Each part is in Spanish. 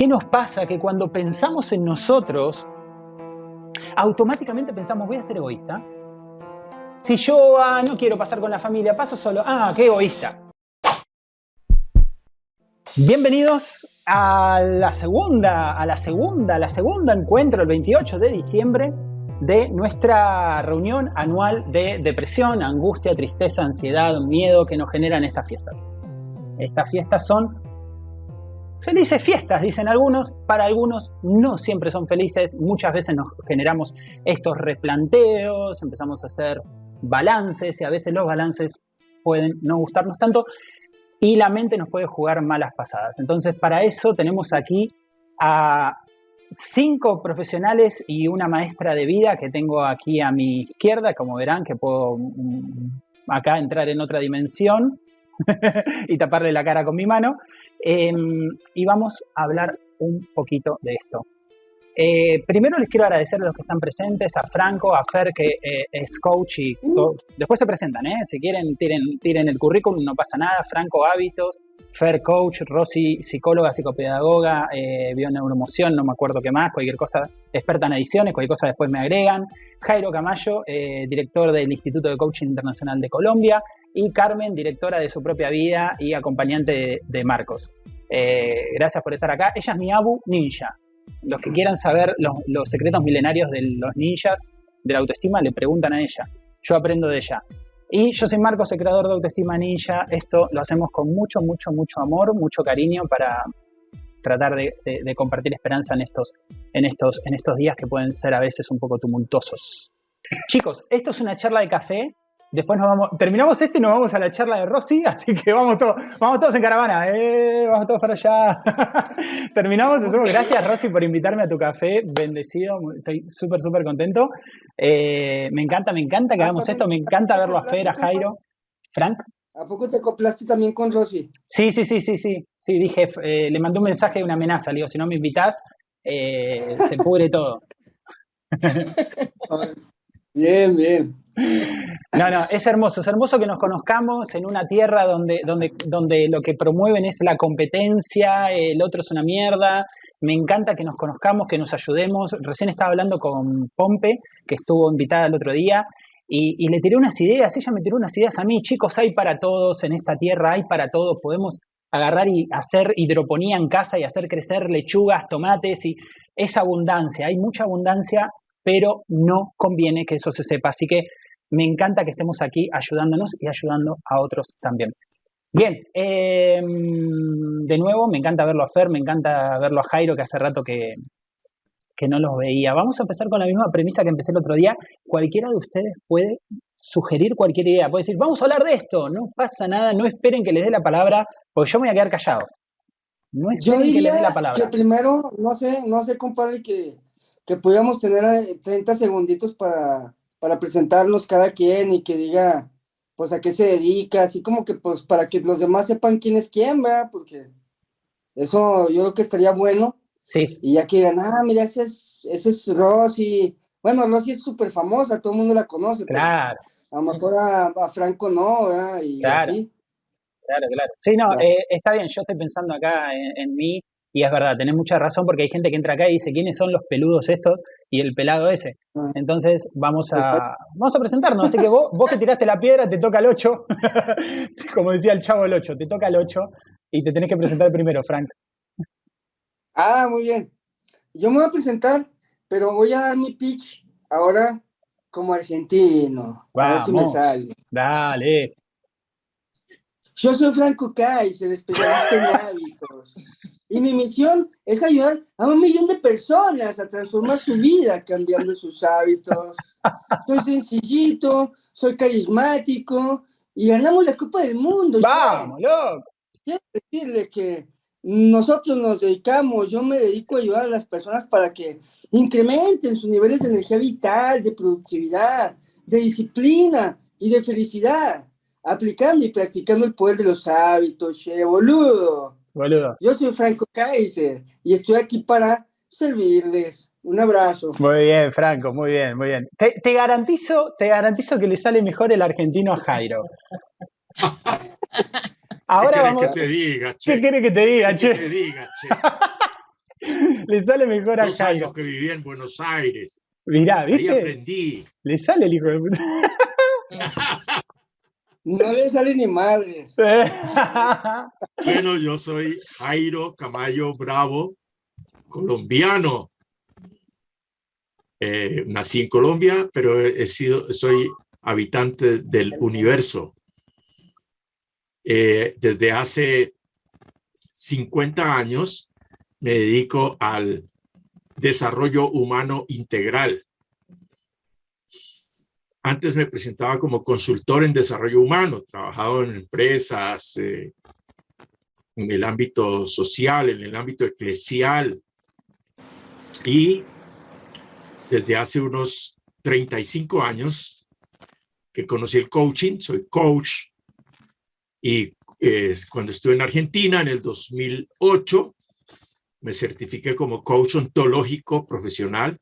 ¿Qué nos pasa? Que cuando pensamos en nosotros, automáticamente pensamos, voy a ser egoísta. Si yo ah, no quiero pasar con la familia, paso solo. Ah, qué egoísta. Bienvenidos a la segunda, a la segunda, a la segunda encuentro el 28 de diciembre de nuestra reunión anual de depresión, angustia, tristeza, ansiedad, miedo que nos generan estas fiestas. Estas fiestas son felices fiestas, dicen algunos, para algunos no siempre son felices, muchas veces nos generamos estos replanteos, empezamos a hacer balances y a veces los balances pueden no gustarnos tanto y la mente nos puede jugar malas pasadas. Entonces, para eso tenemos aquí a cinco profesionales y una maestra de vida que tengo aquí a mi izquierda, como verán, que puedo mm, acá entrar en otra dimensión y taparle la cara con mi mano. Em, y vamos a hablar un poquito de esto. Eh, primero les quiero agradecer a los que están presentes, a Franco, a Fer, que eh, es coach y uh. después se presentan, ¿eh? si quieren tiren, tiren el currículum, no pasa nada, Franco Hábitos, Fer Coach, Rosy Psicóloga, Psicopedagoga, eh, Bioneuromoción, no me acuerdo qué más, cualquier cosa, experta en ediciones, cualquier cosa después me agregan, Jairo Camayo, director del Instituto de Coaching Internacional de Colombia, y Carmen, directora de su propia vida y acompañante de, Marcos. gracias por estar acá. Ella es mi Abu Ninja los que quieran saber los, secretos milenarios de los ninjas de la autoestima, le preguntan a ella. Yo aprendo de ella. Y yo soy Marcos, el creador de Autoestima Ninja. Esto lo hacemos con mucho, mucho, mucho amor, mucho cariño para tratar de, compartir esperanza en estos, en, estos, en estos días que pueden ser a veces un poco tumultuosos. Chicos, esto es una charla de café Después nos vamos, terminamos este y nos vamos a la charla de Rosy, así que vamos todos, vamos todos en caravana, eh, vamos todos para allá. terminamos, gracias Rosy por invitarme a tu café, bendecido, estoy súper, súper contento. Eh, me encanta, me encanta que hagamos esto, me encanta verlo a Fer, a Jairo. Frank. ¿A poco te acoplaste también con Rosy? Sí, sí, sí, sí, sí, sí, dije, eh, le mandé un mensaje de una amenaza, le digo, si no me invitas, eh, se pudre todo. bien, bien. No, no, es hermoso, es hermoso que nos conozcamos en una tierra donde, donde, donde lo que promueven es la competencia, el otro es una mierda. Me encanta que nos conozcamos, que nos ayudemos. Recién estaba hablando con Pompe, que estuvo invitada el otro día, y, le tiré unas ideas, ella me tiró unas ideas a mí, chicos, hay para todos en esta tierra, hay para todos, podemos agarrar y hacer hidroponía en casa y hacer crecer lechugas, tomates, y esa abundancia, hay mucha abundancia, pero no conviene que eso se sepa. Así que me encanta que estemos aquí ayudándonos y ayudando a otros también. Bien, em, de nuevo, me encanta verlo a Fer, me encanta verlo a Jairo, que hace rato que, que no los veía. Vamos a empezar con la misma premisa que empecé el otro día. Cualquiera de ustedes puede sugerir cualquier idea, puede decir, vamos a hablar de esto, no pasa nada, no esperen que les dé la palabra, porque yo me voy a quedar callado. No esperen yo que les dé la palabra. Que primero, no sé, no sé, compadre, que, que pudiéramos tener 30 segunditos para para presentarnos cada quien y que diga, pues, a qué se dedica, así como que, pues, para que los demás sepan quién es quién, ¿verdad? Porque eso yo creo que estaría bueno. Sí. Y ya que digan, ah, mira, ese es, ese es Rosy. Bueno, Rosy es súper famosa, todo el mundo la conoce. Claro. A lo mejor a, Franco no, ¿verdad? Y claro. Así. Claro, claro. Sí, no, eh, está bien, yo estoy pensando acá en mí y es verdad, tenés mucha razón porque hay gente que entra acá y dice quiénes son los peludos estos y el pelado ese. Ah. Entonces vamos a, vamos a presentarnos. Así que vos, vos que tiraste la piedra, te toca el 8. Como decía el chavo el 8, te toca el 8 y te tenés que presentar primero, Frank. Ah, muy bien. Yo me voy a presentar, pero voy a dar mi pitch ahora como argentino. Vamos, a ver si me sale. Dale. Yo soy Franco Kaiser, especialista en hábitos. Y mi misión es ayudar a un millón de personas a transformar su vida cambiando sus hábitos. Soy sencillito, soy carismático y ganamos la Copa del Mundo. ¡Vamos, loco! Quiero decirle que nosotros nos dedicamos, yo me dedico a ayudar a las personas para que incrementen sus niveles de energía vital, de productividad, de disciplina y de felicidad, aplicando y practicando el poder de los hábitos, che, boludo. Yo soy Franco Kaiser y estoy aquí para servirles. Un abrazo. Muy bien, Franco, muy bien, muy bien. Te, garantizo, te garantizo que le sale mejor el argentino a Jairo. Ahora ¿Qué vamos. Que te diga, che? ¿Qué querés que te diga, che? Que te diga, che? Le sale mejor a Jairo. años que vivía en Buenos Aires. Mirá, Ahí ¿viste? aprendí. Le sale el hijo de puta. No le sale ni madres. Bueno, yo soy Jairo Camayo Bravo, colombiano. Eh, nací en Colombia, pero he sido, soy habitante del universo. Eh, desde hace 50 años me dedico al desarrollo humano integral. Antes me presentaba como consultor en desarrollo humano, trabajado en empresas, eh, en el ámbito social, en el ámbito eclesial. Y desde hace unos 35 años que conocí el coaching, soy coach. Y eh, cuando estuve en Argentina en el 2008, me certifiqué como coach ontológico profesional.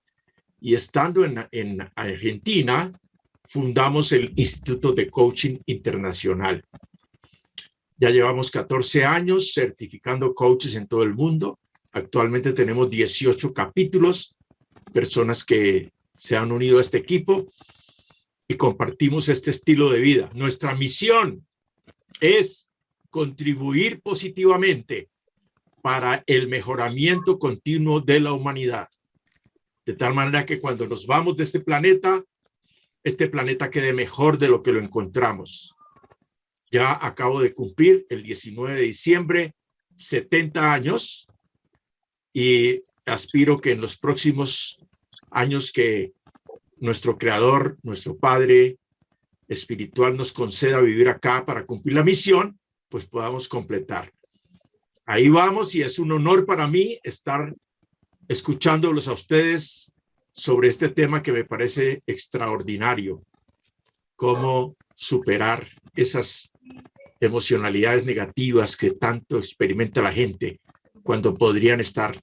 Y estando en, en Argentina, fundamos el Instituto de Coaching Internacional. Ya llevamos 14 años certificando coaches en todo el mundo. Actualmente tenemos 18 capítulos, personas que se han unido a este equipo y compartimos este estilo de vida. Nuestra misión es contribuir positivamente para el mejoramiento continuo de la humanidad. De tal manera que cuando nos vamos de este planeta, este planeta quede mejor de lo que lo encontramos. Ya acabo de cumplir el 19 de diciembre 70 años y aspiro que en los próximos años que nuestro creador, nuestro Padre espiritual nos conceda vivir acá para cumplir la misión, pues podamos completar. Ahí vamos y es un honor para mí estar escuchándolos a ustedes sobre este tema que me parece extraordinario, cómo superar esas emocionalidades negativas que tanto experimenta la gente cuando podrían estar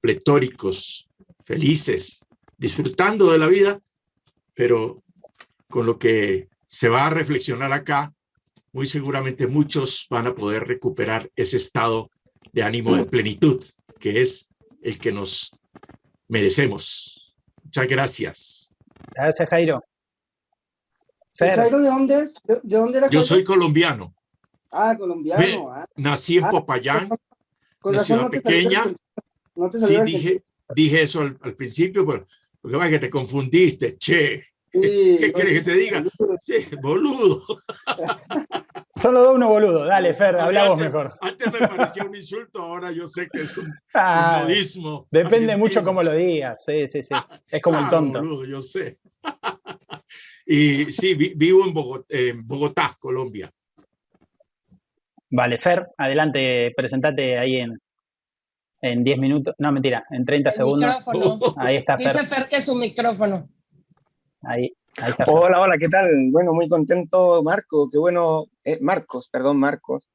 pletóricos, felices, disfrutando de la vida, pero con lo que se va a reflexionar acá, muy seguramente muchos van a poder recuperar ese estado de ánimo de plenitud, que es el que nos merecemos. Muchas gracias. Gracias, Jairo. Fer, ¿Jairo de dónde es? ¿De, de dónde era Yo soy colombiano. Ah, colombiano. ah. Nací en Ah, Popayán, Con una razón ciudad no te pequeña. No te Sí, dije, dije eso al, al principio, pero lo que pasa es que te confundiste, che. Sí, ¿Qué quieres que te diga? Sí, boludo. solo da uno boludo. Dale, Fer, habla vos Antes- mejor. Antes me parecía un insulto, ahora yo sé que es un, un Ah, modismo. depende argentino. mucho cómo lo digas. Sí, sí, sí. Es como el Ah, tonto. boludo, yo sé. y sí, vi- vivo en Bogotá, en Bogotá, Colombia. Vale, Fer, adelante, presentate ahí en, en 10 minutos. No, mentira, en 30 El segundos. micrófono. Ahí está Fer. Dice Fer que es su micrófono. Ahí, ahí está Fer. Hola, hola, ¿qué tal? Bueno, muy contento, Marco. Qué bueno, eh, Marcos, perdón, Marcos.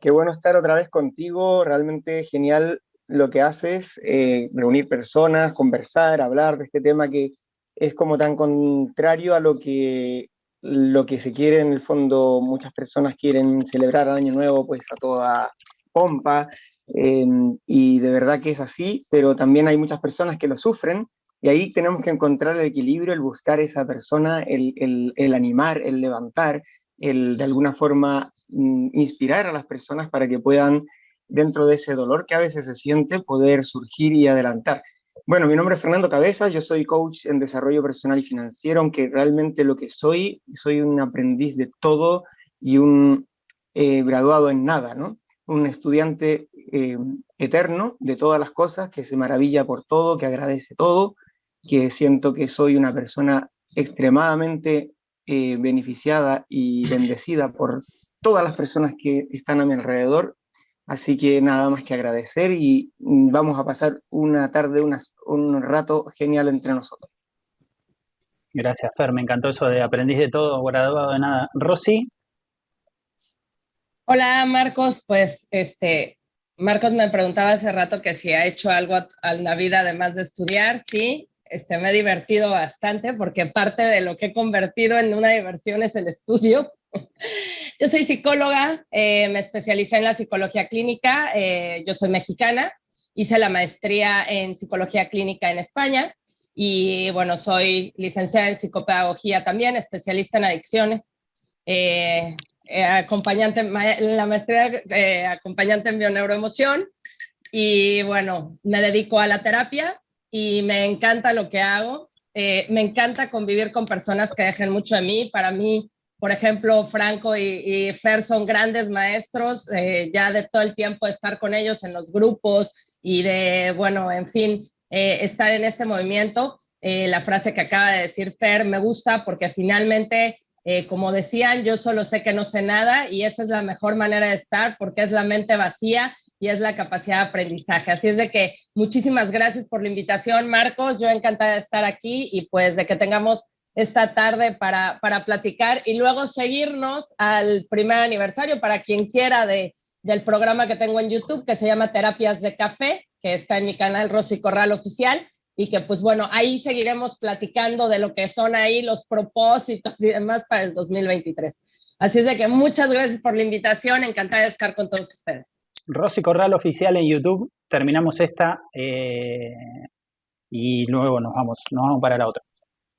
Qué bueno estar otra vez contigo. Realmente genial lo que haces, eh, reunir personas, conversar, hablar de este tema que es como tan contrario a lo que, lo que se quiere en el fondo. Muchas personas quieren celebrar el Año Nuevo pues a toda pompa eh, y de verdad que es así, pero también hay muchas personas que lo sufren y ahí tenemos que encontrar el equilibrio, el buscar esa persona, el- el animar, el levantar, el de alguna forma mm, inspirar a las personas para que puedan, dentro de ese dolor que a veces se siente, poder surgir y adelantar. Bueno, mi nombre es Fernando Cabezas, yo soy coach en desarrollo personal y financiero, aunque realmente lo que soy, soy un aprendiz de todo y un eh, graduado en nada, ¿no? Un estudiante eh, eterno de todas las cosas, que se maravilla por todo, que agradece todo, que siento que soy una persona extremadamente eh, beneficiada y bendecida por todas las personas que están a mi alrededor. Así que nada más que agradecer y mm, vamos a pasar una tarde, unas- un rato genial entre nosotros. Gracias, Fer. Me encantó eso de aprendiz de todo, graduado de nada. Rosy, Hola, Marcos. Pues, este, Marcos me preguntaba hace rato que si ha hecho algo a- en la vida además de estudiar. Sí, este, me he divertido bastante porque parte de lo que he convertido en una diversión es el estudio. Yo soy psicóloga, eh, me especialicé en la psicología clínica, eh, yo soy mexicana, hice la maestría en psicología clínica en España y bueno, soy licenciada en psicopedagogía también, especialista en adicciones. Eh, eh, acompañante, la maestría acompañante en bioneuroemoción y bueno, me dedico a la terapia y me encanta lo que hago. Eh, me encanta convivir con personas que dejen mucho de mí. Para mí, por ejemplo, Franco y, Fer son grandes maestros, eh, ya de todo el tiempo estar con ellos en los grupos y de, bueno, en fin, eh, estar en este movimiento. la frase que acaba de decir Fer me gusta porque finalmente, como decían, yo solo sé que no sé nada y esa es la mejor manera de estar porque es la mente vacía y es la capacidad de aprendizaje. Así es de que muchísimas gracias por la invitación, Marcos. Yo encantada de estar aquí y pues de que tengamos esta tarde para, para platicar y luego seguirnos al primer aniversario para quien quiera de, del programa que tengo en YouTube que se llama Terapias de Café, que está en mi canal Rosy Corral Oficial y que pues bueno, ahí seguiremos platicando de lo que son ahí los propósitos y demás para el 2023. Así es de que muchas gracias por la invitación, encantada de estar con todos ustedes. Rosy Corral Oficial en YouTube. Terminamos esta eh, y luego nos vamos, nos vamos para la otra.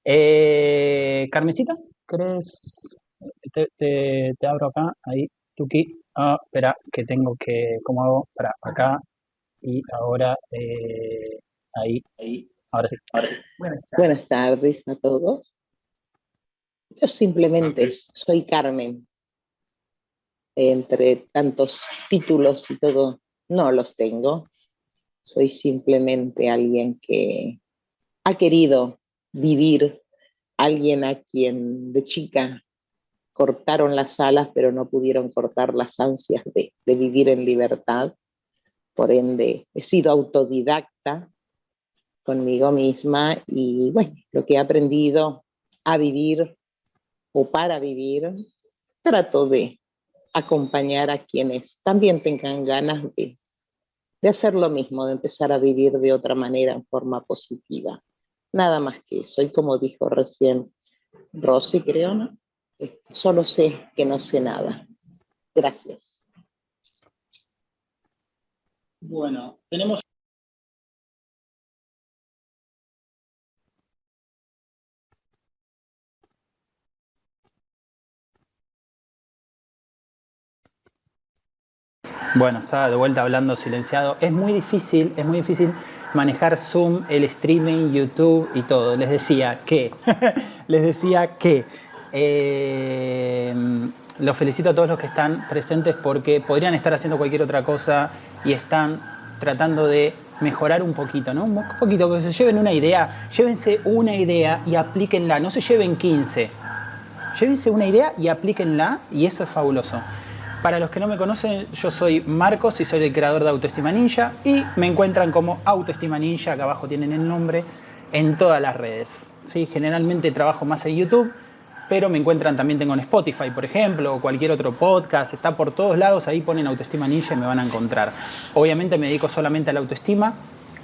Eh, Carmencita, ¿crees? Te, te, abro acá, ahí, tuki. Ah, espera, que tengo que, ¿cómo hago? Para acá y ahora, eh, ahí, ahí. Ahora sí, ahora sí. Buenas tardes. a todos. Yo simplemente soy Carmen entre tantos títulos y todo, no los tengo. Soy simplemente alguien que ha querido vivir, alguien a quien de chica cortaron las alas, pero no pudieron cortar las ansias de, vivir en libertad. Por ende, he sido autodidacta conmigo misma y bueno, lo que he aprendido a vivir o para vivir, trato de acompañar a quienes también tengan ganas de, de hacer lo mismo, de empezar a vivir de otra manera en forma positiva. Nada más que eso. Y como dijo recién Rosy, creo, ¿no? Eh, solo sé que no sé nada. Gracias. Bueno, tenemos Bueno, estaba de vuelta hablando silenciado. Es muy difícil, es muy difícil manejar Zoom, el streaming, YouTube y todo. Les decía que, les decía que eh, los felicito a todos los que están presentes porque podrían estar haciendo cualquier otra cosa y están tratando de mejorar un poquito, ¿no? Un poquito, que se lleven una idea, llévense una idea y aplíquenla, no se lleven 15. Llévense una idea y aplíquenla y eso es fabuloso. Para los que no me conocen, yo soy Marcos y soy el creador de Autoestima Ninja y me encuentran como Autoestima Ninja, acá abajo tienen el nombre, en todas las redes. ¿sí? Generalmente trabajo más en YouTube, pero me encuentran también tengo en Spotify, por ejemplo, o cualquier otro podcast, está por todos lados, ahí ponen Autoestima Ninja y me van a encontrar. Obviamente me dedico solamente a la autoestima,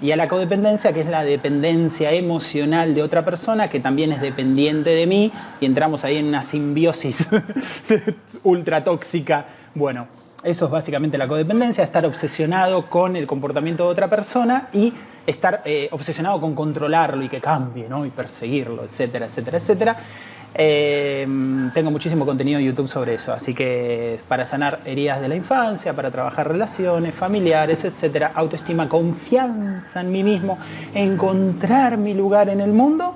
y a la codependencia, que es la dependencia emocional de otra persona, que también es dependiente de mí, y entramos ahí en una simbiosis ultra tóxica. Bueno, eso es básicamente la codependencia, estar obsesionado con el comportamiento de otra persona y estar eh, obsesionado con controlarlo y que cambie, ¿no? Y perseguirlo, etcétera, etcétera, etcétera. Em, tengo muchísimo contenido en YouTube sobre eso, así que para sanar heridas de la infancia, para trabajar relaciones familiares, etcétera, autoestima, confianza en mí mismo, encontrar mi lugar en el mundo,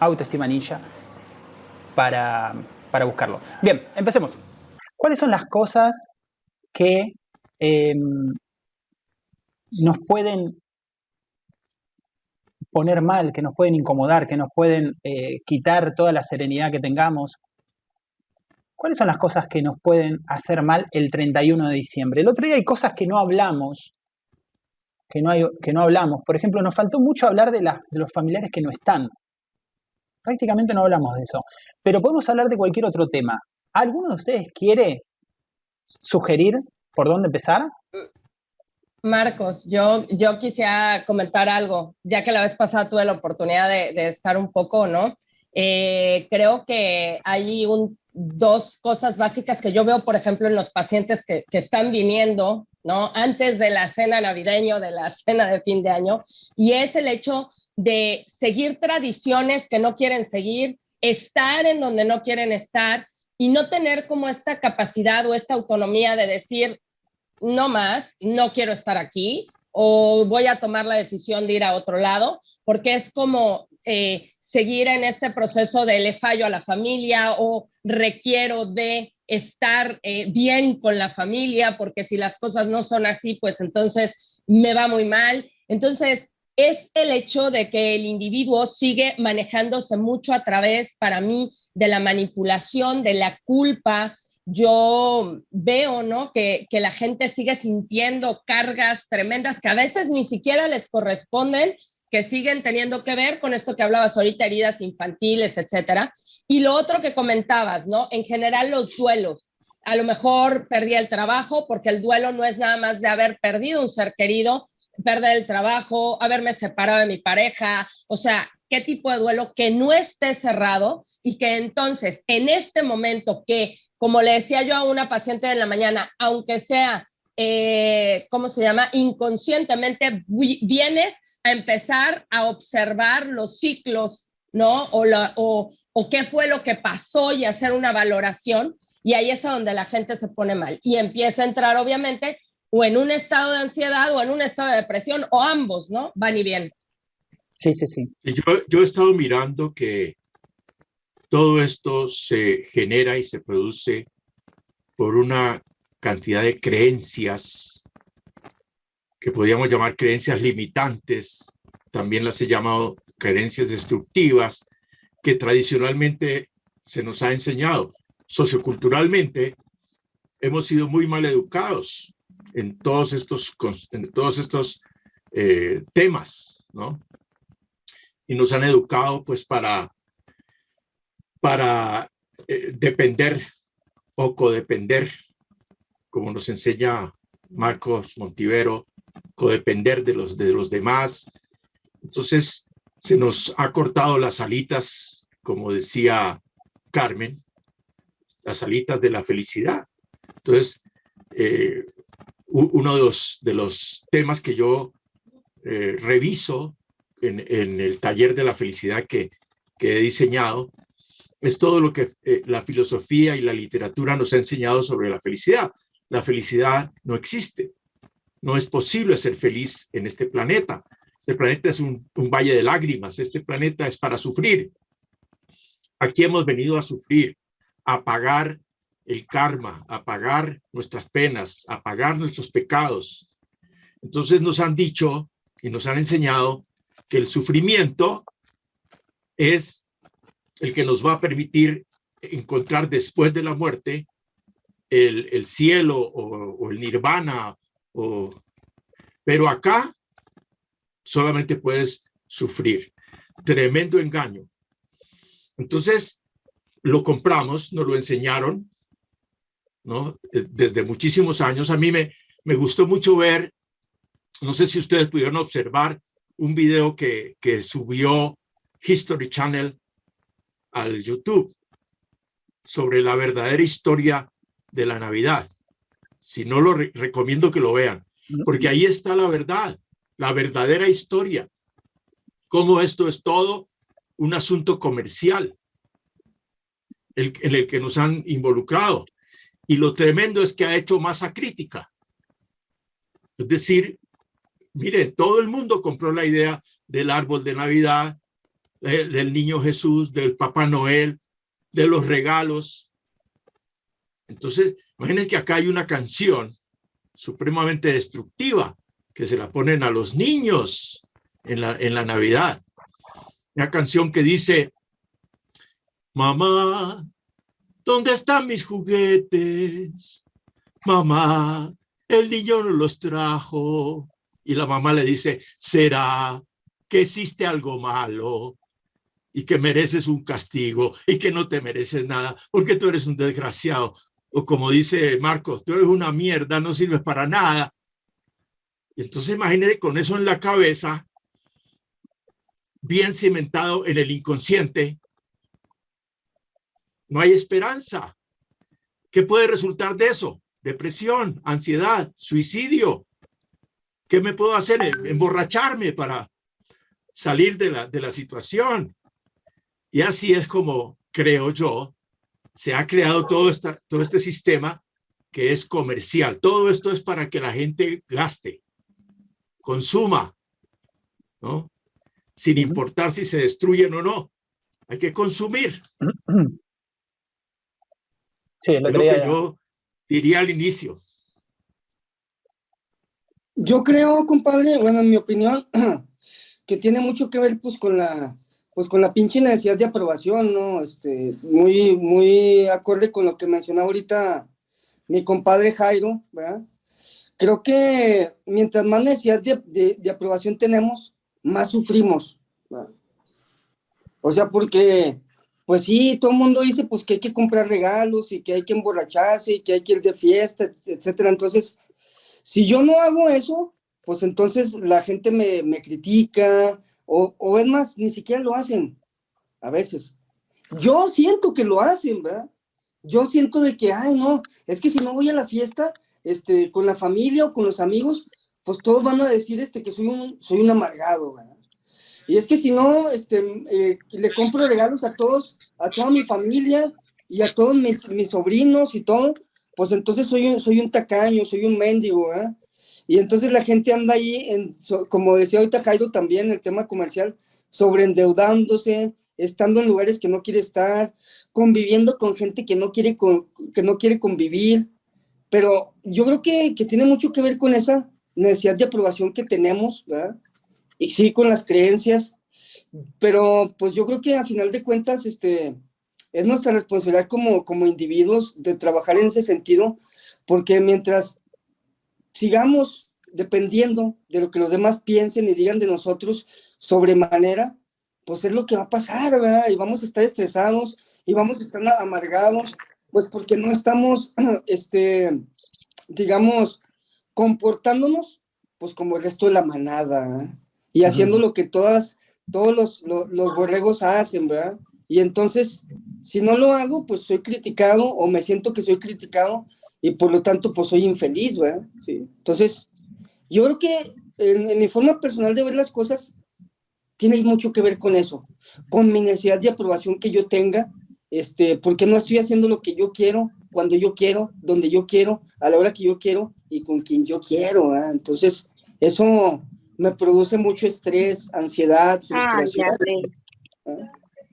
autoestima ninja para, para buscarlo. Bien, empecemos. ¿Cuáles son las cosas que em, nos pueden poner mal, que nos pueden incomodar, que nos pueden eh, quitar toda la serenidad que tengamos. ¿Cuáles son las cosas que nos pueden hacer mal el 31 de diciembre? El otro día hay cosas que no hablamos, que no, hablamos. Por ejemplo, nos faltó mucho hablar de los familiares que no están. Prácticamente no hablamos de eso. Pero podemos hablar de cualquier otro tema. ¿Alguno de ustedes quiere sugerir por dónde empezar? Marcos, yo, yo quisiera comentar algo, ya que la vez pasada tuve la oportunidad de, estar un poco, ¿no? Eh, creo que hay un, dos cosas básicas que yo veo, por ejemplo, en los pacientes que, están viniendo ¿no? Antes de la cena navideña, de la cena de fin de año, y es el hecho de seguir tradiciones que no quieren seguir, estar en donde no quieren estar y no tener como esta capacidad o esta autonomía de decir, no más, no quiero estar aquí o voy a tomar la decisión de ir a otro lado, porque es como eh, seguir en este proceso de le fallo a la familia o requiero de estar eh, bien con la familia, porque si las cosas no son así, pues entonces me va muy mal. Entonces, es el hecho de que el individuo sigue manejándose mucho a través, para mí, de la manipulación, de la culpa. Yo veo, ¿no? Que, que la gente sigue sintiendo cargas tremendas que a veces ni siquiera les corresponden, que siguen teniendo que ver con esto que hablabas ahorita, heridas infantiles, etcétera. Y lo otro que comentabas, ¿no? En general los duelos. A lo mejor perdí el trabajo porque el duelo no es nada más de haber perdido un ser querido, perder el trabajo, haberme separado de mi pareja, o sea, qué tipo de duelo que no esté cerrado y que entonces en este momento que, como le decía yo a una paciente en la mañana, aunque sea, eh, ¿cómo se llama? Inconscientemente vienes a empezar a observar los ciclos, ¿no? O, la, o, o qué fue lo que pasó y hacer una valoración. Y ahí es a donde la gente se pone mal y empieza a entrar, obviamente, o en un estado de ansiedad o en un estado de depresión, o ambos, ¿no? Van y bien. Sí, sí, sí. Yo, yo he estado mirando que todo esto se genera y se produce por una cantidad de creencias que podríamos llamar creencias limitantes, también las he llamado creencias destructivas, que tradicionalmente se nos ha enseñado. Socioculturalmente hemos sido muy mal educados en todos estos, en todos estos eh, temas, ¿no? Y nos han educado pues para, para eh, depender o codepender, como nos enseña Marcos Montivero, codepender de los, de los demás. Entonces, se nos ha cortado las alitas, como decía Carmen, las alitas de la felicidad. Entonces, eh, uno de los, de los temas que yo eh, reviso en, el taller de la felicidad que, que he diseñado es todo lo que eh, la filosofía y la literatura nos ha enseñado sobre la felicidad. La felicidad no existe. No es posible ser feliz en este planeta. Este planeta es un, un valle de lágrimas. Este planeta es para sufrir. Aquí hemos venido a sufrir, a pagar el karma, a pagar nuestras penas, a pagar nuestros pecados. Entonces nos han dicho y nos han enseñado que el sufrimiento es el que nos va a permitir encontrar después de la muerte el, el cielo o, el nirvana. O... Pero acá solamente puedes sufrir. Tremendo engaño. Entonces, lo compramos, nos lo enseñaron, ¿no? Eh, desde muchísimos años. A mí me, me gustó mucho ver, no sé si ustedes pudieron observar un video que, que subió History Channel al YouTube sobre la verdadera historia de la Navidad. Si no lo re recomiendo que lo vean, porque ahí está la verdad, la verdadera historia. Cómo esto es todo un asunto comercial el, en el que nos han involucrado. Y lo tremendo es que ha hecho masa crítica. Es decir, mire, todo el mundo compró la idea del árbol de Navidad, del niño Jesús, del Papá Noel, de los regalos. Entonces, imagínense que acá hay una canción supremamente destructiva que se la ponen a los niños en la, en la Navidad. Una canción que dice, mamá, ¿Dónde están mis juguetes? Mamá, el niño no los trajo. Y la mamá le dice, será que hiciste algo malo y que mereces un castigo y que no te mereces nada porque tú eres un desgraciado. O como dice Marcos, tú eres una mierda, no sirves para nada. Entonces imagínate con eso en la cabeza, bien cimentado en el inconsciente, no hay esperanza. ¿Qué puede resultar de eso? depresión, ansiedad, suicidio. ¿Qué me puedo hacer? Emborracharme para salir de la, de la situación. Y así es como, creo yo, se ha creado todo, esta, todo este sistema que es comercial. Todo esto es para que la gente gaste, consuma, ¿no? Sin importar si se destruyen o no. Hay que consumir. Sí, lo, que yo diría al inicio. Yo creo, compadre, bueno, en mi opinión, que tiene mucho que ver pues con la pues con la pinche necesidad de aprobación, ¿no? Este, muy, muy acorde con lo que mencionaba ahorita mi compadre Jairo, ¿verdad? Creo que mientras más necesidad de, de, aprobación tenemos, más sufrimos. ¿verdad? O sea, porque, pues sí, todo el mundo dice pues que hay que comprar regalos y que hay que emborracharse y que hay que ir de fiesta, etcétera. Entonces, si yo no hago eso, pues entonces la gente me, me critica, o, o, es más, ni siquiera lo hacen a veces. Yo siento que lo hacen, ¿verdad? Yo siento de que, ay, no, es que si no voy a la fiesta, este, con la familia o con los amigos, pues todos van a decir este, que soy un, soy un amargado, ¿verdad? Y es que si no, este, eh, le compro regalos a todos, a toda mi familia y a todos mis, mis sobrinos y todo, pues entonces soy un, soy un tacaño, soy un mendigo, ¿verdad? Y entonces la gente anda ahí, en, como decía ahorita Jairo también, el tema comercial, sobreendeudándose, estando en lugares que no quiere estar, conviviendo con gente que no quiere, que no quiere convivir. Pero yo creo que, que tiene mucho que ver con esa necesidad de aprobación que tenemos, ¿verdad? Y sí, con las creencias. Pero pues yo creo que a final de cuentas, este, es nuestra responsabilidad como, como individuos de trabajar en ese sentido, porque mientras sigamos dependiendo de lo que los demás piensen y digan de nosotros sobremanera, pues es lo que va a pasar, ¿verdad? Y vamos a estar estresados y vamos a estar amargados, pues porque no estamos, este, digamos, comportándonos, pues como el resto de la manada, ¿eh? Y haciendo lo que todas, todos los, los, los borregos hacen, ¿verdad? Y entonces, si no lo hago, pues soy criticado o me siento que soy criticado y por lo tanto pues soy infeliz, ¿verdad? Sí. Entonces, yo creo que en, mi forma personal de ver las cosas tiene mucho que ver con eso, con mi necesidad de aprobación que yo tenga, este, porque no estoy haciendo lo que yo quiero, cuando yo quiero, donde yo quiero, a la hora que yo quiero y con quien yo quiero, ¿verdad? Entonces, eso me produce mucho estrés, ansiedad, ah, frustración.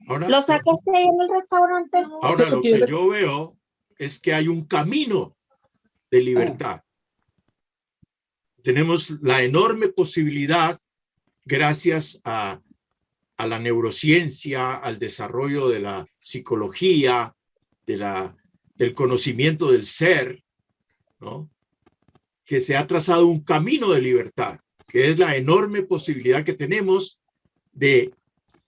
Ah, ¿Lo sacaste ahí en el restaurante? Ahora, lo que yo veo es que hay un camino de libertad. Tenemos la enorme posibilidad, gracias a, a la neurociencia, al desarrollo de la psicología, de la, del conocimiento del ser, ¿no? que se ha trazado un camino de libertad, que es la enorme posibilidad que tenemos de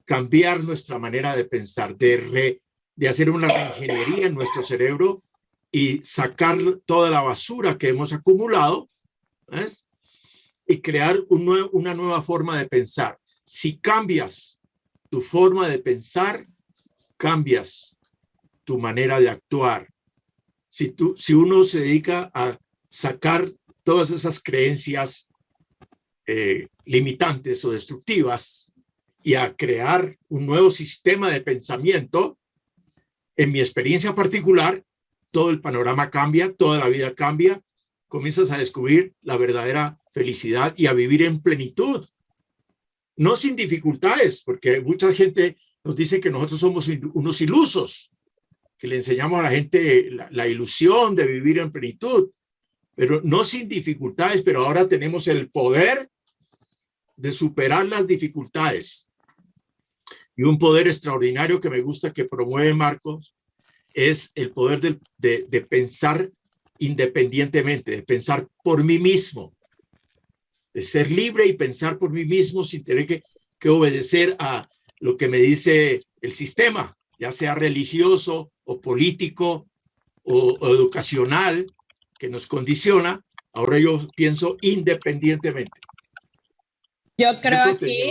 cambiar nuestra manera de pensar, de, hacer una reingeniería en nuestro cerebro y sacar toda la basura que hemos acumulado y crear una nueva forma de pensar. Si cambias tu forma de pensar, cambias tu manera de actuar. Si, tú, si uno se dedica a sacar todas esas creencias eh, limitantes o destructivas y a crear un nuevo sistema de pensamiento, en mi experiencia particular, todo el panorama cambia, toda la vida cambia, comienzas a descubrir la verdadera felicidad y a vivir en plenitud. No sin dificultades, porque mucha gente nos dice que nosotros somos unos ilusos, que le enseñamos a la gente la, ilusión de vivir en plenitud, pero no sin dificultades, pero ahora tenemos el poder de superar las dificultades. Y un poder extraordinario que me gusta que promueve Marcos es el poder de, pensar independientemente, de pensar por mí mismo, de ser libre y pensar por mí mismo sin tener que, obedecer a lo que me dice el sistema, ya sea religioso o político o, educacional, que nos condiciona. Ahora yo pienso independientemente. Yo creo aquí,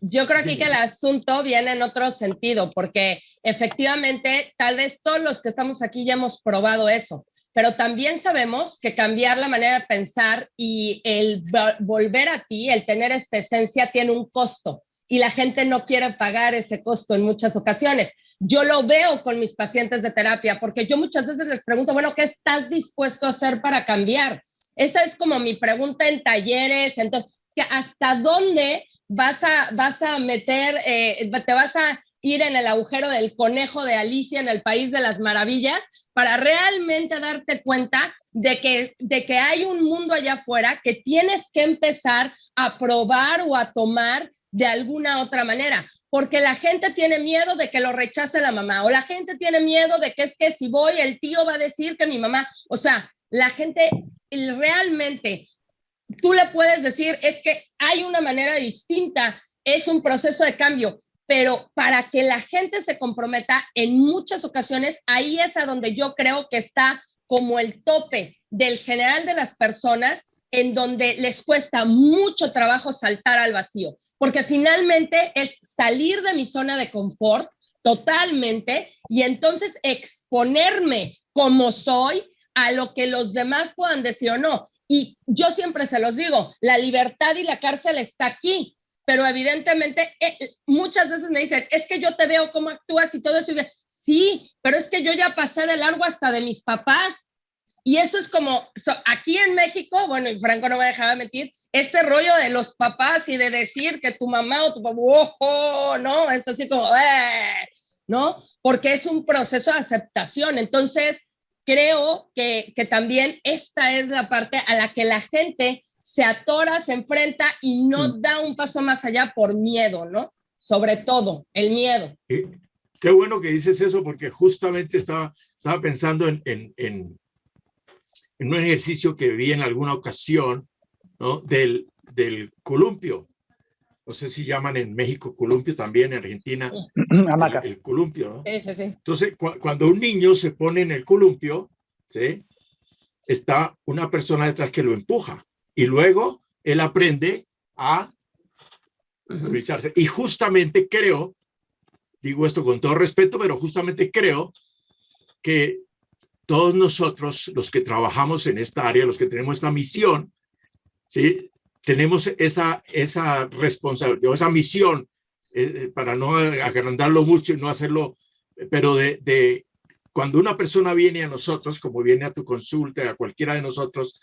yo creo aquí que el asunto viene en otro sentido, porque efectivamente, tal vez todos los que estamos aquí ya hemos probado eso. pero también sabemos que cambiar la manera de pensar y el volver a ti, el tener esta esencia, tiene un costo y la gente no quiere pagar ese costo en muchas ocasiones. Yo lo veo con mis pacientes de terapia, porque yo muchas veces les pregunto, bueno, ¿qué estás dispuesto a hacer para cambiar? Esa es como mi pregunta en talleres, entonces, ¿hasta dónde vas a, vas a meter, eh, te vas a ir en el agujero del conejo de Alicia en el País de las Maravillas para realmente darte cuenta de que, de que hay un mundo allá afuera que tienes que empezar a probar o a tomar de alguna otra manera, porque la gente tiene miedo de que lo rechace la mamá o la gente tiene miedo de que es que si voy el tío va a decir que mi mamá, o sea, la gente realmente, tú le puedes decir, es que hay una manera distinta, es un proceso de cambio, pero para que la gente se comprometa en muchas ocasiones, ahí es a donde yo creo que está como el tope del general de las personas, en donde les cuesta mucho trabajo saltar al vacío, porque finalmente es salir de mi zona de confort totalmente y entonces exponerme como soy a lo que los demás puedan decir o no. Y yo siempre se los digo, la libertad y la cárcel está aquí, pero evidentemente eh, muchas veces me dicen, es que yo te veo cómo actúas y todo eso. sí, pero es que yo ya pasé de largo hasta de mis papás. Y eso es como, aquí en México, bueno, y Franco no me dejaba mentir, este rollo de los papás y de decir que tu mamá o tu papá, ojo, no, es así como, eh", ¿no? Porque es un proceso de aceptación. Entonces, creo que, que también esta es la parte a la que la gente se atora, se enfrenta y no mm. da un paso más allá por miedo, ¿no? Sobre todo, el miedo. Qué bueno que dices eso porque justamente estaba, estaba pensando en, en, en, un ejercicio que vi en alguna ocasión, ¿no? Del, del columpio. No sé si llaman en México columpio también, en Argentina. El, columpio, ¿no? Sí, sí, sí. Entonces, cuando un niño se pone en el columpio, ¿sí? Está una persona detrás que lo empuja y luego él aprende a realizarse. Y justamente creo, digo esto con todo respeto, pero justamente creo que todos nosotros, los que trabajamos en esta área, los que tenemos esta misión, ¿sí? Tenemos esa, esa responsabilidad, esa misión, eh, eh, para no agrandarlo mucho y no hacerlo, pero de, cuando una persona viene a nosotros, como viene a tu consulta, a cualquiera de nosotros,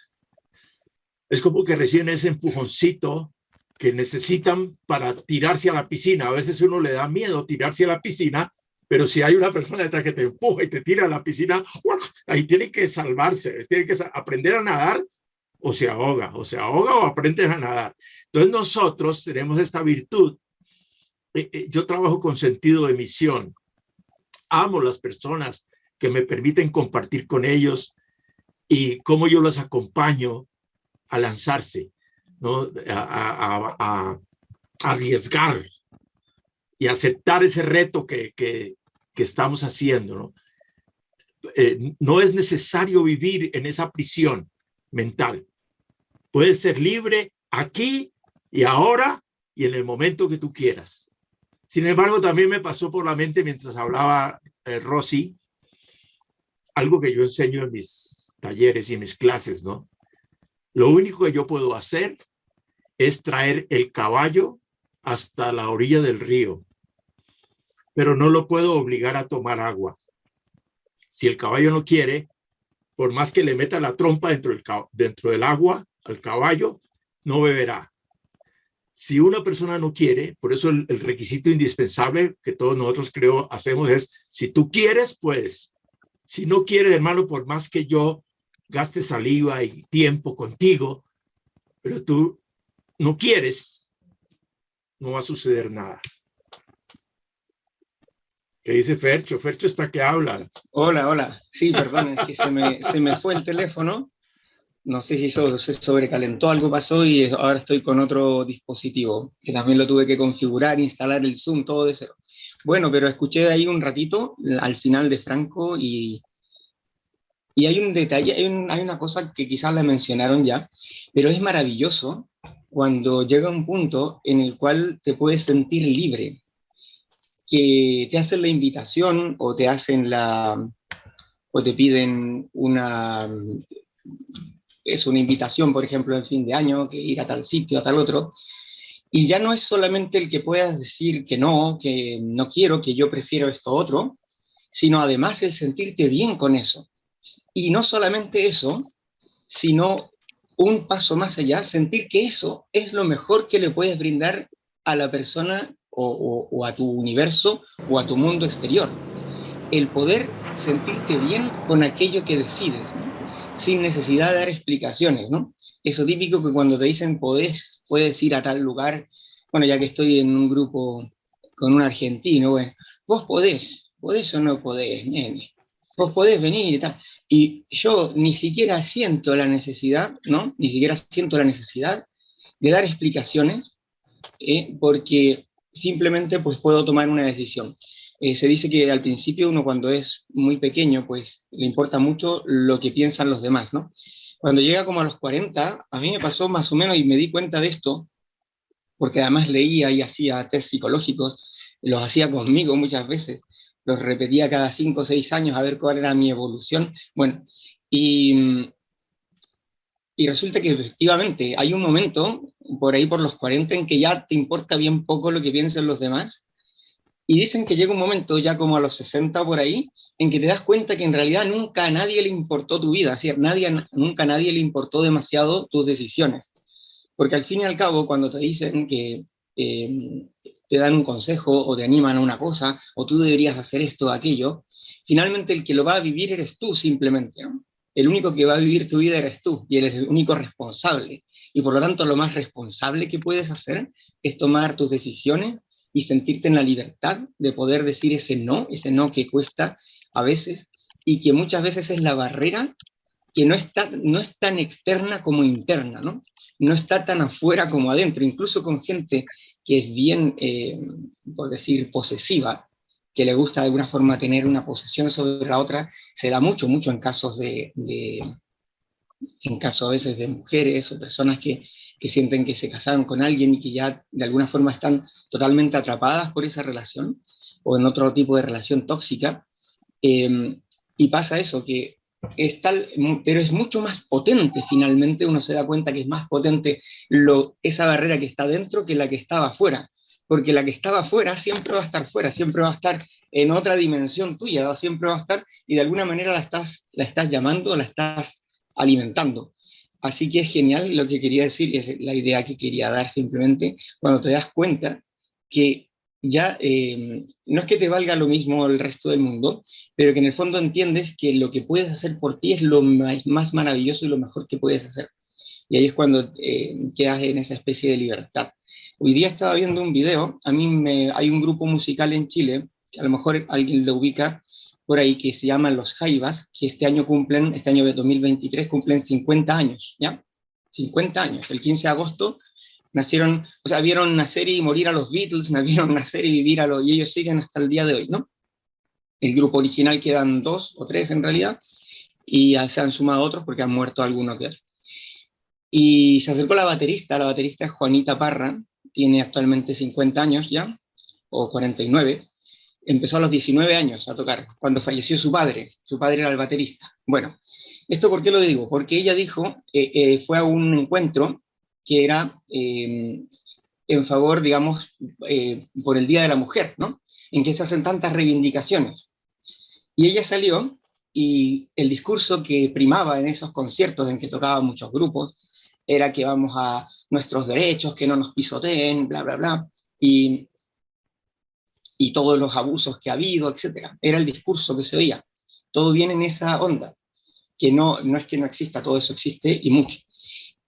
es como que reciben ese empujoncito que necesitan para tirarse a la piscina. A veces uno le da miedo tirarse a la piscina, pero si hay una persona detrás que te empuja y te tira a la piscina, ahí tiene que salvarse, tiene que aprender a nadar o se ahoga, o se ahoga o aprende a nadar. Entonces nosotros tenemos esta virtud. Eh, eh, yo trabajo con sentido de misión. Amo las personas que me permiten compartir con ellos y cómo yo los acompaño a lanzarse, ¿no? a, arriesgar y aceptar ese reto que, que, estamos haciendo. ¿no? Eh, no es necesario vivir en esa prisión mental. Puedes ser libre aquí y ahora y en el momento que tú quieras. Sin embargo, también me pasó por la mente mientras hablaba eh, Rosy, algo que yo enseño en mis talleres y en mis clases, ¿no? Lo único que yo puedo hacer es traer el caballo hasta la orilla del río, pero no lo puedo obligar a tomar agua. Si el caballo no quiere, por más que le meta la trompa dentro del, dentro del agua al caballo, no beberá. Si una persona no quiere, por eso el, requisito indispensable que todos nosotros creo hacemos es, si tú quieres, puedes. Si no quieres, hermano, por más que yo gaste saliva y tiempo contigo, pero tú no quieres, no va a suceder nada. ¿Qué dice Fercho? Fercho está que habla. Hola, hola. Sí, perdón, que se me, se me fue el teléfono. No sé si se sobrecalentó, algo pasó y ahora estoy con otro dispositivo, que también lo tuve que configurar, instalar el Zoom, todo de cero. Bueno, pero escuché ahí un ratito al final de Franco y y hay un detalle, hay, una cosa que quizás la mencionaron ya, pero es maravilloso cuando llega un punto en el cual te puedes sentir libre, que te hacen la invitación o te hacen la, o te piden una, es una invitación, por ejemplo, en fin de año, que ir a tal sitio, a tal otro, y ya no es solamente el que puedas decir que no, que no quiero, que yo prefiero esto otro, sino además el sentirte bien con eso. Y no solamente eso, sino un paso más allá, sentir que eso es lo mejor que le puedes brindar a la persona o, a tu universo o a tu mundo exterior. El poder sentirte bien con aquello que decides, sin necesidad de dar explicaciones, ¿no? Eso típico que cuando te dicen podés, puedes ir a tal lugar, bueno, ya que estoy en un grupo con un argentino, bueno, vos podés, podés o no podés, nene, vos podés venir y tal. Y yo ni siquiera siento la necesidad, ¿no? Ni siquiera siento la necesidad de dar explicaciones, ¿eh? porque simplemente pues puedo tomar una decisión. Eh, se dice que al principio uno cuando es muy pequeño, pues le importa mucho lo que piensan los demás, ¿no? Cuando llega como a los 40, a mí me pasó más o menos y me di cuenta de esto, porque además leía y hacía test psicológicos, los hacía conmigo muchas veces, los repetía cada cinco o seis años a ver cuál era mi evolución. Bueno, y, y resulta que efectivamente hay un momento, por ahí por los 40, en que ya te importa bien poco lo que piensen los demás. Y dicen que llega un momento, ya como a los 60 por ahí, en que te das cuenta que en realidad nunca a nadie le importó tu vida, es decir, nadie, nunca a nadie le importó demasiado tus decisiones. Porque al fin y al cabo, cuando te dicen que eh, te dan un consejo o te animan a una cosa, o tú deberías hacer esto o aquello, finalmente el que lo va a vivir eres tú simplemente. El único que va a vivir tu vida eres tú y eres el único responsable. Y por lo tanto lo más responsable que puedes hacer es tomar tus decisiones y sentirte en la libertad de poder decir ese no, ese no que cuesta a veces y que muchas veces es la barrera que no está, no es tan externa como interna, ¿no? No está tan afuera como adentro, incluso con gente que es bien, eh, por decir, posesiva, que le gusta de alguna forma tener una posesión sobre la otra, se da mucho, mucho en casos de, en casos a veces de mujeres o personas que, que, sienten que se casaron con alguien y que ya de alguna forma están totalmente atrapadas por esa relación o en otro tipo de relación tóxica. Eh, y pasa eso, que es tal, pero es mucho más potente finalmente, uno se da cuenta que es más potente esa barrera que está dentro que la que estaba afuera, porque la que estaba afuera siempre va a estar fuera, siempre va a estar en otra dimensión tuya, siempre va a estar y de alguna manera la estás, la estás llamando, la estás alimentando. Así que es genial lo que quería decir, es la idea que quería dar simplemente, cuando te das cuenta que ya eh, no es que te valga lo mismo el resto del mundo, pero que en el fondo entiendes que lo que puedes hacer por ti es lo más, maravilloso y lo mejor que puedes hacer. Y ahí es cuando eh, quedas en esa especie de libertad. Hoy día estaba viendo un video, a mí hay un grupo musical en Chile, que a lo mejor alguien lo ubica por ahí, que se llama Los Jaivas, que este año cumplen, este año de 2023 cumplen 50 años, ¿ya? 50 años. El 15 de agosto nacieron, o sea, vieron nacer y morir a los Beatles, vieron nacer y vivir a los, y ellos siguen hasta el día de hoy, ¿no? El grupo original quedan dos o tres en realidad, y se han sumado otros porque han muerto algunos que Y se acercó la baterista, la baterista es Juanita Parra, tiene actualmente 50 años ya, o 49, empezó a los 19 años a tocar, cuando falleció su padre, su padre era el baterista. Bueno, ¿esto por qué lo digo? Porque ella dijo, eh, eh, fue a un encuentro que era eh, en favor, digamos, eh, por el Día de la Mujer, ¿no? En que se hacen tantas reivindicaciones. Y ella salió y el discurso que primaba en esos conciertos en que tocaban muchos grupos era que vamos a nuestros derechos, que no nos pisoteen, bla, bla, bla, y, y todos los abusos que ha habido, etc. Era el discurso que se oía. Todo viene en esa onda, que no, no es que no exista, todo eso existe y mucho.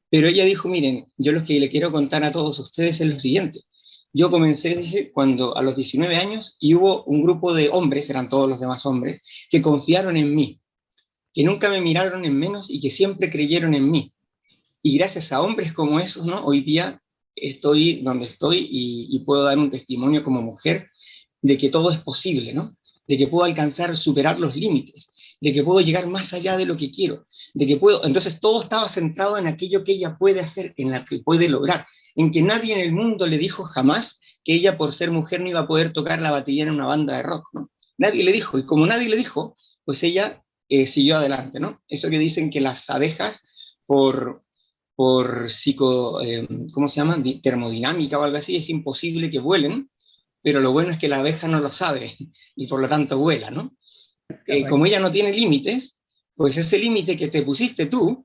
Pero ella dijo, miren, yo lo que le quiero contar a todos ustedes es lo siguiente. Yo comencé, dije, cuando a los 19 años, y hubo un grupo de hombres, eran todos los demás hombres, que confiaron en mí, que nunca me miraron en menos y que siempre creyeron en mí. Y gracias a hombres como esos, ¿no? Hoy día estoy donde estoy y, y puedo dar un testimonio como mujer de que todo es posible, ¿no? De que puedo alcanzar, superar los límites, de que puedo llegar más allá de lo que quiero, de que puedo, entonces todo estaba centrado en aquello que ella puede hacer, en la que puede lograr, en que nadie en el mundo le dijo jamás que ella por ser mujer no iba a poder tocar la batería en una banda de rock, ¿no? Nadie le dijo, y como nadie le dijo, pues ella eh, siguió adelante, ¿no? Eso que dicen que las abejas, por, por psico, eh, ¿cómo se llama? Termodinámica o algo así, es imposible que vuelen, pero lo bueno es que la abeja no lo sabe y por lo tanto vuela, ¿no? Eh, como ella no tiene límites, pues ese límite que te pusiste tú,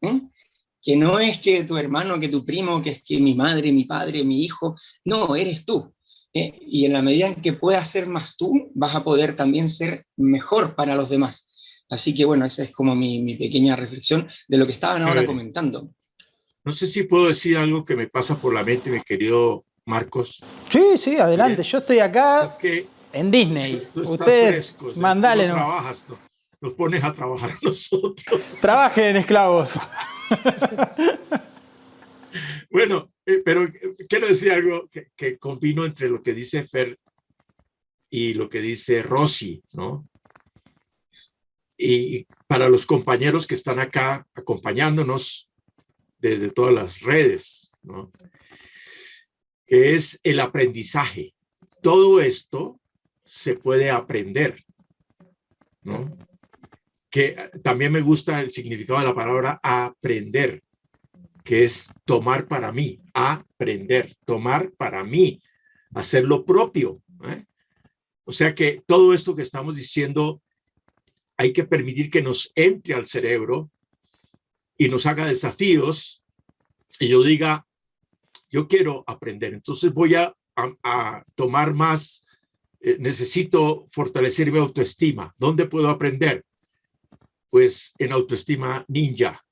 que no es que tu hermano, que tu primo, que es que mi madre, mi padre, mi hijo, no, eres tú. y en la medida en que puedas ser más tú, vas a poder también ser mejor para los demás. Así que bueno, esa es como mi, pequeña reflexión de lo que estaban ahora comentando. No sé si puedo decir algo que me pasa por la mente, mi querido Marcos. Sí, sí, adelante. Yo estoy acá en Disney. Usted, mandale. No trabajas, nos pones a trabajar nosotros. Trabajen, esclavos. bueno, eh, pero quiero decir algo que, que combino entre lo que dice Fer y lo que dice Rossi, ¿no? y para los compañeros que están acá acompañándonos desde todas las redes, ¿no? Que es el aprendizaje. Todo esto se puede aprender, ¿no? Que también me gusta el significado de la palabra aprender, que es tomar para mí, aprender, tomar para mí, hacer lo propio. ¿eh? O sea que todo esto que estamos diciendo hay que permitir que nos entre al cerebro y nos haga desafíos y yo diga, yo quiero aprender, entonces voy a, tomar más, eh, necesito fortalecer mi autoestima. ¿Dónde puedo aprender? Pues en autoestima ninja.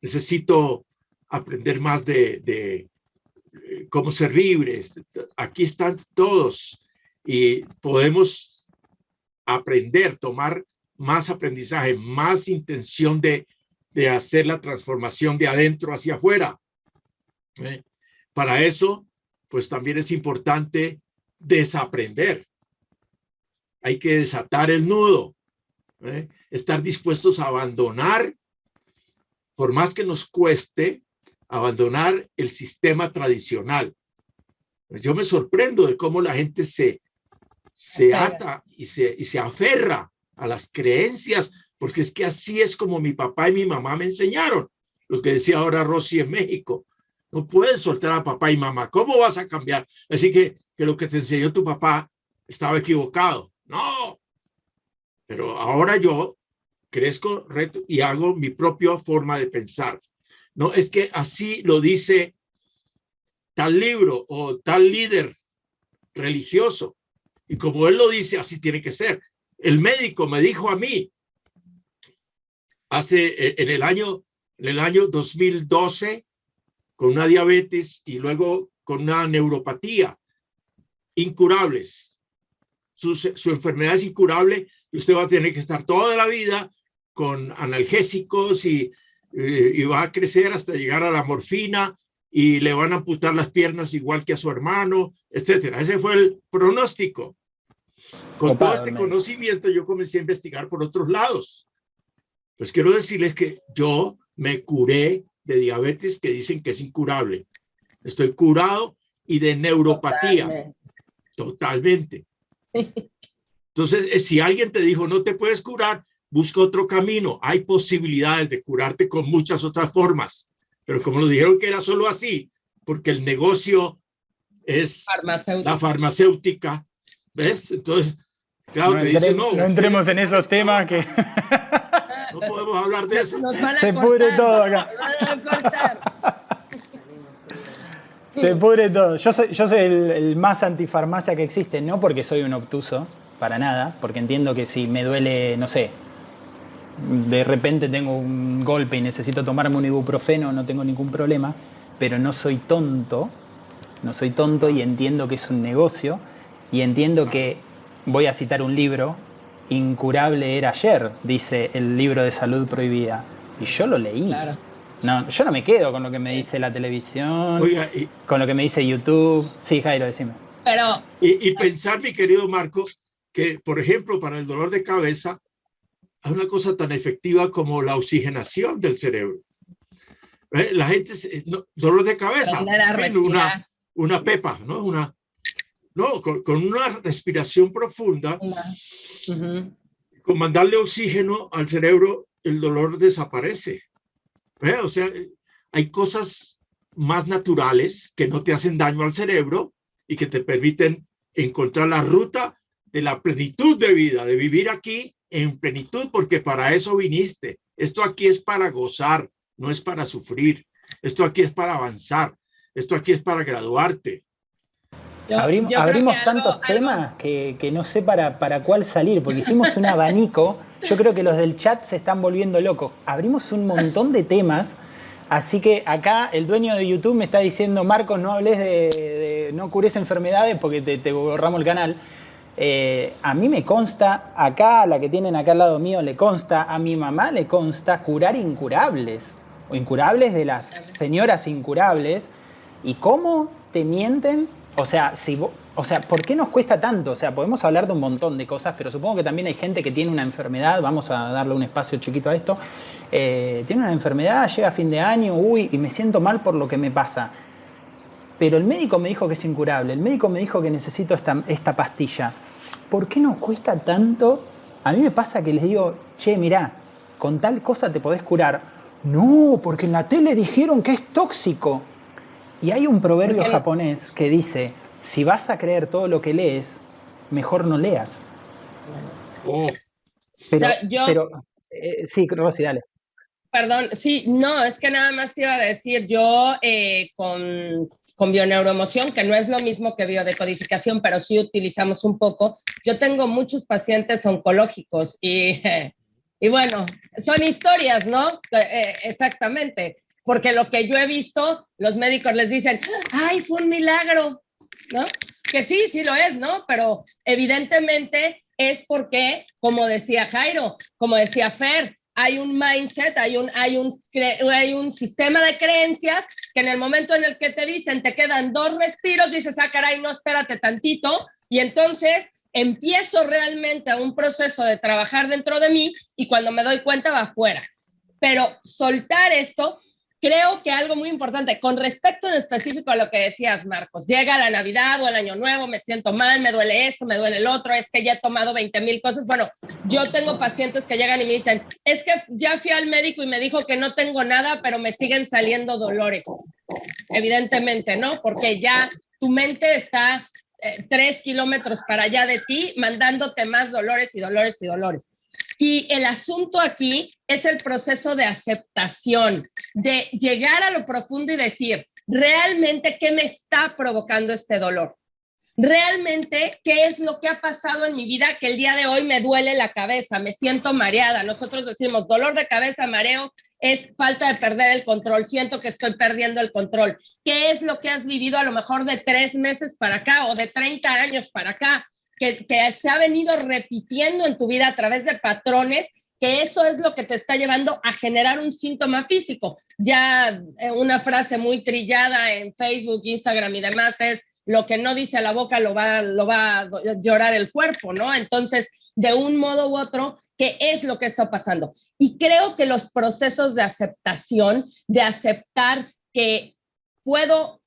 Necesito aprender más de, de eh, cómo ser libres. Aquí están todos y podemos aprender, tomar más aprendizaje, más intención de, de hacer la transformación de adentro hacia afuera. ¿Eh? Para eso, pues también es importante desaprender. Hay que desatar el nudo, ¿eh? estar dispuestos a abandonar, por más que nos cueste, abandonar el sistema tradicional. Yo me sorprendo de cómo la gente se, se ata y se, y se aferra a las creencias, porque es que así es como mi papá y mi mamá me enseñaron. Lo que decía ahora Rosy en México. No puedes soltar a papá y mamá. ¿Cómo vas a cambiar? Así que, que lo que te enseñó tu papá estaba equivocado. No. Pero ahora yo crezco reto y hago mi propia forma de pensar. No, es que así lo dice tal libro o tal líder religioso. Y como él lo dice, así tiene que ser. El médico me dijo a mí, hace eh, en el año, en el año 2012, con una diabetes y luego con una neuropatía, incurables. Su, su enfermedad es incurable y usted va a tener que estar toda la vida con analgésicos y, eh, y va a crecer hasta llegar a la morfina y le van a amputar las piernas igual que a su hermano, etcétera. Ese fue el pronóstico. Con todo este conocimiento yo comencé a investigar por otros lados. Pues quiero decirles que yo me curé de diabetes que dicen que es incurable. Estoy curado y de neuropatía. Totalmente. Entonces, eh, si alguien te dijo no te puedes curar, busca otro camino. Hay posibilidades de curarte con muchas otras formas. Pero como lo dijeron que era solo así, porque el negocio es la farmacéutica, ¿Ves? Entonces, claro, no, dice, no, no entremos en esos temas que... Podemos hablar de eso. Se pudre todo acá. Se pudre todo. Yo soy, yo soy el, el, más antifarmacia que existe, no porque soy un obtuso, para nada, porque entiendo que si me duele, no sé, de repente tengo un golpe y necesito tomarme un ibuprofeno, no tengo ningún problema, pero no soy tonto, no soy tonto y entiendo que es un negocio y entiendo que, voy a citar un libro, Incurable era ayer, dice el libro de salud prohibida. Y yo lo leí. No, yo no me quedo con lo que me dice la televisión, con lo que me dice YouTube. Sí, Jairo, decime. Pero... Y, pensar, mi querido Marcos, que, por ejemplo, para el dolor de cabeza, hay una cosa tan efectiva como la oxigenación del cerebro. ¿Eh? La gente, dolor de cabeza, una, una pepa, ¿no? Una, no, con, una respiración profunda, Con mandarle oxígeno al cerebro, el dolor desaparece. ¿Eh? O sea, hay cosas más naturales que no te hacen daño al cerebro y que te permiten encontrar la ruta de la plenitud de vida, de vivir aquí en plenitud, porque para eso viniste. Esto aquí es para gozar, no es para sufrir. Esto aquí es para avanzar. Esto aquí es para graduarte. Abrimos, tantos temas que, no sé para, para cuál salir, porque hicimos un abanico. Yo creo que los del chat se están volviendo locos. Abrimos un montón de temas. Así que acá el dueño de YouTube me está diciendo, Marcos, no hables de, no cures enfermedades porque te, te borramos el canal. Eh, a mí me consta, acá, la que tienen acá al lado mío, le consta, a mi mamá le consta curar incurables, o incurables de las señoras incurables, y cómo te mienten, o sea, si o sea, ¿por qué nos cuesta tanto? O sea, podemos hablar de un montón de cosas, pero supongo que también hay gente que tiene una enfermedad, vamos a darle un espacio chiquito a esto, eh, tiene una enfermedad, llega a fin de año, uy, y me siento mal por lo que me pasa. Pero el médico me dijo que es incurable, el médico me dijo que necesito esta, esta pastilla. ¿Por qué nos cuesta tanto? A mí me pasa que les digo, che, mirá, con tal cosa te podés curar. No, porque en la tele dijeron que es tóxico. Y hay un proverbio japonés que dice, si vas a creer todo lo que lees, mejor no leas. Oh. Pero, pero eh, sí, Rosy, dale. Perdón, sí, no, es que nada más te iba a decir, yo eh, con, con bioneuroemoción, que no es lo mismo que biodecodificación, pero sí utilizamos un poco, yo tengo muchos pacientes oncológicos y, y bueno, son historias, ¿no? Eh, exactamente, porque lo que yo he visto, los médicos les dicen, ay, fue un milagro, ¿no? Que sí, sí lo es, ¿no? Pero evidentemente es porque, como decía Jairo, como decía Fer, hay un mindset, hay un, hay un, hay un sistema de creencias que en el momento en el que te dicen te quedan dos respiros, dices, ah, caray, no, espérate tantito, y entonces empiezo realmente un proceso de trabajar dentro de mí y cuando me doy cuenta va afuera. Pero soltar esto creo que algo muy importante, con respecto en específico a lo que decías, Marcos, llega la Navidad o el Año Nuevo, me siento mal, me duele esto, me duele el otro, es que ya he tomado 20 mil cosas. Bueno, yo tengo pacientes que llegan y me dicen, es que ya fui al médico y me dijo que no tengo nada, pero me siguen saliendo dolores. Evidentemente, ¿no? Porque ya tu mente está eh, tres kilómetros para allá de ti, mandándote más dolores y dolores y dolores. Y el asunto aquí es el proceso de aceptación, de llegar a lo profundo y decir, realmente, ¿qué me está provocando este dolor? Realmente, ¿qué es lo que ha pasado en mi vida que el día de hoy me duele la cabeza, me siento mareada? Nosotros decimos, dolor de cabeza, mareo, es falta de perder el control, siento que estoy perdiendo el control. ¿Qué es lo que has vivido a lo mejor de tres meses para acá o de 30 años para acá? Que, se ha venido repitiendo en tu vida a través de patrones que eso es lo que te está llevando a generar un síntoma físico. Ya eh, una frase muy trillada en Facebook, Instagram y demás es lo que no dice la boca lo va, lo va a llorar el cuerpo, ¿no? Entonces, de un modo u otro, ¿qué es lo que está pasando? Y creo que los procesos de aceptación, de aceptar que puedo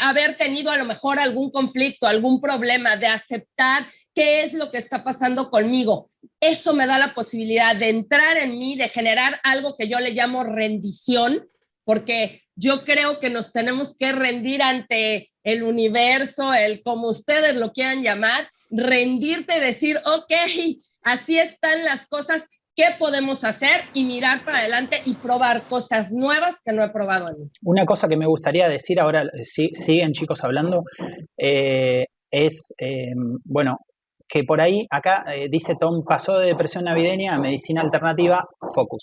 haber tenido a lo mejor algún conflicto, algún problema, de aceptar qué es lo que está pasando conmigo. Eso me da la posibilidad de entrar en mí, de generar algo que yo le llamo rendición, porque yo creo que nos tenemos que rendir ante el universo, el como ustedes lo quieran llamar, rendirte y decir, ok, así están las cosas, qué podemos hacer y mirar para adelante y probar cosas nuevas que no he probado antes. Una cosa que me gustaría decir ahora, sí, siguen chicos hablando, eh, es, eh, bueno, que por ahí, acá eh, dice Tom, pasó de depresión navideña a medicina alternativa, focus.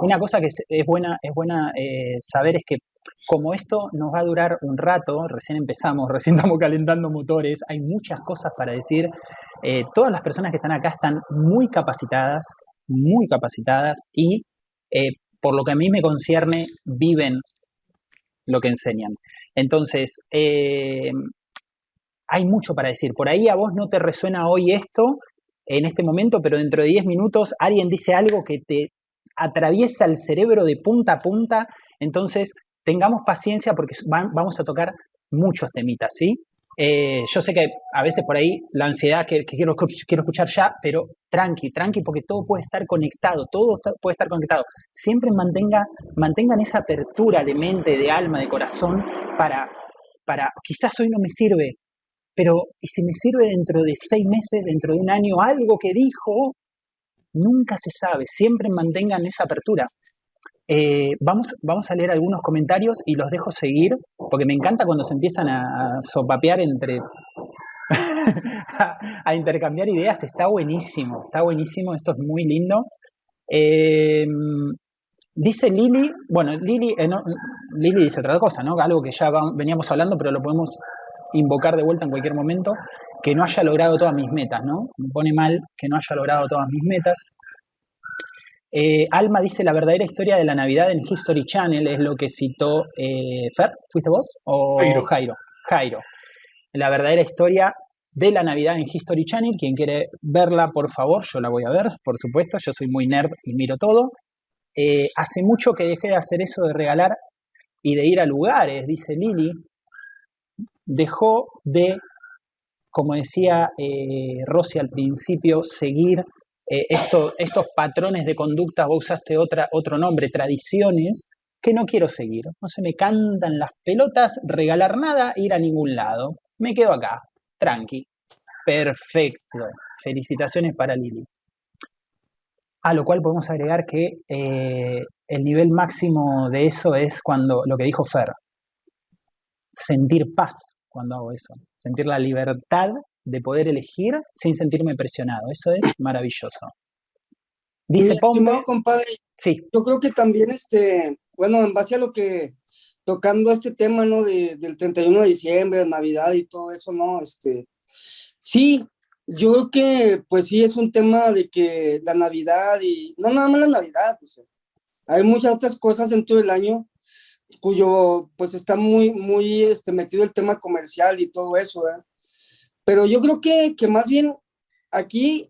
Una cosa que es, buena, es buena saber es que como esto nos va a durar un rato, recién empezamos, recién estamos calentando motores, hay muchas cosas para decir. todas las personas que están acá están muy capacitadas, muy capacitadas y, eh, por lo que a mí me concierne, viven lo que enseñan. Entonces, eh, hay mucho para decir. Por ahí a vos no te resuena hoy esto, en este momento, pero dentro de 10 minutos alguien dice algo que te atraviesa el cerebro de punta a punta. Entonces, tengamos paciencia porque vamos a tocar muchos temitas, ¿sí? Eh, yo sé que a veces por ahí la ansiedad que, quiero, quiero escuchar ya, pero tranqui, tranqui, porque todo puede estar conectado, todo puede estar conectado. Siempre mantenga, mantengan esa apertura de mente, de alma, de corazón para, para, quizás hoy no me sirve, pero ¿y si me sirve dentro de seis meses, dentro de un año, algo que dijo? Nunca se sabe, siempre mantengan esa apertura. Eh, vamos, a leer algunos comentarios y los dejo seguir, porque me encanta cuando se empiezan a, sopapear entre... a, intercambiar ideas, está buenísimo, está buenísimo, esto es muy lindo. Eh, dice Lili, bueno, Lili, eh, Lili dice otra cosa, ¿no? Algo que ya veníamos hablando, pero lo podemos invocar de vuelta en cualquier momento, que no haya logrado todas mis metas, ¿no? Me pone mal que no haya logrado todas mis metas. Eh, Alma dice la verdadera historia de la Navidad en History Channel, es lo que citó eh, Fer, ¿fuiste vos? O Jairo. Jairo. La verdadera historia de la Navidad en History Channel, quien quiere verla, por favor, yo la voy a ver, por supuesto, yo soy muy nerd y miro todo. Eh, hace mucho que dejé de hacer eso de regalar y de ir a lugares, dice Lili. Dejó de, como decía Rosy al principio, seguir eh, estos patrones de conducta, vos usaste otro nombre, tradiciones, que no quiero seguir. No se me cantan las pelotas, regalar nada, ir a ningún lado. Me quedo acá, tranqui. Perfecto. Felicitaciones para Lili. A lo cual podemos agregar que eh, el nivel máximo de eso es cuando lo que dijo Fer, sentir paz cuando hago eso, sentir la libertad de poder elegir sin sentirme presionado. Eso es maravilloso. Dice Pombo. compadre, sí. Yo creo que también, este, bueno, en base a lo que, tocando este tema, ¿no? De, del 31 de diciembre, Navidad y todo eso, ¿no? Este, sí, yo creo que, pues sí, es un tema de que la Navidad y, no nada más la Navidad, o hay muchas otras cosas dentro del año cuyo, pues está muy, muy, este, metido el tema comercial y todo eso, ¿verdad? Pero yo creo que, que más bien aquí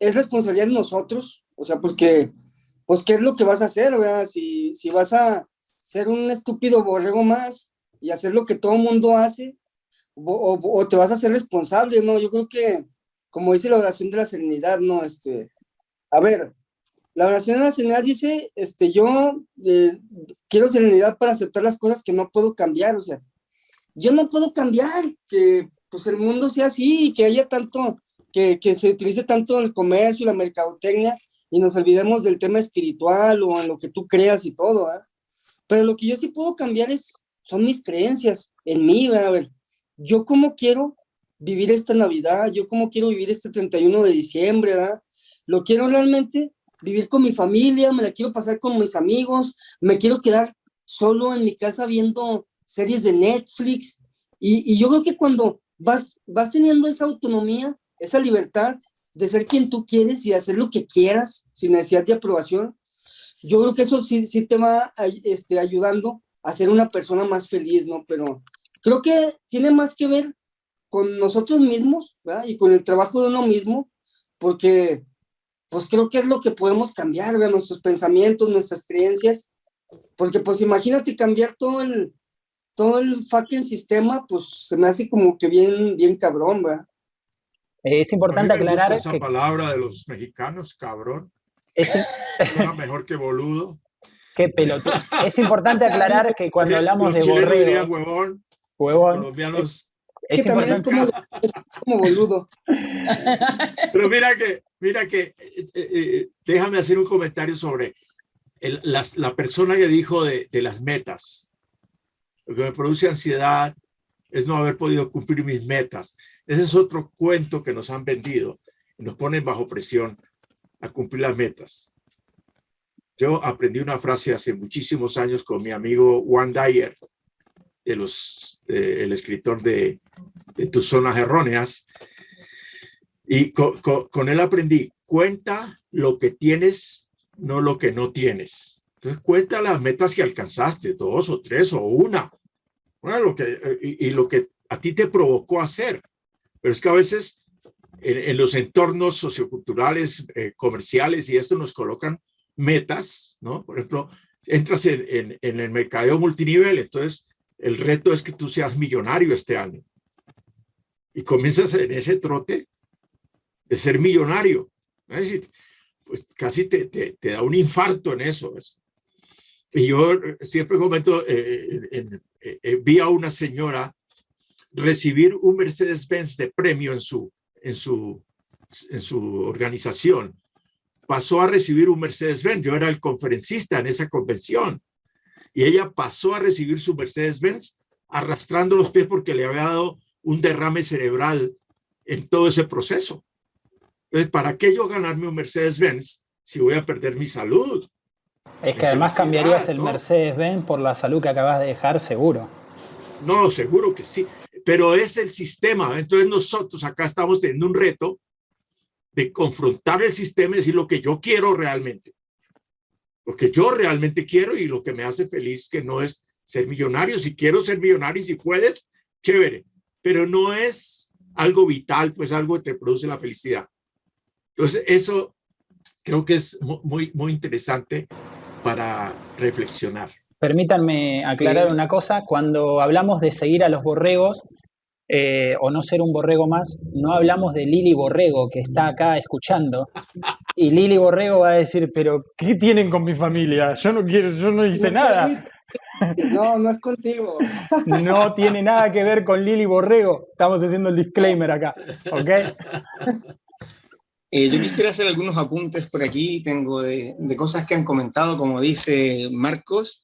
es responsabilidad de nosotros, o sea, porque, pues, ¿qué es lo que vas a hacer? Si, si vas a ser un estúpido borrego más y hacer lo que todo mundo hace, o, o, te vas a ser responsable, ¿no? Yo creo que, como dice la oración de la serenidad, ¿no? Este, a ver, la oración de la serenidad dice, este, yo eh, quiero serenidad para aceptar las cosas que no puedo cambiar, o sea, yo no puedo cambiar que pues el mundo sea así y que haya tanto, que, que se utilice tanto el comercio y la mercadotecnia y nos olvidemos del tema espiritual o en lo que tú creas y todo, ¿eh? Pero lo que yo sí puedo cambiar es, son mis creencias en mí, a ver, yo cómo quiero vivir esta Navidad, yo cómo quiero vivir este 31 de diciembre, ¿verdad? Lo quiero realmente vivir con mi familia, me la quiero pasar con mis amigos, me quiero quedar solo en mi casa viendo series de Netflix. Y, y yo creo que cuando vas, vas teniendo esa autonomía, esa libertad de ser quien tú quieres y hacer lo que quieras sin necesidad de aprobación. Yo creo que eso sí, sí te va este, ayudando a ser una persona más feliz, ¿no? Pero creo que tiene más que ver con nosotros mismos, ¿verdad? Y con el trabajo de uno mismo, porque pues creo que es lo que podemos cambiar, ¿verdad? Nuestros pensamientos, nuestras creencias, porque pues imagínate cambiar todo el, todo el fucking sistema, pues se me hace como que bien, bien cabrón, ¿verdad? Es importante aclarar esa palabra de los mexicanos, cabrón. Es mejor que boludo. Qué pelotudo. Es importante aclarar que cuando hablamos de borregos, huevón, huevón, colombianos es que también es como, como, boludo. Pero mira que, mira que, eh, eh, eh, déjame hacer un comentario sobre el, la persona que dijo de, de, las metas. Lo que me produce ansiedad es no haber podido cumplir mis metas. Ese es otro cuento que nos han vendido y nos ponen bajo presión a cumplir las metas. Yo aprendí una frase hace muchísimos años con mi amigo Juan Dyer, de los, el escritor de, Tus Zonas Erróneas, y con, con, él aprendí, cuenta lo que tienes, no lo que no tienes. Entonces cuenta las metas que alcanzaste, dos o tres o una. Bueno, lo que, y, lo que a ti te provocó hacer. Pero es que a veces en, los entornos socioculturales, eh, comerciales y esto nos colocan metas, ¿no? Por ejemplo, entras en, en, en, el mercadeo multinivel, entonces el reto es que tú seas millonario este año. y comienzas en ese trote de ser millonario. pues casi te, te, da un infarto en eso. Y yo siempre comento, eh, eh, vi a una señora recibir un Mercedes-Benz de premio en su, en, su, en su organización. Pasó a recibir un Mercedes-Benz. Yo era el conferencista en esa convención. Y ella pasó a recibir su Mercedes-Benz arrastrando los pies porque le había dado un derrame cerebral en todo ese proceso. Entonces, ¿para qué yo ganarme un Mercedes-Benz si voy a perder mi salud? Es que además cambiarías el Mercedes-Benz por la salud que acabas de dejar, seguro. No, seguro que sí, pero es el sistema. Entonces nosotros acá estamos teniendo un reto de confrontar el sistema y decir lo que yo quiero realmente. Lo que yo realmente quiero y lo que me hace feliz, que no es ser millonario. Si quiero ser millonario y si puedes, chévere pero no es algo vital, pues algo que te produce la felicidad. Entonces, eso creo que es muy, muy interesante para reflexionar. Permítanme aclarar una cosa, cuando hablamos de seguir a los borregos eh, o no ser un borrego más, no hablamos de Lili Borrego, que está acá escuchando. Y Lili Borrego va a decir, pero ¿qué tienen con mi familia? Yo no quiero, yo no hice nada. No, no es contigo. No tiene nada que ver con Lili Borrego. Estamos haciendo el disclaimer acá, ¿ok? Eh, yo quisiera hacer algunos apuntes por aquí. Tengo de, cosas que han comentado, como dice Marcos.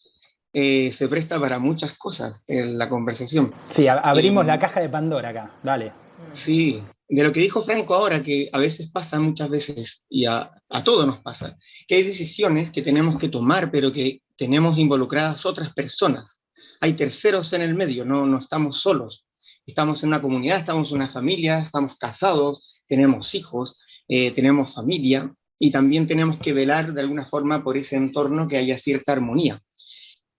Eh, se presta para muchas cosas en la conversación. Sí, abrimos la caja de Pandora acá, dale. Sí, de lo que dijo Franco ahora, que a veces pasa muchas veces, y a, a todos nos pasa, que hay decisiones que tenemos que tomar, pero que tenemos involucradas otras personas. Hay terceros en el medio, no, no estamos solos. Estamos en una comunidad, estamos en una familia, estamos casados, tenemos hijos, eh, tenemos familia y también tenemos que velar de alguna forma por ese entorno que haya cierta armonía.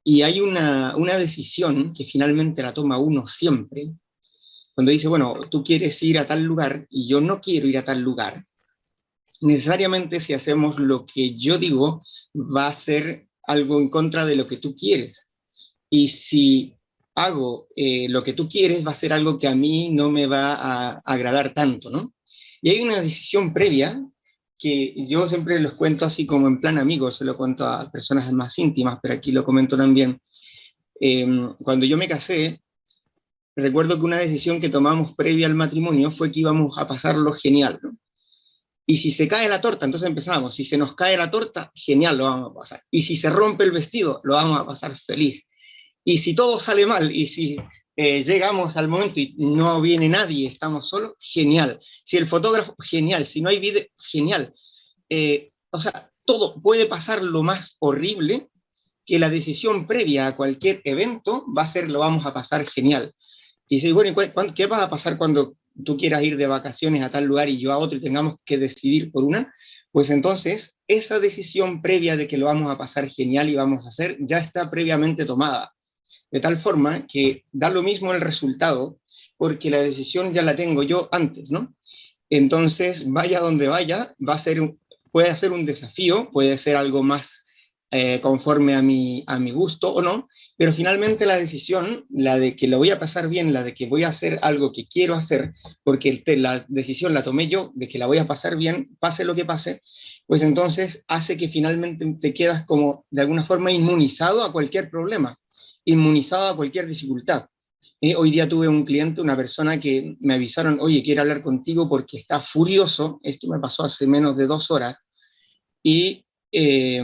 Y hay una, una decisión que finalmente la toma uno siempre, cuando dice, bueno, tú quieres ir a tal lugar y yo no quiero ir a tal lugar, necesariamente si hacemos lo que yo digo, va a ser algo en contra de lo que tú quieres. Y si hago eh, lo que tú quieres, va a ser algo que a mí no me va a, agradar tanto, ¿no? Y hay una decisión previa que yo siempre los cuento así como en plan amigo, se lo cuento a personas más íntimas, pero aquí lo comento también. Em, cuando yo me casé, recuerdo que una decisión que tomamos previa al matrimonio fue que íbamos a pasarlo genial. Y si se cae la torta, entonces empezamos. Si se nos cae la torta, genial, lo vamos a pasar. Y si se rompe el vestido, lo vamos a pasar feliz. Y si todo sale mal, y si eh, llegamos al momento y no viene nadie, estamos solos, genial. Si el fotógrafo, genial. Si no hay video, genial. Eh, o sea, todo puede pasar lo más horrible que la decisión previa a cualquier evento va a ser lo vamos a pasar genial. Y si, bueno, ¿qué va a pasar cuando tú quieras ir de vacaciones a tal lugar y yo a otro y tengamos que decidir por una, pues entonces esa decisión previa de que lo vamos a pasar genial y vamos a hacer ya está previamente tomada. De tal forma que da lo mismo el resultado porque la decisión ya la tengo yo antes, ¿no? Entonces, vaya donde vaya, va a ser, puede ser un desafío, puede ser algo más eh, conforme a mi, a mi gusto o no, pero finalmente la decisión, la de que lo voy a pasar bien, la de que voy a hacer algo que quiero hacer, porque la decisión la tomé yo, de que la voy a pasar bien, pase lo que pase, pues entonces hace que finalmente te quedas como de alguna forma inmunizado a cualquier problema, inmunizado a cualquier dificultad. Eh, hoy día tuve un cliente, una persona que me avisaron, oye, quiero hablar contigo porque está furioso, esto me pasó hace menos de dos horas, y eh,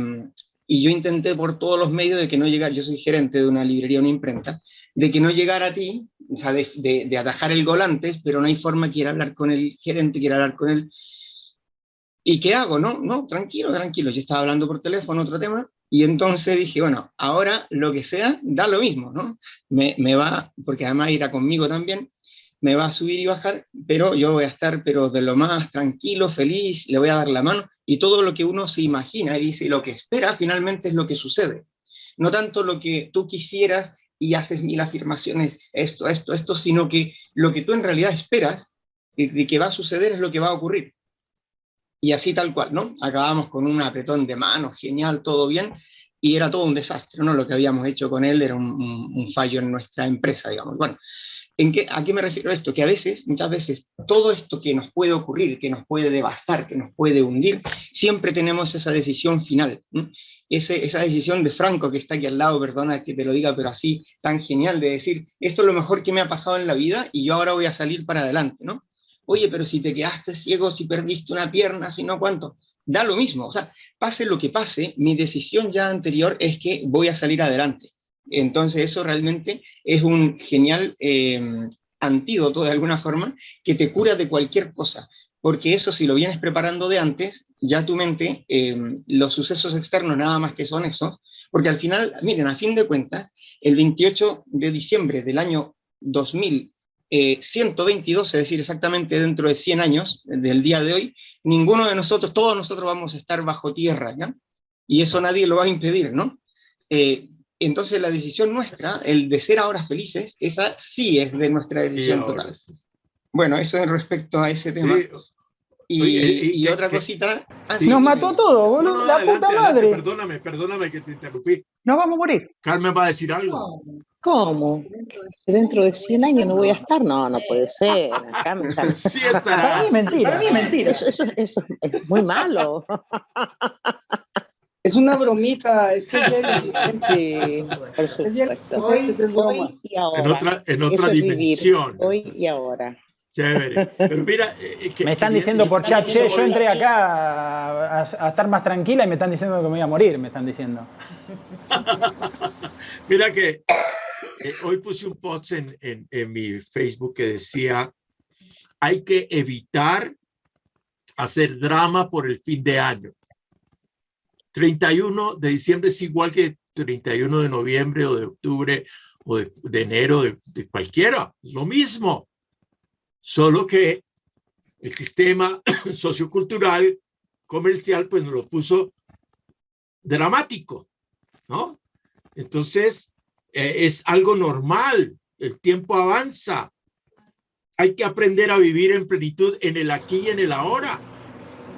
y yo intenté por todos los medios de que no llegara, yo soy gerente de una librería, una imprenta, de que no llegara a ti, o sea, de, atajar el gol antes, pero no hay forma, quiera hablar con el gerente, quiera hablar con él. ¿Y qué hago? No, no, tranquilo, tranquilo. Yo estaba hablando por teléfono, otro tema, y entonces dije, bueno, ahora lo que sea, da lo mismo, ¿no? Me, me va, porque además irá conmigo también, me va a subir y bajar, pero yo voy a estar, pero de lo más tranquilo, feliz, le voy a dar la mano, y todo lo que uno se imagina y dice y lo que espera finalmente es lo que sucede. No tanto lo que tú quisieras y haces mil afirmaciones, esto, esto, esto, sino que lo que tú en realidad esperas de que va a suceder es lo que va a ocurrir. Y así tal cual, ¿no? Acabamos con un apretón de manos, genial, todo bien, y era todo un desastre, ¿no? Lo que habíamos hecho con él era un, un fallo en nuestra empresa, digamos. Bueno, ¿En qué, ¿A qué me refiero esto? Que a veces, muchas veces, todo esto que nos puede ocurrir, que nos puede devastar, que nos puede hundir, siempre tenemos esa decisión final. Ese, esa decisión de Franco, que está aquí al lado, perdona que te lo diga, pero así, tan genial, de decir, esto es lo mejor que me ha pasado en la vida y yo ahora voy a salir para adelante, ¿no? Oye, pero si te quedaste ciego, si perdiste una pierna, si no cuánto, da lo mismo. O sea, pase lo que pase, mi decisión ya anterior es que voy a salir adelante. Entonces eso realmente es un genial eh, antídoto de alguna forma que te cura de cualquier cosa, porque eso si lo vienes preparando de antes, ya tu mente, eh, los sucesos externos nada más que son esos, porque al final, miren, a fin de cuentas, el 28 de diciembre del año 2122, eh, es decir, exactamente dentro de 100 años del día de hoy, ninguno de nosotros, todos nosotros vamos a estar bajo tierra, ¿ya? Y eso nadie lo va a impedir, ¿no? entonces la decisión nuestra, el de ser ahora felices, esa sí es de nuestra decisión total. Bueno, eso es respecto a ese tema. Y, otra cosita. Ah, Nos mató todo, boludo. la puta madre. perdóname, perdóname que te interrumpí. Nos vamos a morir. Carmen va a decir algo. ¿Cómo? Dentro de 100 años no voy a estar. No, no puede ser. sí estará. Para mí mentira. Para mí mentira. eso es muy malo. Es una bromita, es que sí, es cierto, es broma. En otra, en otra dimensión. Hoy y ahora. Chévere. Pero mira, eh, me están diciendo por chat, che, yo entré acá a, estar más tranquila y me están diciendo que me voy a morir, me están diciendo. mira que eh, hoy puse un post en, en, en mi Facebook que decía, hay que evitar hacer drama por el fin de año. 31 de diciembre es igual que 31 de noviembre o de octubre o de, enero de, cualquiera, es lo mismo, solo que el sistema sociocultural comercial pues nos lo puso dramático, ¿no? Entonces, eh, es algo normal, el tiempo avanza, hay que aprender a vivir en plenitud en el aquí y en el ahora.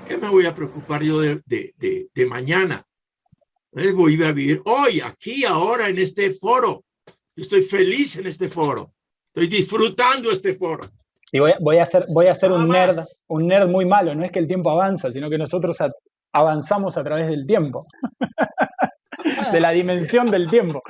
¿Qué me voy a preocupar yo de, de, de, mañana? Eh, voy a vivir hoy, aquí, ahora, en este foro. estoy feliz en este foro. Estoy disfrutando este foro. Y voy, voy a hacer, voy a hacer un nerd, un nerd muy malo. No es que el tiempo avanza, sino que nosotros avanzamos a través del tiempo. de la dimensión del tiempo.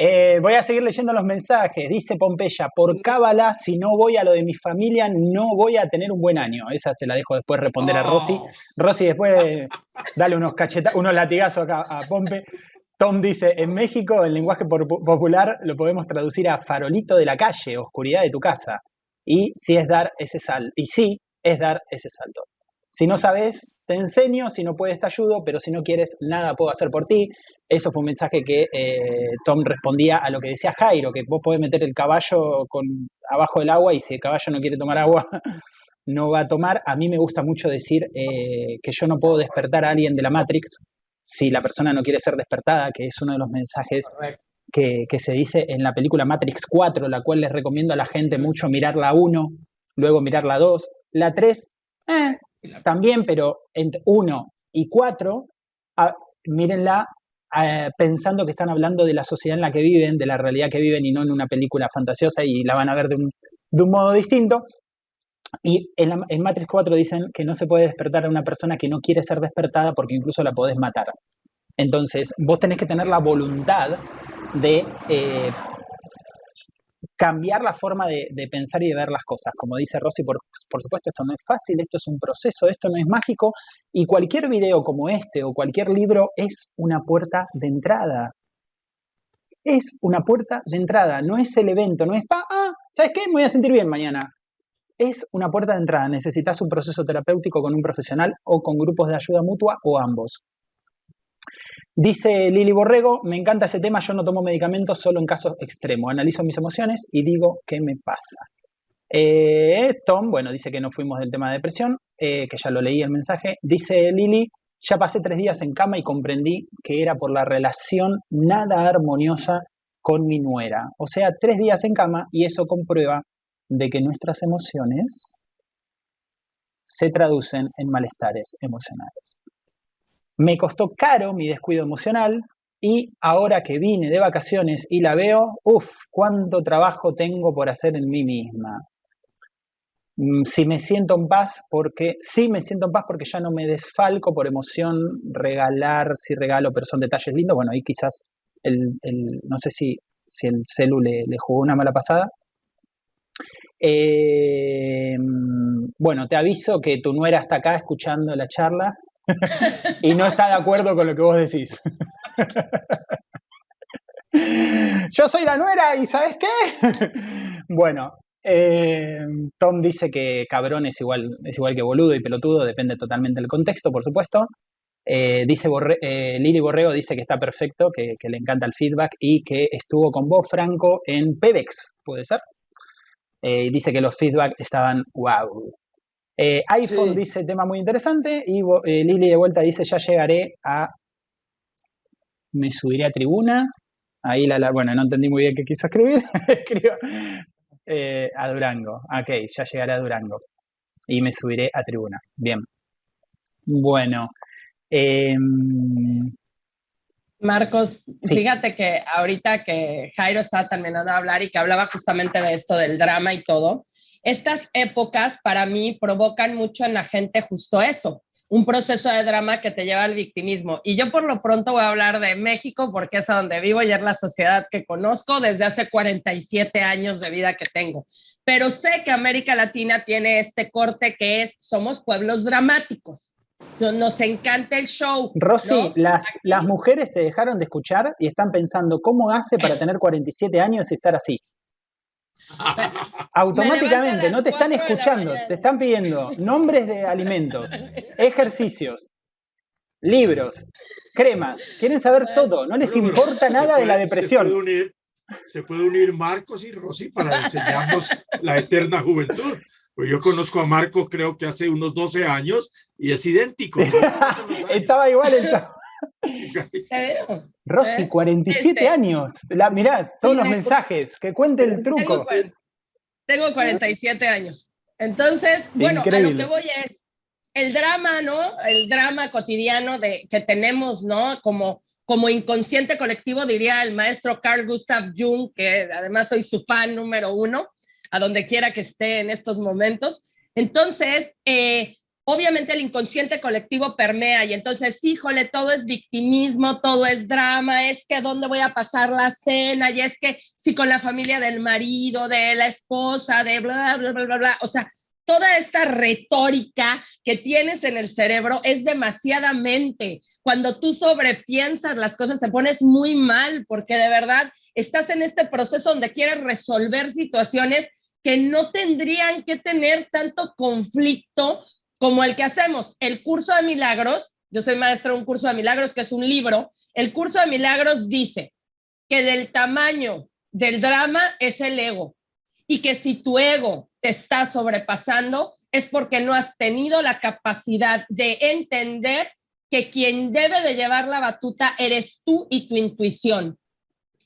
Eh, voy a seguir leyendo los mensajes. Dice Pompeya, por cábala, si no voy a lo de mi familia, no voy a tener un buen año. Esa se la dejo después responder a Rosy. Oh. Rosy, después dale unos cacheta, unos latigazos acá a Pompe. Tom dice, en México el lenguaje popular lo podemos traducir a farolito de la calle, oscuridad de tu casa. Y si es dar ese salto. Y sí, es dar ese salto. Si no sabes, te enseño, si no puedes, te ayudo, pero si no quieres, nada puedo hacer por ti. Eso fue un mensaje que eh, Tom respondía a lo que decía Jairo, que vos podés meter el caballo con, abajo del agua y si el caballo no quiere tomar agua, no va a tomar. A mí me gusta mucho decir eh, que yo no puedo despertar a alguien de la Matrix si la persona no quiere ser despertada, que es uno de los mensajes que, que, se dice en la película Matrix 4, la cual les recomiendo a la gente mucho mirar la 1, luego mirar la 2, la 3, eh, también, pero entre 1 y 4, mírenla eh, pensando que están hablando de la sociedad en la que viven, de la realidad que viven y no en una película fantasiosa y la van a ver de un, modo distinto. Y en, en, Matrix 4 dicen que no se puede despertar a una persona que no quiere ser despertada porque incluso la podés matar. Entonces, vos tenés que tener la voluntad de eh, cambiar la forma de, pensar y de ver las cosas. Como dice Rosy, por, supuesto, esto no es fácil, esto es un proceso, esto no es mágico, y cualquier video como este o cualquier libro es una puerta de entrada. Es una puerta de entrada, no es el evento, no es, ah, ¿sabes qué? Me voy a sentir bien mañana. Es una puerta de entrada, necesitas un proceso terapéutico con un profesional o con grupos de ayuda mutua o ambos. Dice Lili Borrego, me encanta ese tema, yo no tomo medicamentos solo en casos extremos, analizo mis emociones y digo qué me pasa. Eh, Tom, bueno, dice que no fuimos del tema de depresión, eh, que ya lo leí el mensaje. Dice Lili, ya pasé tres días en cama y comprendí que era por la relación nada armoniosa con mi nuera. O sea, tres días en cama y eso comprueba de que nuestras emociones se traducen en malestares emocionales. Me costó caro mi descuido emocional, y ahora que vine de vacaciones y la veo, uff, cuánto trabajo tengo por hacer en mí misma. Mm, si me siento en paz, porque sí me siento en paz porque ya no me desfalco por emoción regalar, si regalo, pero son detalles lindos. Bueno, ahí quizás el, no sé si, si el celu le, jugó una mala pasada. Eh, bueno, te aviso que tu nuera está acá escuchando la charla y no está de acuerdo con lo que vos decís. Yo soy la nuera y ¿sabes qué? bueno, eh, Tom dice que cabrón es igual, es igual que boludo y pelotudo, depende totalmente del contexto, por supuesto. Eh, dice eh, Lili Borrego dice que está perfecto, que, le encanta el feedback y que estuvo con vos, Franco, en Pebex, ¿puede ser? dice que los feedback estaban wow. iPhone dice tema muy interesante y Lili de vuelta dice ya llegaré a me subiré a tribuna. Ahí la, bueno, no entendí muy bien qué quiso escribir. Escribo eh, a Durango. Ok, ya llegaré a Durango. Y me subiré a tribuna. Bien. Bueno. Em, Marcos, fíjate que ahorita que Jairo estaba terminando de hablar y que hablaba justamente de esto del drama y todo, estas épocas para mí provocan mucho en la gente justo eso, un proceso de drama que te lleva al victimismo. Y yo por lo pronto voy a hablar de México porque es a donde vivo y es la sociedad que conozco desde hace 47 años de vida que tengo. Pero sé que América Latina tiene este corte que es, somos pueblos dramáticos. Nos encanta el show. Rosy, las, las mujeres te dejaron de escuchar y están pensando, ¿cómo hace para tener 47 años y estar así? Automáticamente, no te están escuchando, te están pidiendo nombres de alimentos, ejercicios, libros, cremas, quieren saber todo, no les importa nada de la depresión. Se puede, unir, Marcos y Rosy para enseñarnos la eterna juventud. Pues yo conozco a Marcos creo que hace unos 12 años y es idéntico. Estaba igual el chavo. Rosy, 47 este, años. La, mirá, todos los mensajes, que cuente el truco. Tengo, 47 años. Entonces, bueno, a lo que voy es el drama, ¿no? El drama cotidiano de, que tenemos, ¿no? Como, como inconsciente colectivo, diría el maestro Carl Gustav Jung, que además soy su fan número uno, a donde quiera que esté en estos momentos. Entonces, eh, obviamente el inconsciente colectivo permea y entonces, híjole, todo es victimismo, todo es drama, es que dónde voy a pasar la cena y es que si con la familia del marido, de la esposa, de bla, bla, bla, bla, bla, o sea, toda esta retórica que tienes en el cerebro es demasiadamente. Cuando tú sobrepiensas las cosas te pones muy mal porque de verdad estás en este proceso donde quieres resolver situaciones que no tendrían que tener tanto conflicto como el que hacemos, el curso de milagros, yo soy maestra de un curso de milagros que es un libro, el curso de milagros dice que del tamaño del drama es el ego y que si tu ego te está sobrepasando es porque no has tenido la capacidad de entender que quien debe de llevar la batuta eres tú y tu intuición.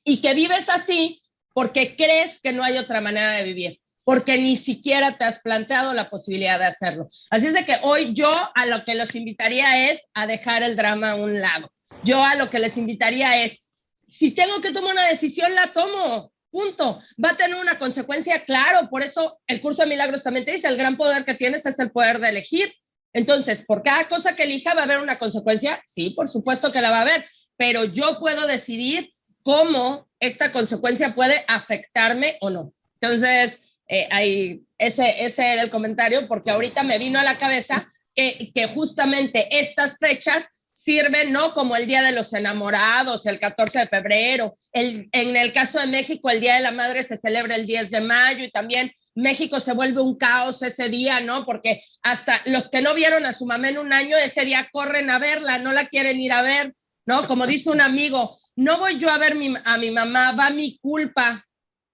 Y que vives así porque crees que no hay otra manera de vivir porque ni siquiera te has planteado la posibilidad de hacerlo. Así es de que hoy yo a lo que los invitaría es a dejar el drama a un lado. Yo a lo que les invitaría es, si tengo que tomar una decisión, la tomo. Punto. Va a tener una consecuencia, claro. Por eso el curso de milagros también te dice, el gran poder que tienes es el poder de elegir. Entonces, por cada cosa que elija va a haber una consecuencia. Sí, por supuesto que la va a haber, pero yo puedo decidir cómo esta consecuencia puede afectarme o no. Entonces, eh, ahí, ese, ese era el comentario, porque ahorita me vino a la cabeza que, que justamente estas fechas sirven, ¿no? Como el Día de los Enamorados, el 14 de febrero. El, en el caso de México, el Día de la Madre se celebra el 10 de mayo y también México se vuelve un caos ese día, ¿no? Porque hasta los que no vieron a su mamá en un año, ese día corren a verla, no la quieren ir a ver, ¿no? Como dice un amigo, no voy yo a ver mi, a mi mamá, va mi culpa.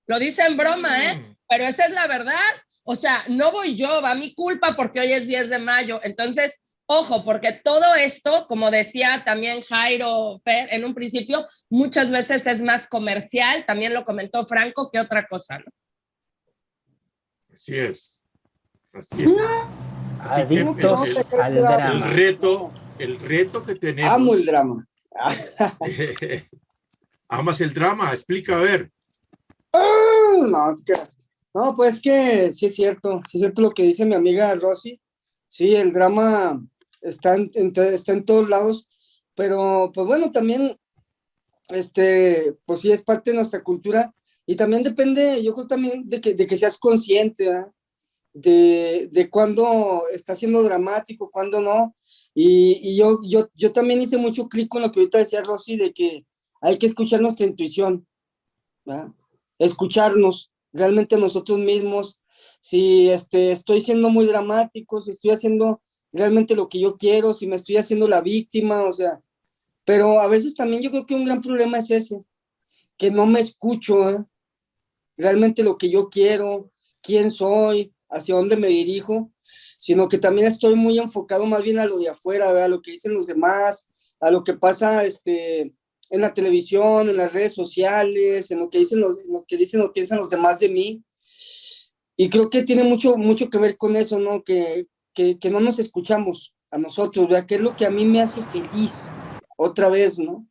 Lo dice en broma, ¿eh? Pero esa es la verdad. O sea, no voy yo, va mi culpa porque hoy es 10 de mayo. Entonces, ojo, porque todo esto, como decía también Jairo Fer en un principio, muchas veces es más comercial, también lo comentó Franco, que otra cosa, ¿no? Así es. Así es. Adictos al drama. El reto, el reto que tenemos. Amo el drama. ¿Amas el drama? Explica, a ver. No, no, pues que sí es cierto, sí es cierto lo que dice mi amiga Rosy. Sí, el drama está en, está en todos lados, pero pues bueno, también, este, pues sí es parte de nuestra cultura y también depende, yo creo también de que, de que seas consciente, de, de cuándo está siendo dramático, cuándo no. Y, yo, yo, yo también hice mucho clic con lo que ahorita decía Rosy, de que hay que escuchar nuestra intuición, escucharnos realmente nosotros mismos. Si este, estoy siendo muy dramático, si estoy haciendo realmente lo que yo quiero, si me estoy haciendo la víctima, o sea, pero a veces también yo creo que un gran problema es ese, que no me escucho, ¿eh? realmente lo que yo quiero, quién soy, hacia dónde me dirijo, sino que también estoy muy enfocado más bien a lo de afuera, a lo que dicen los demás, a lo que pasa este, en la televisión, en las redes sociales, en lo que dicen los, lo que dicen o piensan los demás de mí. Y creo que tiene mucho, mucho que ver con eso, ¿no? Que, que, que no nos escuchamos a nosotros, ¿verdad? Que es lo que a mí me hace feliz, otra vez, ¿no?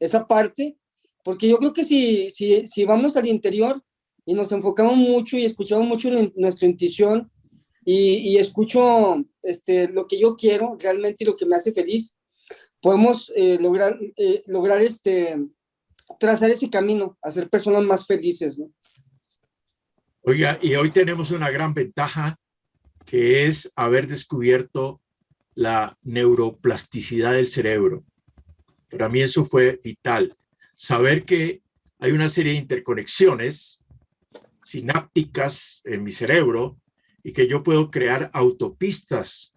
Esa parte, porque yo creo que si, si, si vamos al interior, y nos enfocamos mucho y escuchamos mucho nuestra intuición y, y, escucho este, lo que yo quiero realmente y lo que me hace feliz, podemos eh, lograr, eh, lograr este, trazar ese camino, hacer personas más felices. ¿no? Oiga, y hoy tenemos una gran ventaja que es haber descubierto la neuroplasticidad del cerebro. Para mí eso fue vital. Saber que hay una serie de interconexiones sinápticas en mi cerebro y que yo puedo crear autopistas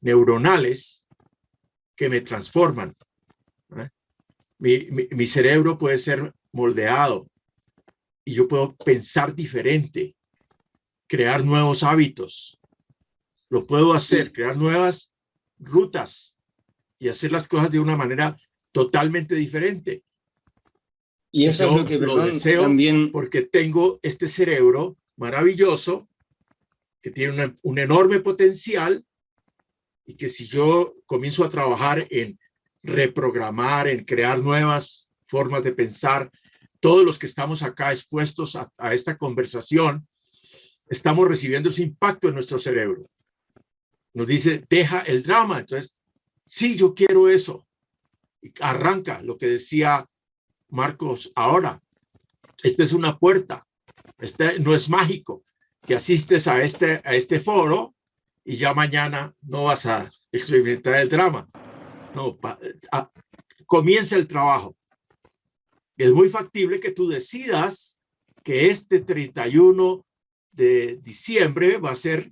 neuronales que me transforman. Mi, mi, cerebro puede ser moldeado y yo puedo pensar diferente, crear nuevos hábitos. Lo puedo hacer, crear nuevas rutas y hacer las cosas de una manera totalmente diferente. Y eso es lo que lo deseo también... porque tengo este cerebro maravilloso que tiene un enorme potencial y que si yo comienzo a trabajar en reprogramar, en crear nuevas formas de pensar, todos los que estamos acá expuestos a, esta conversación, estamos recibiendo ese impacto en nuestro cerebro. Nos dice, deja el drama. Entonces, sí, yo quiero eso. Arranca lo que decía Marcos, ahora, esta es una puerta, este no es mágico, que asistes a este, a este foro y ya mañana no vas a experimentar el drama. No, comienza el trabajo. Es muy factible que tú decidas que este 31 de diciembre va a ser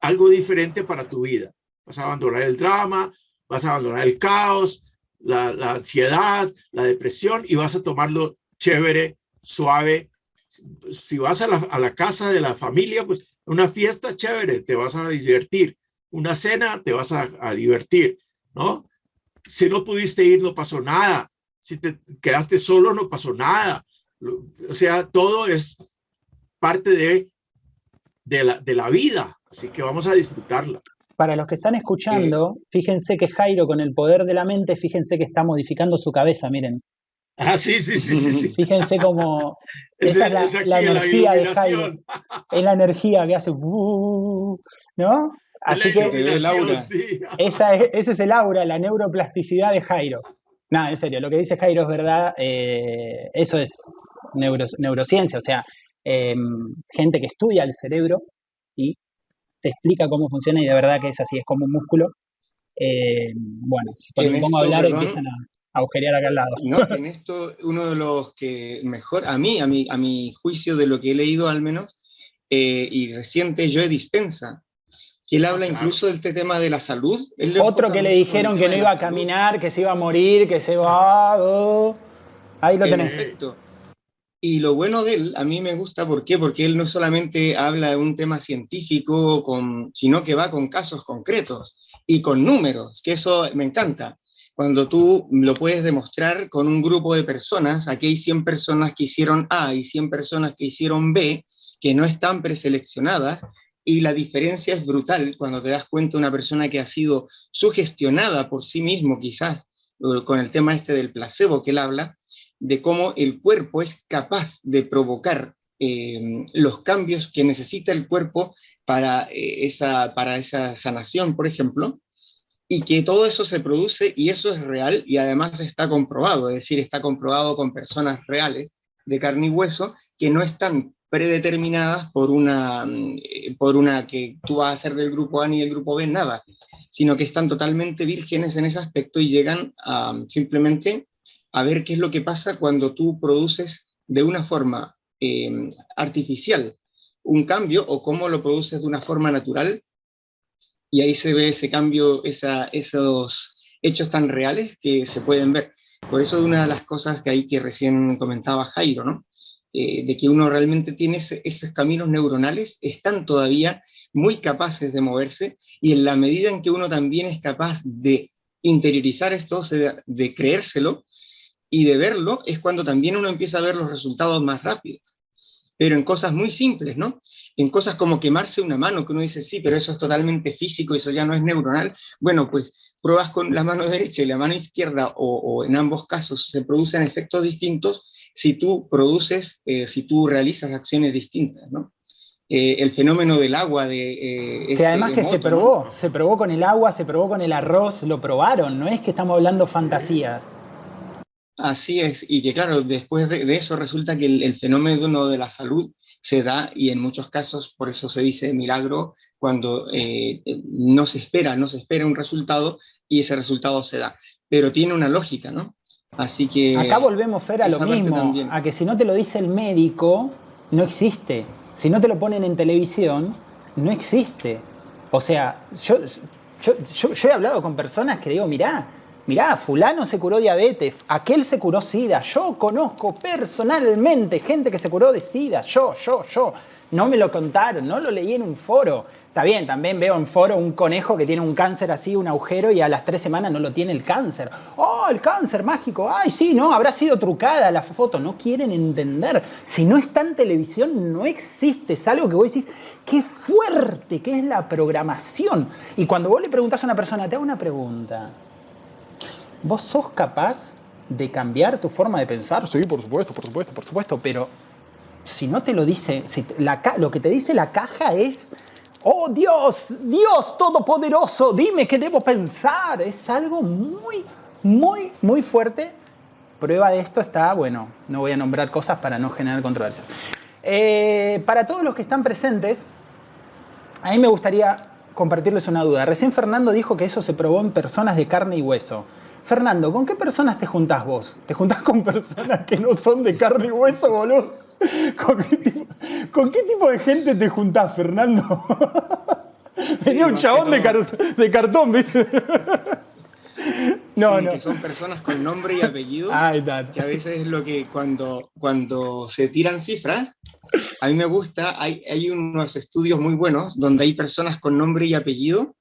algo diferente para tu vida. Vas a abandonar el drama, vas a abandonar el caos, la, ansiedad, la depresión y vas a tomarlo chévere, suave. Si vas a la, casa de la familia, pues una fiesta chévere, te vas a divertir. Una cena, te vas a, a divertir, ¿no? Si no pudiste ir, no pasó nada. Si te quedaste solo, no pasó nada. O sea, todo es parte de, de, la, de la vida. Así que vamos a disfrutarla para los que están escuchando, fíjense que Jairo con el poder de la mente, fíjense que está modificando su cabeza, miren. Ah, sí, sí, sí, sí. Fíjense cómo esa es la, energía de Jairo. Es la energía que hace, ¿no? Así que esa es, ese es el aura, la neuroplasticidad de Jairo. No, en serio, lo que dice Jairo es verdad, eh, eso es neurociencia, o sea, em, gente que estudia el cerebro y te explica cómo funciona y de verdad que es así, es como un músculo. Eh, bueno, cuando me pongo a hablar empiezan a, agujerear acá al lado. No, en esto uno de los que mejor, a mí, a mi, a mi juicio de lo que he leído al menos, eh, y reciente, Joe Dispensa, que él habla incluso del este tema de la salud. Otro que le dijeron que no iba a caminar, que se iba a morir, que se va... Oh. ahí lo tenés. Perfecto. Y lo bueno de él, a mí me gusta, ¿por qué? Porque él no solamente habla de un tema científico, con, sino que va con casos concretos y con números, que eso me encanta. Cuando tú lo puedes demostrar con un grupo de personas, aquí hay 100 personas que hicieron A y 100 personas que hicieron B, que no están preseleccionadas, y la diferencia es brutal cuando te das cuenta una persona que ha sido sugestionada por sí mismo quizás con el tema este del placebo que él habla, de cómo el cuerpo es capaz de provocar eh, los cambios que necesita el cuerpo para, eh, esa, para esa sanación, por ejemplo, y que todo eso se produce y eso es real y además está comprobado, es decir, está comprobado con personas reales de carne y hueso que no están predeterminadas por una, mm, por una que tú vas a ser del grupo A ni del grupo B, nada, sino que están totalmente vírgenes en ese aspecto y llegan a, simplemente a ver qué es lo que pasa cuando tú produces de una forma eh, artificial un cambio o cómo lo produces de una forma natural. Y ahí se ve ese cambio, esos hechos tan reales que se pueden ver. Por eso una de las cosas que ahí que recién comentaba Jairo, ¿no? Eh, de que uno realmente tiene esos caminos neuronales, están todavía muy capaces de moverse y en la medida en que uno también es capaz de interiorizar esto, de creérselo, y de verlo es cuando también uno empieza a ver los resultados más rápidos. Pero en cosas muy simples, ¿no? En cosas como quemarse una mano, que uno dice, sí, pero eso es totalmente físico, eso ya no es neuronal. Bueno, pues pruebas con la mano derecha y la mano izquierda, o, en ambos casos se producen efectos distintos si tú produces, eh, si tú realizas acciones distintas, ¿no? Eh, el fenómeno del agua de... Eh, que este además que se probó, se probó con el agua, se probó con el arroz, lo probaron, no es que estamos hablando fantasías. Así es, y que claro, después de, eso resulta que el, fenómeno de la salud se da y en muchos casos por eso se dice milagro cuando eh, no se espera, no se espera un resultado y ese resultado se da. Pero tiene una lógica, ¿no? Así que... Acá volvemos, Fer, a lo mismo, a que si no te lo dice el médico, no existe. Si no te lo ponen en televisión, no existe. O sea, yo, yo, yo he hablado con personas que digo, mirá, mirá, fulano se curó diabetes, aquel se curó sida, yo conozco personalmente gente que se curó de sida, yo, yo, yo. No me lo contaron, no lo leí en un foro. Está bien, también veo en foro un conejo que tiene un cáncer así, un agujero, y a las tres semanas no lo tiene el cáncer. ¡Oh, el cáncer mágico! ¡Ay, sí, no! Habrá sido trucada la foto. No quieren entender. Si no está en televisión, no existe. Es algo que vos decís, qué fuerte que es la programación. Y cuando vos le preguntás a una persona, te hago una pregunta vos sos capaz de cambiar tu forma de pensar, sí, por supuesto, por supuesto, por supuesto, pero si no te lo dice, si lo que te dice la caja es, oh Dios, Dios Todopoderoso, dime qué debo pensar, es algo muy, muy, muy fuerte. Prueba de esto está, bueno, no voy a nombrar cosas para no generar controversias. Eh, para todos los que están presentes, a mí me gustaría compartirles una duda. Recién Fernando dijo que eso se probó en personas de carne y hueso. Fernando, ¿con qué personas te juntás vos? ¿Te juntás con personas que no son de carne y hueso, boludo? ¿Con qué tipo, de gente te juntás, Fernando? Venía un chabón de, cartón, ¿viste? No, no. Que son personas con nombre y apellido. que a veces es lo que cuando, cuando se tiran cifras, a mí me gusta, hay, hay unos estudios muy buenos donde hay personas con nombre y apellido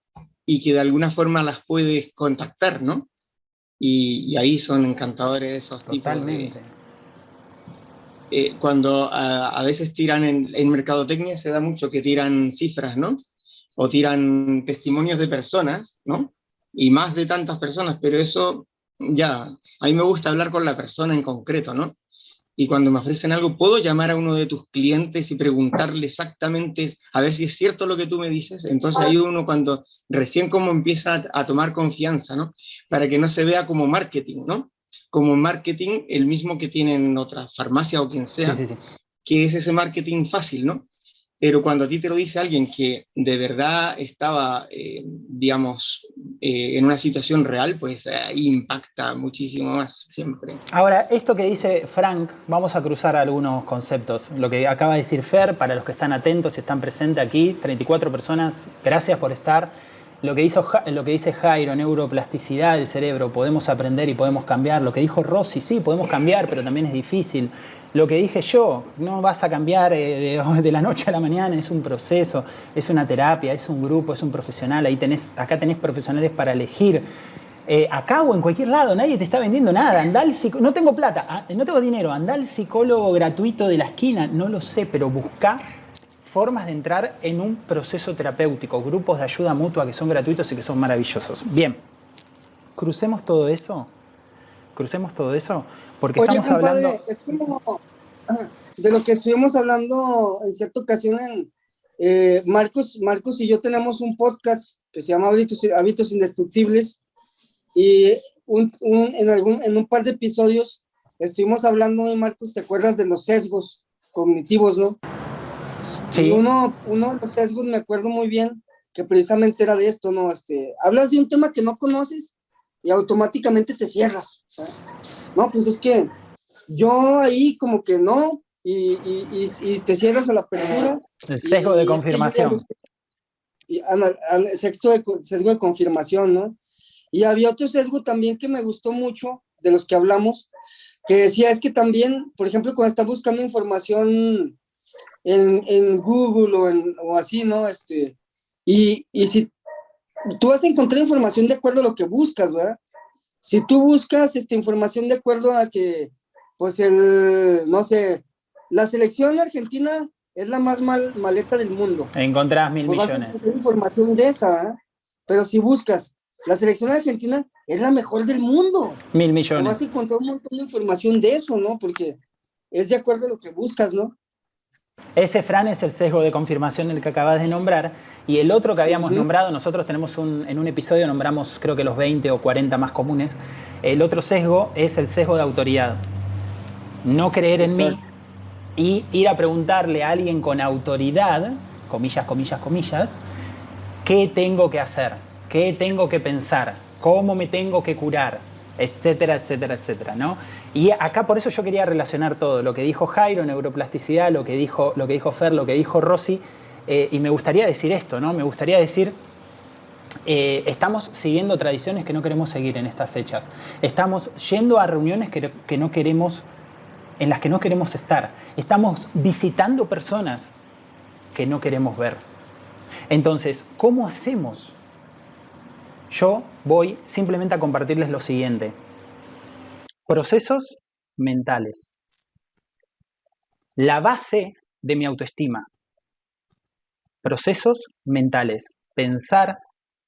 y que de alguna forma las puedes contactar, ¿no? Y, ahí son encantadores esos tipos de... Eh, cuando a, veces tiran en, en, mercadotecnia se da mucho que tiran cifras, ¿no? O tiran testimonios de personas, ¿no? Y más de tantas personas, pero eso ya, a mí me gusta hablar con la persona en concreto, ¿no? y cuando me ofrecen algo, puedo llamar a uno de tus clientes y preguntarle exactamente, a ver si es cierto lo que tú me dices. Entonces ahí uno cuando recién como empieza a, tomar confianza, ¿no? Para que no se vea como marketing, ¿no? Como marketing el mismo que tienen otras farmacias o quien sea, que es ese marketing fácil, ¿no? Pero cuando a ti te lo dice alguien que de verdad estaba, eh, digamos, eh, en una situación real, pues ahí impacta muchísimo más siempre. Ahora, esto que dice Frank, vamos a cruzar algunos conceptos. Lo que acaba de decir Fer, para los que están atentos y están presentes aquí, 34 personas, gracias por estar. Lo que, dice Jairo, neuroplasticidad del cerebro, podemos aprender y podemos cambiar. Lo que dijo Rossi, sí, podemos cambiar, pero también es difícil. Lo que dije yo, no vas a cambiar eh, de, la noche a la mañana, es un proceso, es una terapia, es un grupo, es un profesional, ahí tenés, acá tenés profesionales para elegir. Eh, acá o en cualquier lado, nadie te está vendiendo nada. Andá no tengo plata, ah, no tengo dinero, andá al psicólogo gratuito de la esquina, no lo sé, pero busca formas de entrar en un proceso terapéutico, grupos de ayuda mutua que son gratuitos y que son maravillosos. Bien, crucemos todo eso crucemos todo eso, porque estamos hablando... Es como de lo que estuvimos hablando en cierta ocasión en eh, Marcos, Marcos y yo tenemos un podcast que se llama Hábitos, Indestructibles y en, algún, en un par de episodios estuvimos hablando, Marcos, ¿te acuerdas de los sesgos cognitivos, no? Sí. uno, uno de los sesgos me acuerdo muy bien que precisamente era de esto, ¿no? Este, hablas de un tema que no conoces y automáticamente te cierras. No, pues es que yo ahí como que no, y, y, te cierras a la apertura. El sesgo de confirmación. y, sexto de, sesgo de confirmación, ¿no? Y había otro sesgo también que me gustó mucho, de los que hablamos, que decía es que también, por ejemplo, cuando estás buscando información en, en Google o, en, o así, ¿no? Este, y, y si tú vas a encontrar información de acuerdo a lo que buscas, ¿verdad? Si tú buscas esta información de acuerdo a que, pues el, no sé, la selección argentina es la más mal, maleta del mundo. Encontrás mil pues millones. Vas a encontrar información de esa, ¿eh? pero si buscas, la selección argentina es la mejor del mundo. Mil millones. Vas a encontrar un montón de información de eso, ¿no? Porque es de acuerdo a lo que buscas, ¿no? Ese, Fran, es el sesgo de confirmación el que acabas de nombrar. Y el otro que habíamos nombrado, nosotros tenemos un, en un episodio, nombramos creo que los 20 o 40 más comunes. El otro sesgo es el sesgo de autoridad. No creer en mí y ir a preguntarle a alguien con autoridad, comillas, comillas, comillas, qué tengo que hacer, qué tengo que pensar, cómo me tengo que curar, etcétera, etcétera, etcétera, ¿no? Y acá por eso yo quería relacionar todo, lo que dijo Jairo, neuroplasticidad, lo que dijo, lo que dijo Fer, lo que dijo Rossi, eh, y me gustaría decir esto, ¿no? Me gustaría decir, eh, estamos siguiendo tradiciones que no queremos seguir en estas fechas, estamos yendo a reuniones que, que no queremos, en las que no queremos estar, estamos visitando personas que no queremos ver. Entonces, ¿cómo hacemos? Yo voy simplemente a compartirles lo siguiente. Procesos mentales. La base de mi autoestima. Procesos mentales. Pensar,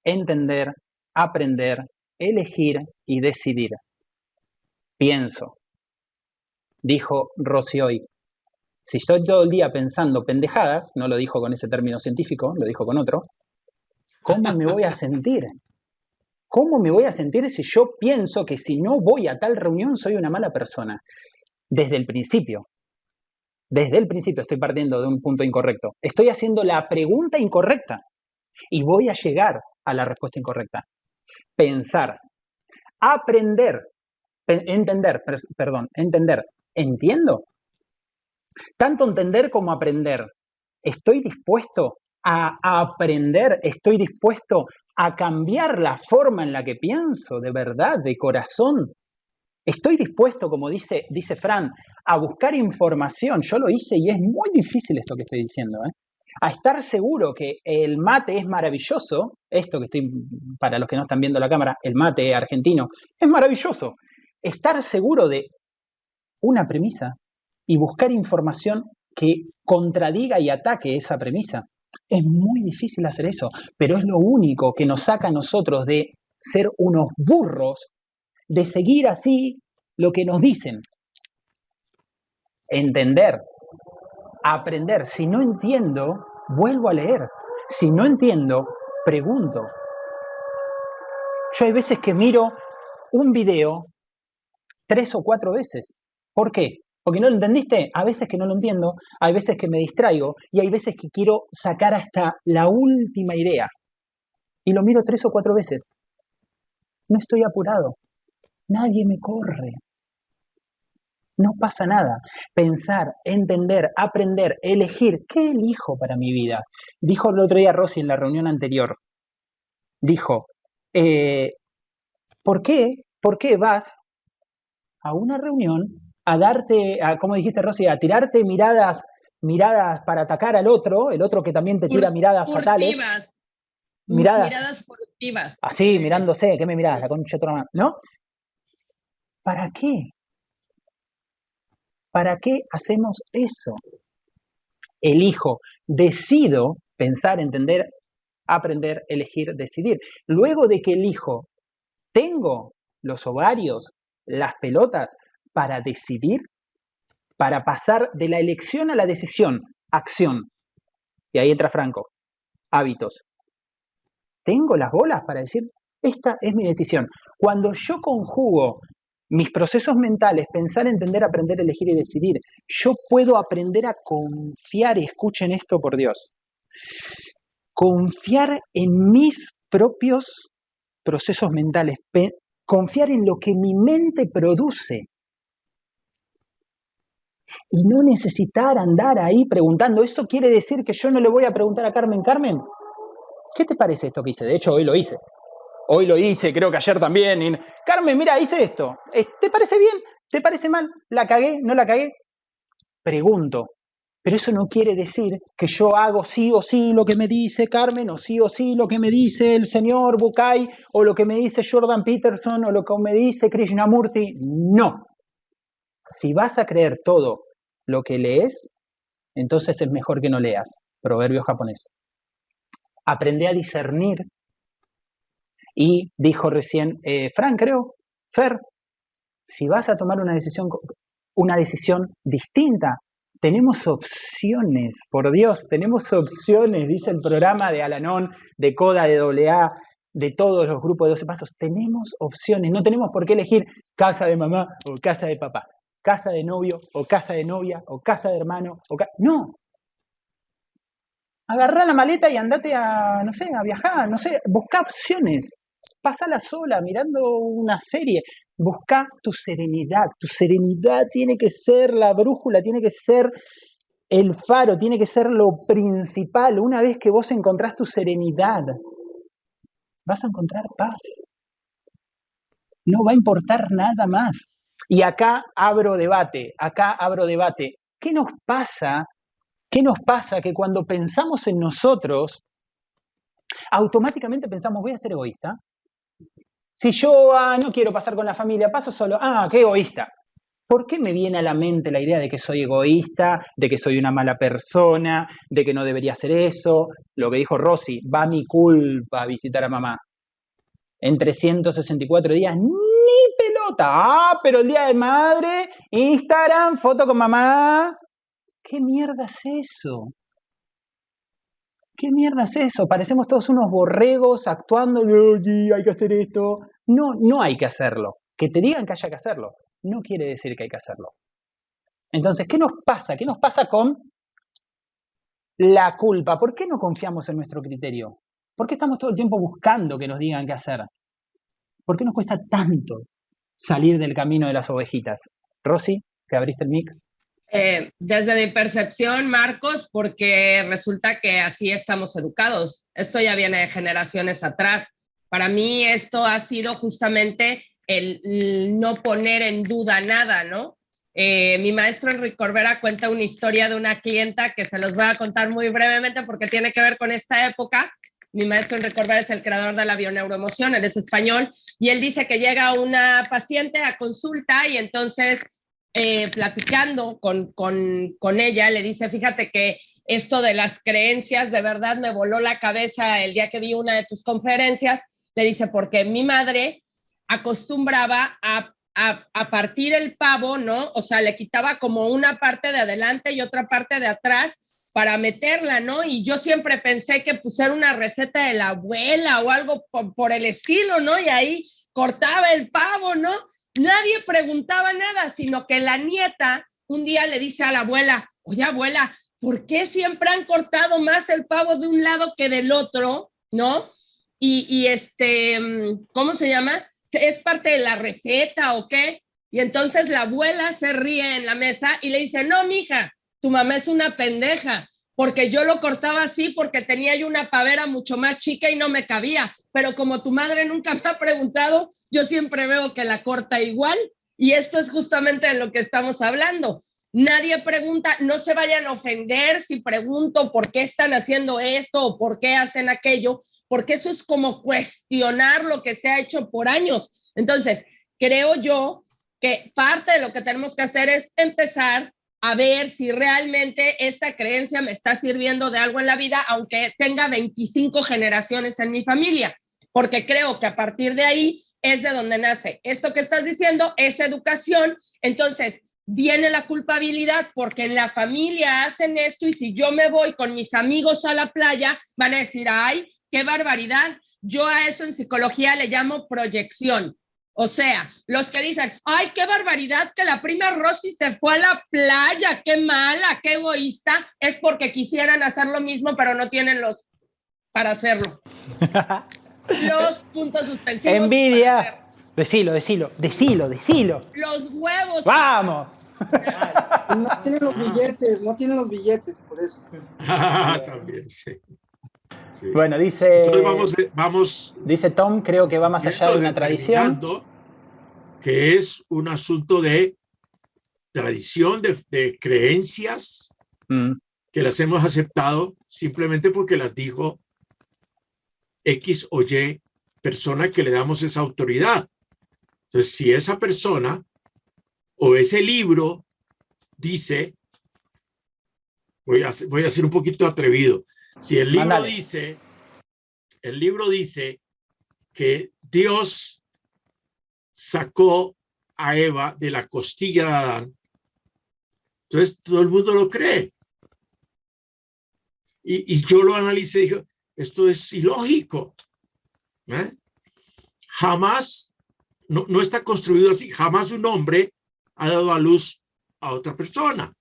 entender, aprender, elegir y decidir. Pienso. Dijo Rossi hoy. Si estoy todo el día pensando pendejadas, no lo dijo con ese término científico, lo dijo con otro, ¿cómo me voy a sentir? ¿Cómo me voy a sentir si yo pienso que si no voy a tal reunión soy una mala persona? Desde el principio. Desde el principio estoy partiendo de un punto incorrecto. Estoy haciendo la pregunta incorrecta y voy a llegar a la respuesta incorrecta. Pensar, aprender, entender, perdón, entender. ¿Entiendo? Tanto entender como aprender. ¿Estoy dispuesto a aprender? ¿Estoy dispuesto a cambiar la forma en la que pienso, de verdad, de corazón. Estoy dispuesto, como dice, dice Fran, a buscar información. Yo lo hice y es muy difícil esto que estoy diciendo. ¿eh? A estar seguro que el mate es maravilloso. Esto que estoy, para los que no están viendo la cámara, el mate argentino es maravilloso. Estar seguro de una premisa y buscar información que contradiga y ataque esa premisa. Es muy difícil hacer eso, pero es lo único que nos saca a nosotros de ser unos burros, de seguir así lo que nos dicen. Entender, aprender. Si no entiendo, vuelvo a leer. Si no entiendo, pregunto. Yo hay veces que miro un video tres o cuatro veces. ¿Por qué? Porque no lo entendiste, a veces que no lo entiendo, hay veces que me distraigo y hay veces que quiero sacar hasta la última idea. Y lo miro tres o cuatro veces. No estoy apurado. Nadie me corre. No pasa nada. Pensar, entender, aprender, elegir. ¿Qué elijo para mi vida? Dijo el otro día Rosy en la reunión anterior. Dijo, eh, ¿por qué? ¿Por qué vas a una reunión a darte, a, como dijiste Rosy, a tirarte miradas, miradas para atacar al otro, el otro que también te tira miradas fatales. Miradas, miradas furtivas. Así, mirándose, ¿qué me mirás? La concha de ¿No? ¿Para qué? ¿Para qué hacemos eso? Elijo, decido pensar, entender, aprender, elegir, decidir. Luego de que elijo, tengo los ovarios las pelotas para decidir, para pasar de la elección a la decisión, acción. Y ahí entra Franco, hábitos. Tengo las bolas para decir, esta es mi decisión. Cuando yo conjugo mis procesos mentales, pensar, entender, aprender, elegir y decidir, yo puedo aprender a confiar, y escuchen esto por Dios, confiar en mis propios procesos mentales, confiar en lo que mi mente produce y no necesitar andar ahí preguntando, ¿eso quiere decir que yo no le voy a preguntar a Carmen, Carmen? ¿Qué te parece esto que hice? De hecho, hoy lo hice. Hoy lo hice, creo que ayer también. Carmen, mira, hice esto. ¿Te parece bien? ¿Te parece mal? ¿La cagué? ¿No la cagué? Pregunto. Pero eso no quiere decir que yo hago sí o sí lo que me dice Carmen, o sí o sí lo que me dice el señor Bukai, o lo que me dice Jordan Peterson, o lo que me dice Krishnamurti. No. Si vas a creer todo lo que lees, entonces es mejor que no leas. Proverbio japonés. Aprende a discernir y dijo recién, eh, Fran, creo, Fer, si vas a tomar una decisión, una decisión distinta, tenemos opciones, por Dios, tenemos opciones, dice el programa de Alanón, de Coda, de AA, de todos los grupos de 12 pasos, tenemos opciones, no tenemos por qué elegir casa de mamá o casa de papá, casa de novio o casa de novia o casa de hermano, o no, agarrá la maleta y andate a, no sé, a viajar, no sé, busca opciones pasala sola mirando una serie. Busca tu serenidad. Tu serenidad tiene que ser la brújula, tiene que ser el faro, tiene que ser lo principal. Una vez que vos encontrás tu serenidad, vas a encontrar paz. No va a importar nada más. Y acá abro debate, acá abro debate. ¿Qué nos pasa? ¿Qué nos pasa que cuando pensamos en nosotros, automáticamente pensamos, voy a ser egoísta, si yo ah, no quiero pasar con la familia, paso solo. Ah, qué egoísta. ¿Por qué me viene a la mente la idea de que soy egoísta, de que soy una mala persona, de que no debería hacer eso? Lo que dijo Rosy, va mi culpa visitar a mamá. En 364 días, ni Ah, pero el día de madre, Instagram, foto con mamá. ¿Qué mierda es eso? ¿Qué mierda es eso? Parecemos todos unos borregos actuando de, hay que hacer esto. No, no hay que hacerlo. Que te digan que haya que hacerlo, no quiere decir que hay que hacerlo. Entonces, ¿qué nos pasa? ¿Qué nos pasa con la culpa? ¿Por qué no confiamos en nuestro criterio? ¿Por qué estamos todo el tiempo buscando que nos digan qué hacer? ¿Por qué nos cuesta tanto salir del camino de las ovejitas? Rosy, que abriste el mic. Eh, desde mi percepción, Marcos, porque resulta que así estamos educados. Esto ya viene de generaciones atrás. Para mí esto ha sido justamente el, no poner en duda nada, ¿no? Eh, mi maestro Enrique Corbera cuenta una historia de una clienta que se los voy a contar muy brevemente porque tiene que ver con esta época. Mi maestro Enrique Corbera es el creador de la bioneuroemoción, él es español, y él dice que llega una paciente a consulta y entonces eh, platicando con, con, ella, le dice, fíjate que esto de las creencias de verdad me voló la cabeza el día que vi una de tus conferencias. Le dice, porque mi madre acostumbraba a, a, partir el pavo, ¿no? O sea, le quitaba como una parte de adelante y otra parte de atrás para meterla, ¿no? Y yo siempre pensé que pusiera una receta de la abuela o algo por, el estilo, ¿no? Y ahí cortaba el pavo, ¿no? Nadie preguntaba nada, sino que la nieta un día le dice a la abuela, oye abuela, ¿por qué siempre han cortado más el pavo de un lado que del otro? ¿No? Y, este, ¿cómo se llama? ¿Es parte de la receta o qué? Y entonces la abuela se ríe en la mesa y le dice, no, mija, tu mamá es una pendeja, porque yo lo cortaba así porque tenía yo una pavera mucho más chica y no me cabía pero como tu madre nunca me ha preguntado, yo siempre veo que la corta igual y esto es justamente de lo que estamos hablando. Nadie pregunta, no se vayan a ofender si pregunto por qué están haciendo esto o por qué hacen aquello, porque eso es como cuestionar lo que se ha hecho por años. Entonces, creo yo que parte de lo que tenemos que hacer es empezar a ver si realmente esta creencia me está sirviendo de algo en la vida, aunque tenga 25 generaciones en mi familia porque creo que a partir de ahí es de donde nace. Esto que estás diciendo es educación. Entonces, viene la culpabilidad porque en la familia hacen esto y si yo me voy con mis amigos a la playa, van a decir, ay, qué barbaridad. Yo a eso en psicología le llamo proyección. O sea, los que dicen, ay, qué barbaridad que la prima Rosy se fue a la playa, qué mala, qué egoísta, es porque quisieran hacer lo mismo, pero no tienen los para hacerlo. los puntos suspensivos. Envidia. Decilo, decilo, decilo, decilo. Los huevos. ¡Vamos! No tienen los billetes, no tienen los billetes, por eso. También, sí. Bueno, dice. Entonces vamos, vamos. Dice Tom, creo que va más allá de una tradición. Que es un asunto de tradición, de, creencias, mm. que las hemos aceptado simplemente porque las dijo X o Y persona que le damos esa autoridad. Entonces, si esa persona o ese libro dice, voy a, voy a ser un poquito atrevido, si el libro dice, el libro dice que Dios sacó a Eva de la costilla de Adán, entonces todo el mundo lo cree. Y, yo lo analicé y dije, esto es ilógico. ¿eh? Jamás, no, no está construido así, jamás un hombre ha dado a luz a otra persona.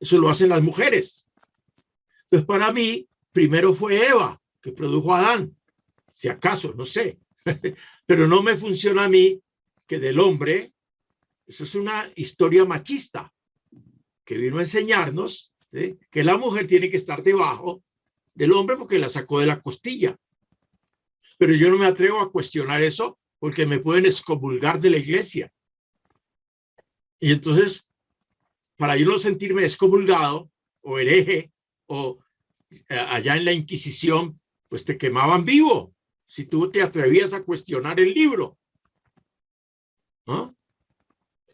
Eso lo hacen las mujeres. Entonces, para mí, primero fue Eva que produjo a Adán, si acaso, no sé, pero no me funciona a mí que del hombre, eso es una historia machista que vino a enseñarnos que la mujer tiene que estar debajo del hombre porque la sacó de la costilla. Pero yo no me atrevo a cuestionar eso porque me pueden excomulgar de la iglesia. Y entonces, para yo no sentirme excomulgado o hereje o allá en la Inquisición, pues te quemaban vivo si tú te atrevías a cuestionar el libro. ¿no?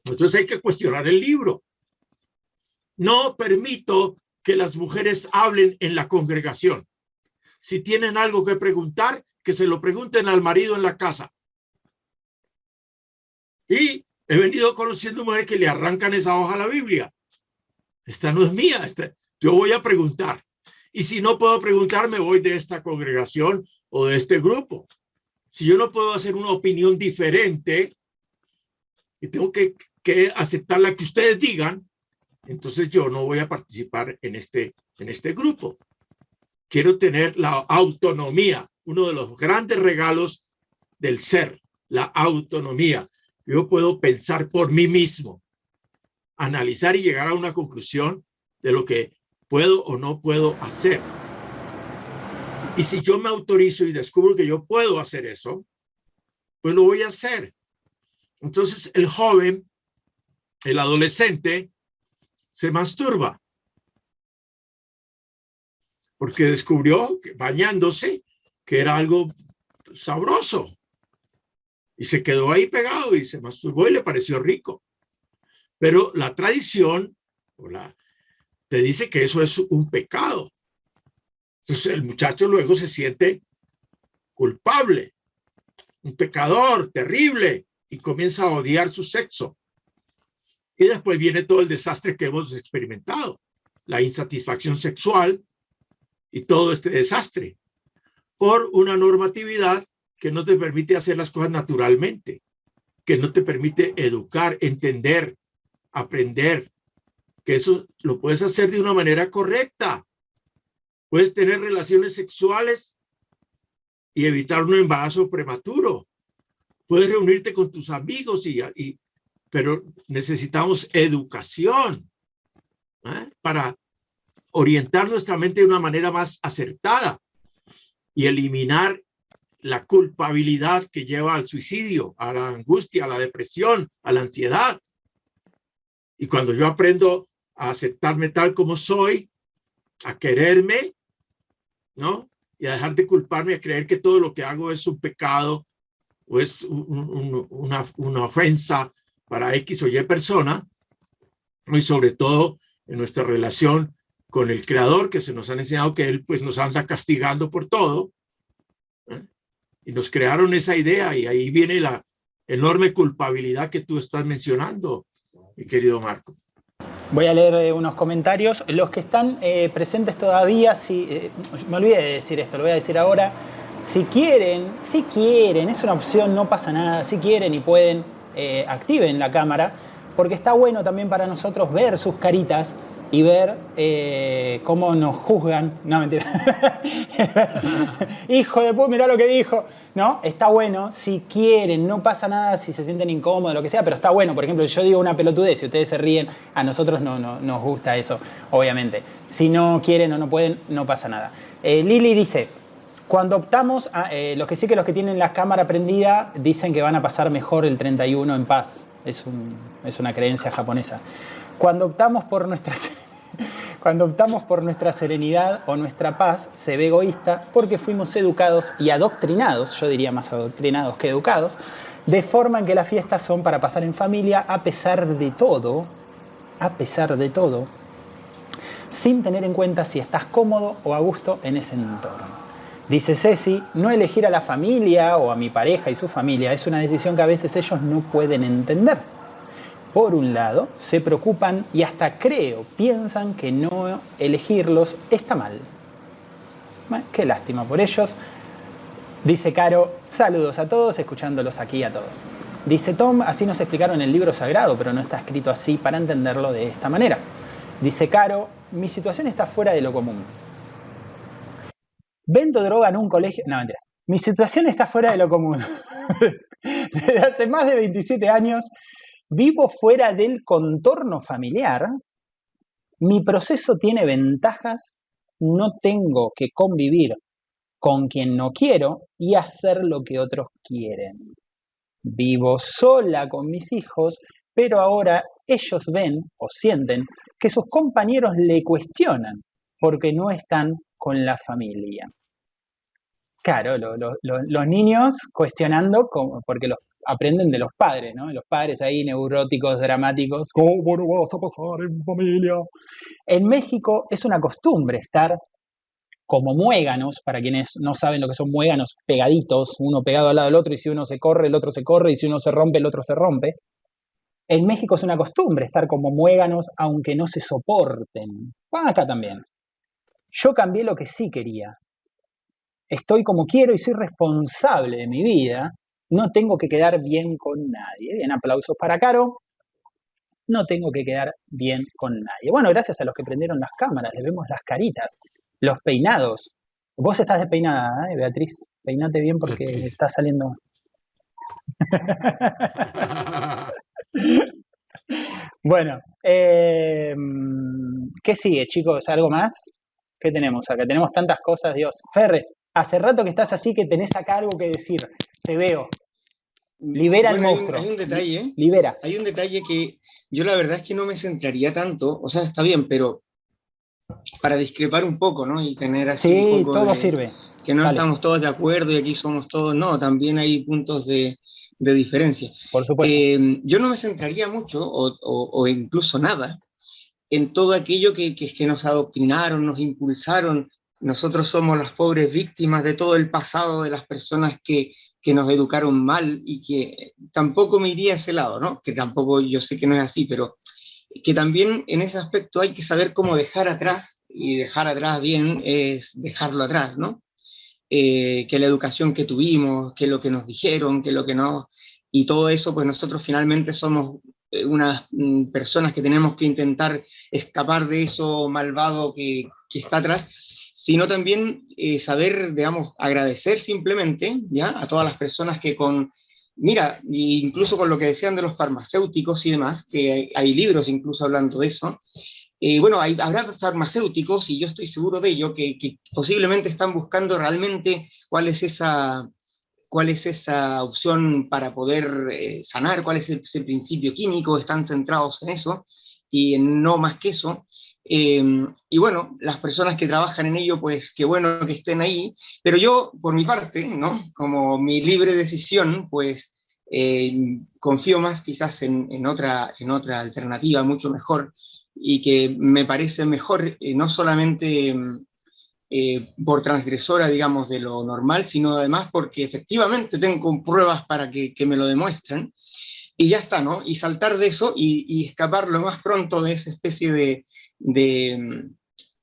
Entonces hay que cuestionar el libro. No permito que las mujeres hablen en la congregación. Si tienen algo que preguntar, que se lo pregunten al marido en la casa. Y he venido conociendo mujeres que le arrancan esa hoja a la Biblia. Esta no es mía, yo voy a preguntar. Y si no puedo preguntar, me voy de esta congregación o de este grupo. Si yo no puedo hacer una opinión diferente y tengo que, aceptar la que ustedes digan, entonces yo no voy a participar en este, en este grupo. Quiero tener la autonomía, uno de los grandes regalos del ser, la autonomía. Yo puedo pensar por mí mismo, analizar y llegar a una conclusión de lo que puedo o no puedo hacer. Y si yo me autorizo y descubro que yo puedo hacer eso, pues lo voy a hacer. Entonces el joven, el adolescente, se masturba. Porque descubrió, que, bañándose, que era algo sabroso. Y se quedó ahí pegado y se masturbó y le pareció rico. Pero la tradición o la, te dice que eso es un pecado. Entonces el muchacho luego se siente culpable, un pecador terrible, y comienza a odiar su sexo. Y después viene todo el desastre que hemos experimentado, la insatisfacción sexual y todo este desastre, por una normatividad que no te permite hacer las cosas naturalmente, que no te permite educar, entender, aprender, que eso lo puedes hacer de una manera correcta. Puedes tener relaciones sexuales y evitar un embarazo prematuro. Puedes reunirte con tus amigos y, y pero necesitamos educación ¿eh? para orientar nuestra mente de una manera más acertada y eliminar la culpabilidad que lleva al suicidio, a la angustia, a la depresión, a la ansiedad. Y cuando yo aprendo a aceptarme tal como soy, a quererme, ¿no? Y a dejar de culparme, a creer que todo lo que hago es un pecado o es una, ofensa para X o Y persona, y sobre todo en nuestra relación con el creador, que se nos han enseñado que él pues nos anda castigando por todo, ¿eh? y nos crearon esa idea y ahí viene la, enorme culpabilidad que tú estás mencionando, mi querido Marco. Voy a leer eh, unos comentarios. Los que están eh, presentes todavía, si, eh, me olvidé de decir esto, lo voy a decir ahora. Si quieren, si quieren, es una opción, no pasa nada. Si quieren y pueden, activen la cámara, porque está bueno también para nosotros ver sus caritas y ver cómo nos juzgan. No, mentira. Hijo de puta, mirá lo que dijo. ¿no? Está bueno, si quieren, no pasa nada si se sienten incómodos, lo que sea, pero está bueno. Por ejemplo, si yo digo una pelotudez y ustedes se ríen, a nosotros no, nos gusta eso, obviamente. Si no quieren o no pueden, no pasa nada. Eh, Lili dice, cuando optamos, eh, los que sí que los que tienen la cámara prendida dicen que van a pasar mejor el 31 en paz. Es, es una creencia japonesa. Cuando optamos por nuestra serenidad o nuestra paz, se ve egoísta porque fuimos educados y adoctrinados, yo diría más adoctrinados que educados, de forma en que las fiestas son para pasar en familia a pesar de todo, a pesar de todo, sin tener en cuenta si estás cómodo o a gusto en ese entorno. Dice Ceci, no elegir a la familia o a mi pareja y su familia es una decisión que a veces ellos no pueden entender por un lado, se preocupan y hasta creo, piensan que no elegirlos está mal. qué lástima por ellos. Dice Caro, saludos a todos, escuchándolos aquí a todos. Dice Tom, así nos explicaron el libro sagrado, pero no está escrito así para entenderlo de esta manera. Dice Caro, mi situación está fuera de lo común. Vendo droga en un colegio... No, mentira. Mi situación está fuera de lo común. Desde hace más de 27 años vivo fuera del contorno familiar, mi proceso tiene ventajas, no tengo que convivir con quien no quiero y hacer lo que otros quieren. Vivo sola con mis hijos, pero ahora ellos ven o sienten que sus compañeros le cuestionan porque no están con la familia. Claro, los niños cuestionando porque los aprenden de los padres, ¿no? Los padres ahí neuróticos, dramáticos. ¿Cómo no vas a pasar en familia? En México es una costumbre estar como muéganos, para quienes no saben lo que son muéganos, pegaditos, uno pegado al lado del otro, y si uno se corre, el otro se corre, y si uno se rompe, el otro se rompe. En México es una costumbre estar como muéganos, aunque no se soporten. acá también. Yo cambié lo que sí quería. Estoy como quiero y soy responsable de mi vida, no tengo que quedar bien con nadie. Bien, aplausos para Caro. No tengo que quedar bien con nadie. Bueno, gracias a los que prendieron las cámaras, le vemos las caritas, los peinados. Vos estás despeinada, ¿eh, Beatriz? Peinate bien porque está saliendo. bueno, eh, ¿qué sigue, chicos? ¿Algo más? ¿Qué tenemos acá? Tenemos tantas cosas, Dios. Ferre, hace rato que estás así que tenés acá algo que decir. Te veo. Libera el monstruo. Hay un, detalle. Libera. Hay un detalle que yo la verdad es que no me centraría tanto, o sea, está bien, pero para discrepar un poco, ¿no? Y tener así. Sí, un poco todo sirve. Que no estamos todos de acuerdo y aquí somos todos. No, también hay puntos de, de diferencia. Por supuesto. Eh, yo no me centraría mucho, o, o, incluso nada, en todo aquello que, que, que nos adoctrinaron, nos impulsaron. Nosotros somos las pobres víctimas de todo el pasado de las personas que que nos educaron mal y que tampoco me iría a ese lado, ¿no? Que tampoco yo sé que no es así, pero que también en ese aspecto hay que saber cómo dejar atrás, y dejar atrás bien es dejarlo atrás, ¿no? Eh, que la educación que tuvimos, que lo que nos dijeron, que lo que no... Y todo eso, pues nosotros finalmente somos eh, unas mm, personas que tenemos que intentar escapar de eso malvado que, que está atrás sino también eh, saber, digamos, agradecer simplemente ¿ya? a todas las personas que con, mira, incluso con lo que decían de los farmacéuticos y demás, que hay, libros incluso hablando de eso, eh, bueno, hay, habrá farmacéuticos, y yo estoy seguro de ello, que, posiblemente están buscando realmente cuál es esa, cuál es esa opción para poder eh, sanar, cuál es ese principio químico, están centrados en eso, y no más que eso. Em, y bueno, las personas que trabajan en ello, pues qué bueno que estén ahí, pero yo, por mi parte, ¿no? Como mi libre decisión, pues em, confío más quizás en, otra, en otra alternativa mucho mejor y que me parece mejor, eh, no solamente em, eh, por transgresora, digamos, de lo normal, sino además porque efectivamente tengo pruebas para que, me lo demuestren. Y ya está, ¿no? Y saltar de eso y, escapar lo más pronto de esa especie de,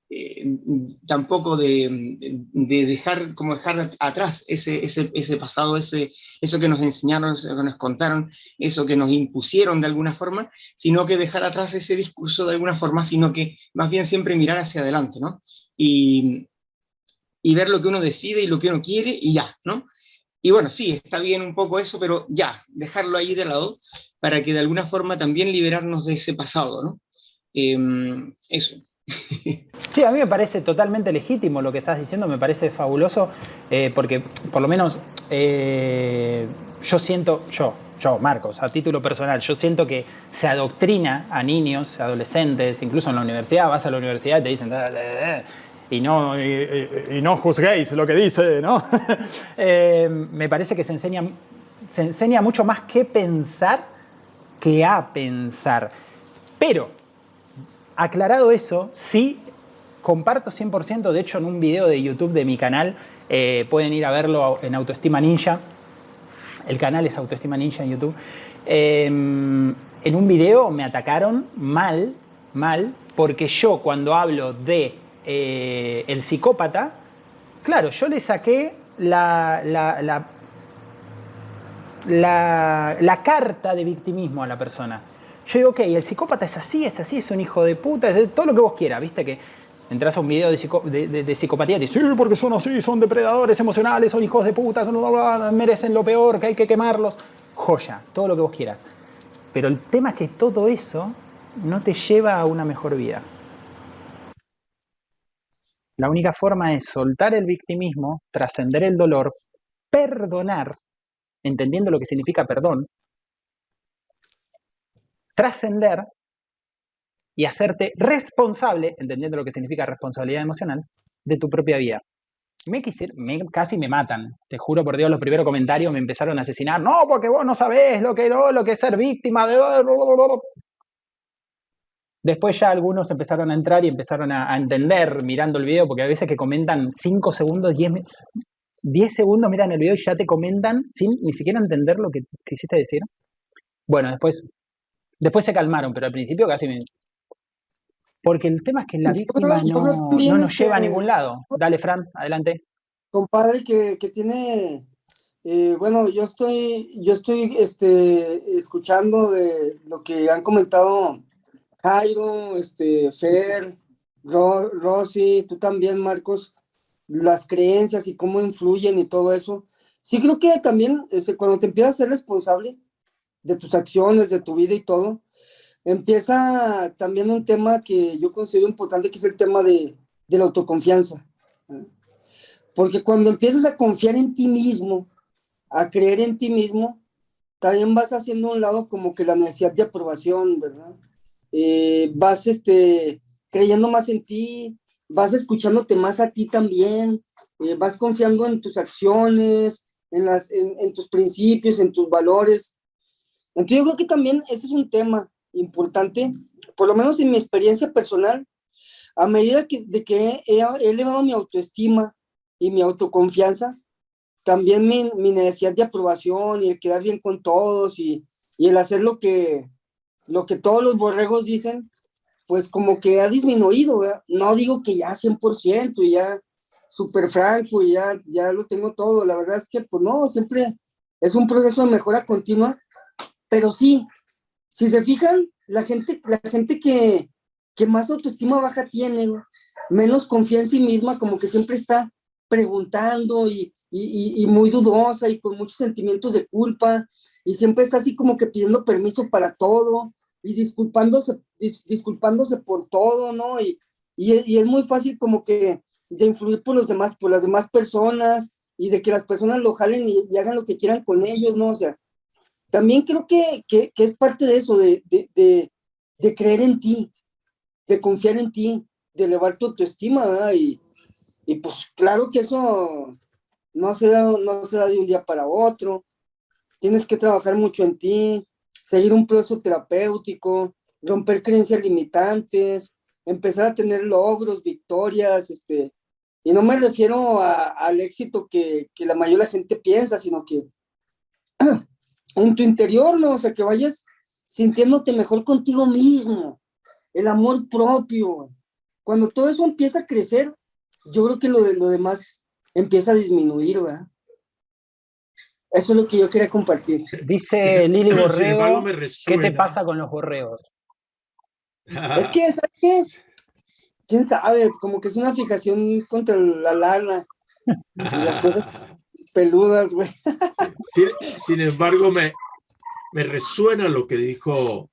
eh, tampoco de, dejar, como dejar atrás ese, ese, ese, pasado, ese, eso que nos enseñaron, eso que nos contaron, eso que nos impusieron de alguna forma, sino que dejar atrás ese discurso de alguna forma, sino que más bien siempre mirar hacia adelante, ¿no? Y, y ver lo que uno decide y lo que uno quiere y ya, ¿no? Y bueno, sí, está bien un poco eso, pero ya, dejarlo ahí de lado para que de alguna forma también liberarnos de ese pasado, ¿no? Em, eso. Sí, a mí me parece totalmente legítimo lo que estás diciendo, me parece fabuloso, eh, porque por lo menos eh, yo siento, yo, yo, Marcos, a título personal, yo siento que se adoctrina a niños, adolescentes, incluso en la universidad, vas a la universidad y te dicen, y no, y, no juzguéis lo que dice, ¿no? Eh, me parece que se enseña, se enseña mucho más que pensar que a pensar. Pero aclarado eso, sí comparto 100%, de hecho en un video de YouTube de mi canal, eh, pueden ir a verlo en Autoestima Ninja, el canal es Autoestima Ninja en YouTube, em, en un video me atacaron mal, mal, porque yo cuando hablo de eh, el psicópata, claro, yo le saqué la, la, la carta de victimismo a la persona. Yo digo, ok, el psicópata es así, es así, es un hijo de puta, es todo lo que vos quieras, viste que entras a un video de, psicopatía y dices, sí, porque son así, son depredadores emocionales, son hijos de puta, merecen lo peor, que hay que quemarlos. Joya, todo lo que vos quieras. Pero el tema es que todo eso no te lleva a una mejor vida. La única forma es soltar el victimismo, trascender el dolor, perdonar, entendiendo lo que significa perdón, trascender y hacerte responsable, entendiendo lo que significa responsabilidad emocional, de tu propia vida. Me, me, casi me matan, te juro por Dios, los primeros comentarios me empezaron a asesinar, no, porque vos no sabés lo que, lo que es ser víctima de... Después ya algunos empezaron a entrar y empezaron a, entender mirando el video, porque a veces que comentan 5 segundos, 10, 10 segundos miran el video y ya te comentan sin ni siquiera entender lo que quisiste decir. Bueno, después Después se calmaron, pero al principio casi me... Porque el tema es que la víctima no, nos lleva a ningún lado. Dale, Fran, adelante. Compadre que, que tiene... Eh, bueno, yo estoy, yo estoy este, escuchando de lo que han comentado Jairo, este, Fer, Rosy, tú también, Marcos, las creencias y cómo influyen y todo eso. Sí creo que también este, cuando te empiezas a ser responsable, de tus acciones, de tu vida y todo, empieza también un tema que yo considero importante, que es el tema de, la autoconfianza. Porque cuando empiezas a confiar en ti mismo, a creer en ti mismo, también vas haciendo un lado como que la necesidad de aprobación, ¿verdad? Eh, vas este, creyendo más en ti, vas escuchándote más a ti también, eh, vas confiando en tus acciones, en, las, en tus principios, en tus valores, entonces yo creo que también ese es un tema importante, por lo menos en mi experiencia personal, a medida que, de que he, elevado mi autoestima y mi autoconfianza, también mi, mi, necesidad de aprobación y de quedar bien con todos y, y, el hacer lo que, lo que todos los borregos dicen, pues como que ha disminuido, No digo que ya 100% y ya súper franco y ya, ya lo tengo todo, la verdad es que pues no, siempre es un proceso de mejora continua pero sí, si se fijan, la gente, la gente que, más autoestima baja tiene, menos confía en sí misma, como que siempre está preguntando y, muy dudosa y con muchos sentimientos de culpa y siempre está así como que pidiendo permiso para todo y disculpándose, disculpándose por todo, ¿no? Y, y, es muy fácil como que de influir por los demás, por las demás personas y de que las personas lo jalen y, y hagan lo que quieran con ellos, ¿no? O sea, también creo que, es parte de eso, de, creer en ti, de confiar en ti, de elevar tu autoestima, ¿verdad? Y, pues claro que eso no será, no será de un día para otro. Tienes que trabajar mucho en ti, seguir un proceso terapéutico, romper creencias limitantes, empezar a tener logros, victorias, este, Y no me refiero al éxito que, que la mayoría de la gente piensa, sino que en tu interior, ¿no? O sea, que vayas sintiéndote mejor contigo mismo, el amor propio. Cuando todo eso empieza a crecer, yo creo que lo, de, lo demás empieza a disminuir, ¿verdad? Eso es lo que yo quería compartir. Dice Lili Borrego, ¿qué te pasa con los borregos? Es que, ¿sabes qué? ¿Quién sabe? Como que es una fijación contra la lana y las cosas peludas, güey. Sin, embargo, me, me resuena lo que dijo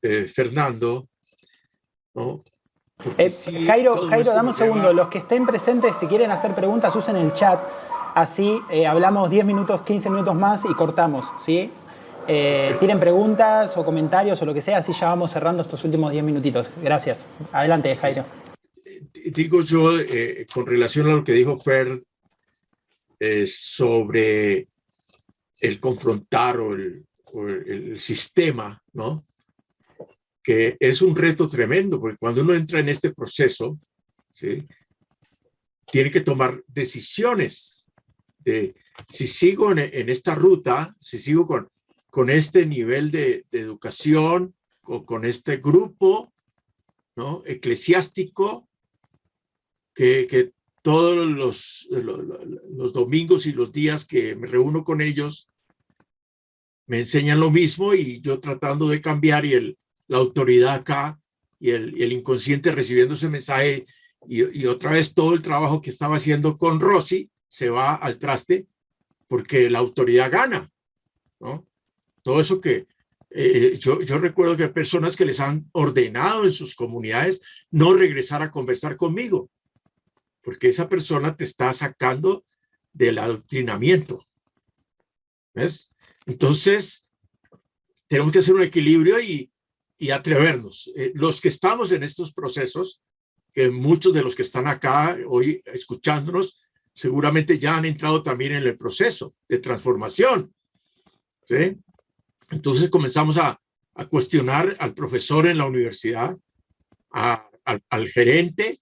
eh, Fernando, ¿no? Eh, Jairo, Jairo dame un segundo. Los que estén presentes, si quieren hacer preguntas, usen el chat. Así eh, hablamos 10 minutos, 15 minutos más y cortamos, ¿sí? tienen preguntas o comentarios o lo que sea, así ya vamos cerrando estos últimos 10 minutitos. Gracias. Adelante, Jairo. Digo yo, con relación a lo que dijo Fer sobre el confrontar o el, el, sistema, ¿no? Que es un reto tremendo, porque cuando uno entra en este proceso, ¿sí? Tiene que tomar decisiones de si sigo en, esta ruta, si sigo con, con este nivel de, educación, o con este grupo, ¿no? Eclesiástico, que, que todos los, los, domingos y los días que me reúno con ellos, me enseñan lo mismo y yo tratando de cambiar y el, la autoridad acá y el, el inconsciente recibiendo ese mensaje y, otra vez todo el trabajo que estaba haciendo con Rosy se va al traste porque la autoridad gana, ¿no? Todo eso que eh, yo, yo recuerdo que hay personas que les han ordenado en sus comunidades no regresar a conversar conmigo porque esa persona te está sacando del adoctrinamiento. ¿Ves? Entonces, tenemos que hacer un equilibrio y, y atrevernos. Eh, los que estamos en estos procesos, que muchos de los que están acá hoy escuchándonos, seguramente ya han entrado también en el proceso de transformación. ¿sí? Entonces comenzamos a, a cuestionar al profesor en la universidad, al, al gerente,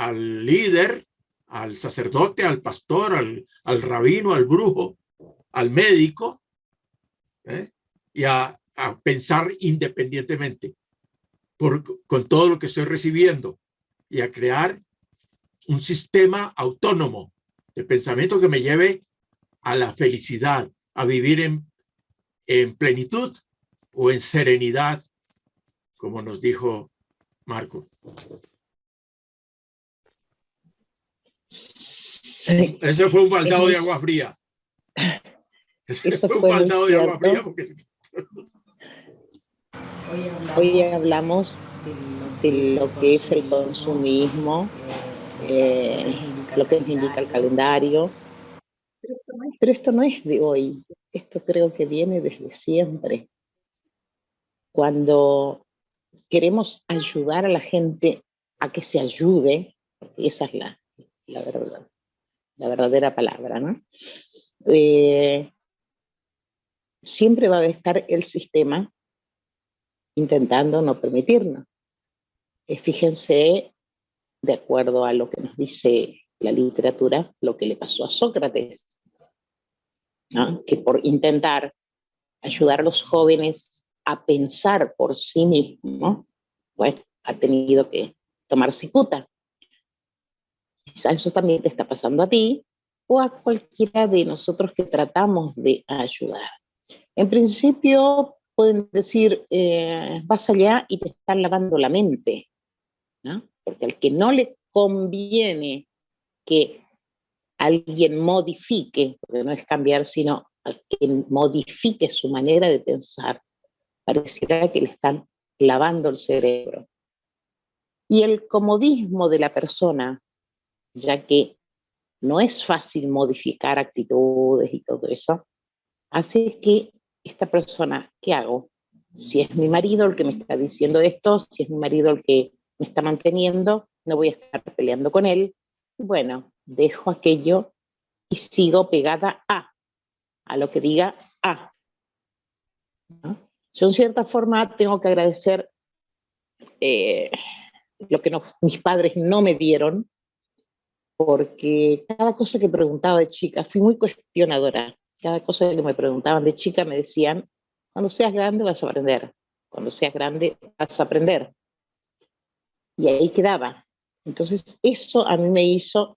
al líder, al sacerdote, al pastor, al, al rabino, al brujo, al médico, ¿eh? y a, pensar independientemente por, con todo lo que estoy recibiendo y a crear un sistema autónomo de pensamiento que me lleve a la felicidad, a vivir en, en plenitud o en serenidad, como nos dijo Marco. Ese fue un baldado de agua fría. Ese fue un baldado de agua fría. Hoy hablamos de lo que es el consumismo, eh, lo que nos indica el calendario. Pero esto no es de hoy, esto creo que viene desde siempre. Cuando queremos ayudar a la gente a que se ayude, esa es la, la verdad, la verdadera palabra, ¿no? Eh, siempre va a estar el sistema intentando no permitirnos. Eh, fíjense, de acuerdo a lo que nos dice la literatura, lo que le pasó a Sócrates, que por intentar ayudar a los jóvenes a pensar por sí mismos, bueno, ha tenido que tomar cicuta, Quizá eso también te está pasando a ti o a cualquiera de nosotros que tratamos de ayudar. En principio pueden decir, eh, vas allá y te están lavando la mente, ¿no? porque al que no le conviene que alguien modifique, porque no es cambiar, sino al que modifique su manera de pensar, pareciera que le están lavando el cerebro. Y el comodismo de la persona ya que no es fácil modificar actitudes y todo eso, hace que esta persona, ¿qué hago? Si es mi marido el que me está diciendo esto, si es mi marido el que me está manteniendo, no voy a estar peleando con él. Bueno, dejo aquello y sigo pegada a, a lo que diga a. Yo en cierta forma tengo que agradecer eh, lo que mis padres no me dieron, porque cada cosa que preguntaba de chica, fui muy cuestionadora, cada cosa que me preguntaban de chica me decían, cuando seas grande vas a aprender, cuando seas grande vas a aprender. Y ahí quedaba. Entonces eso a mí me hizo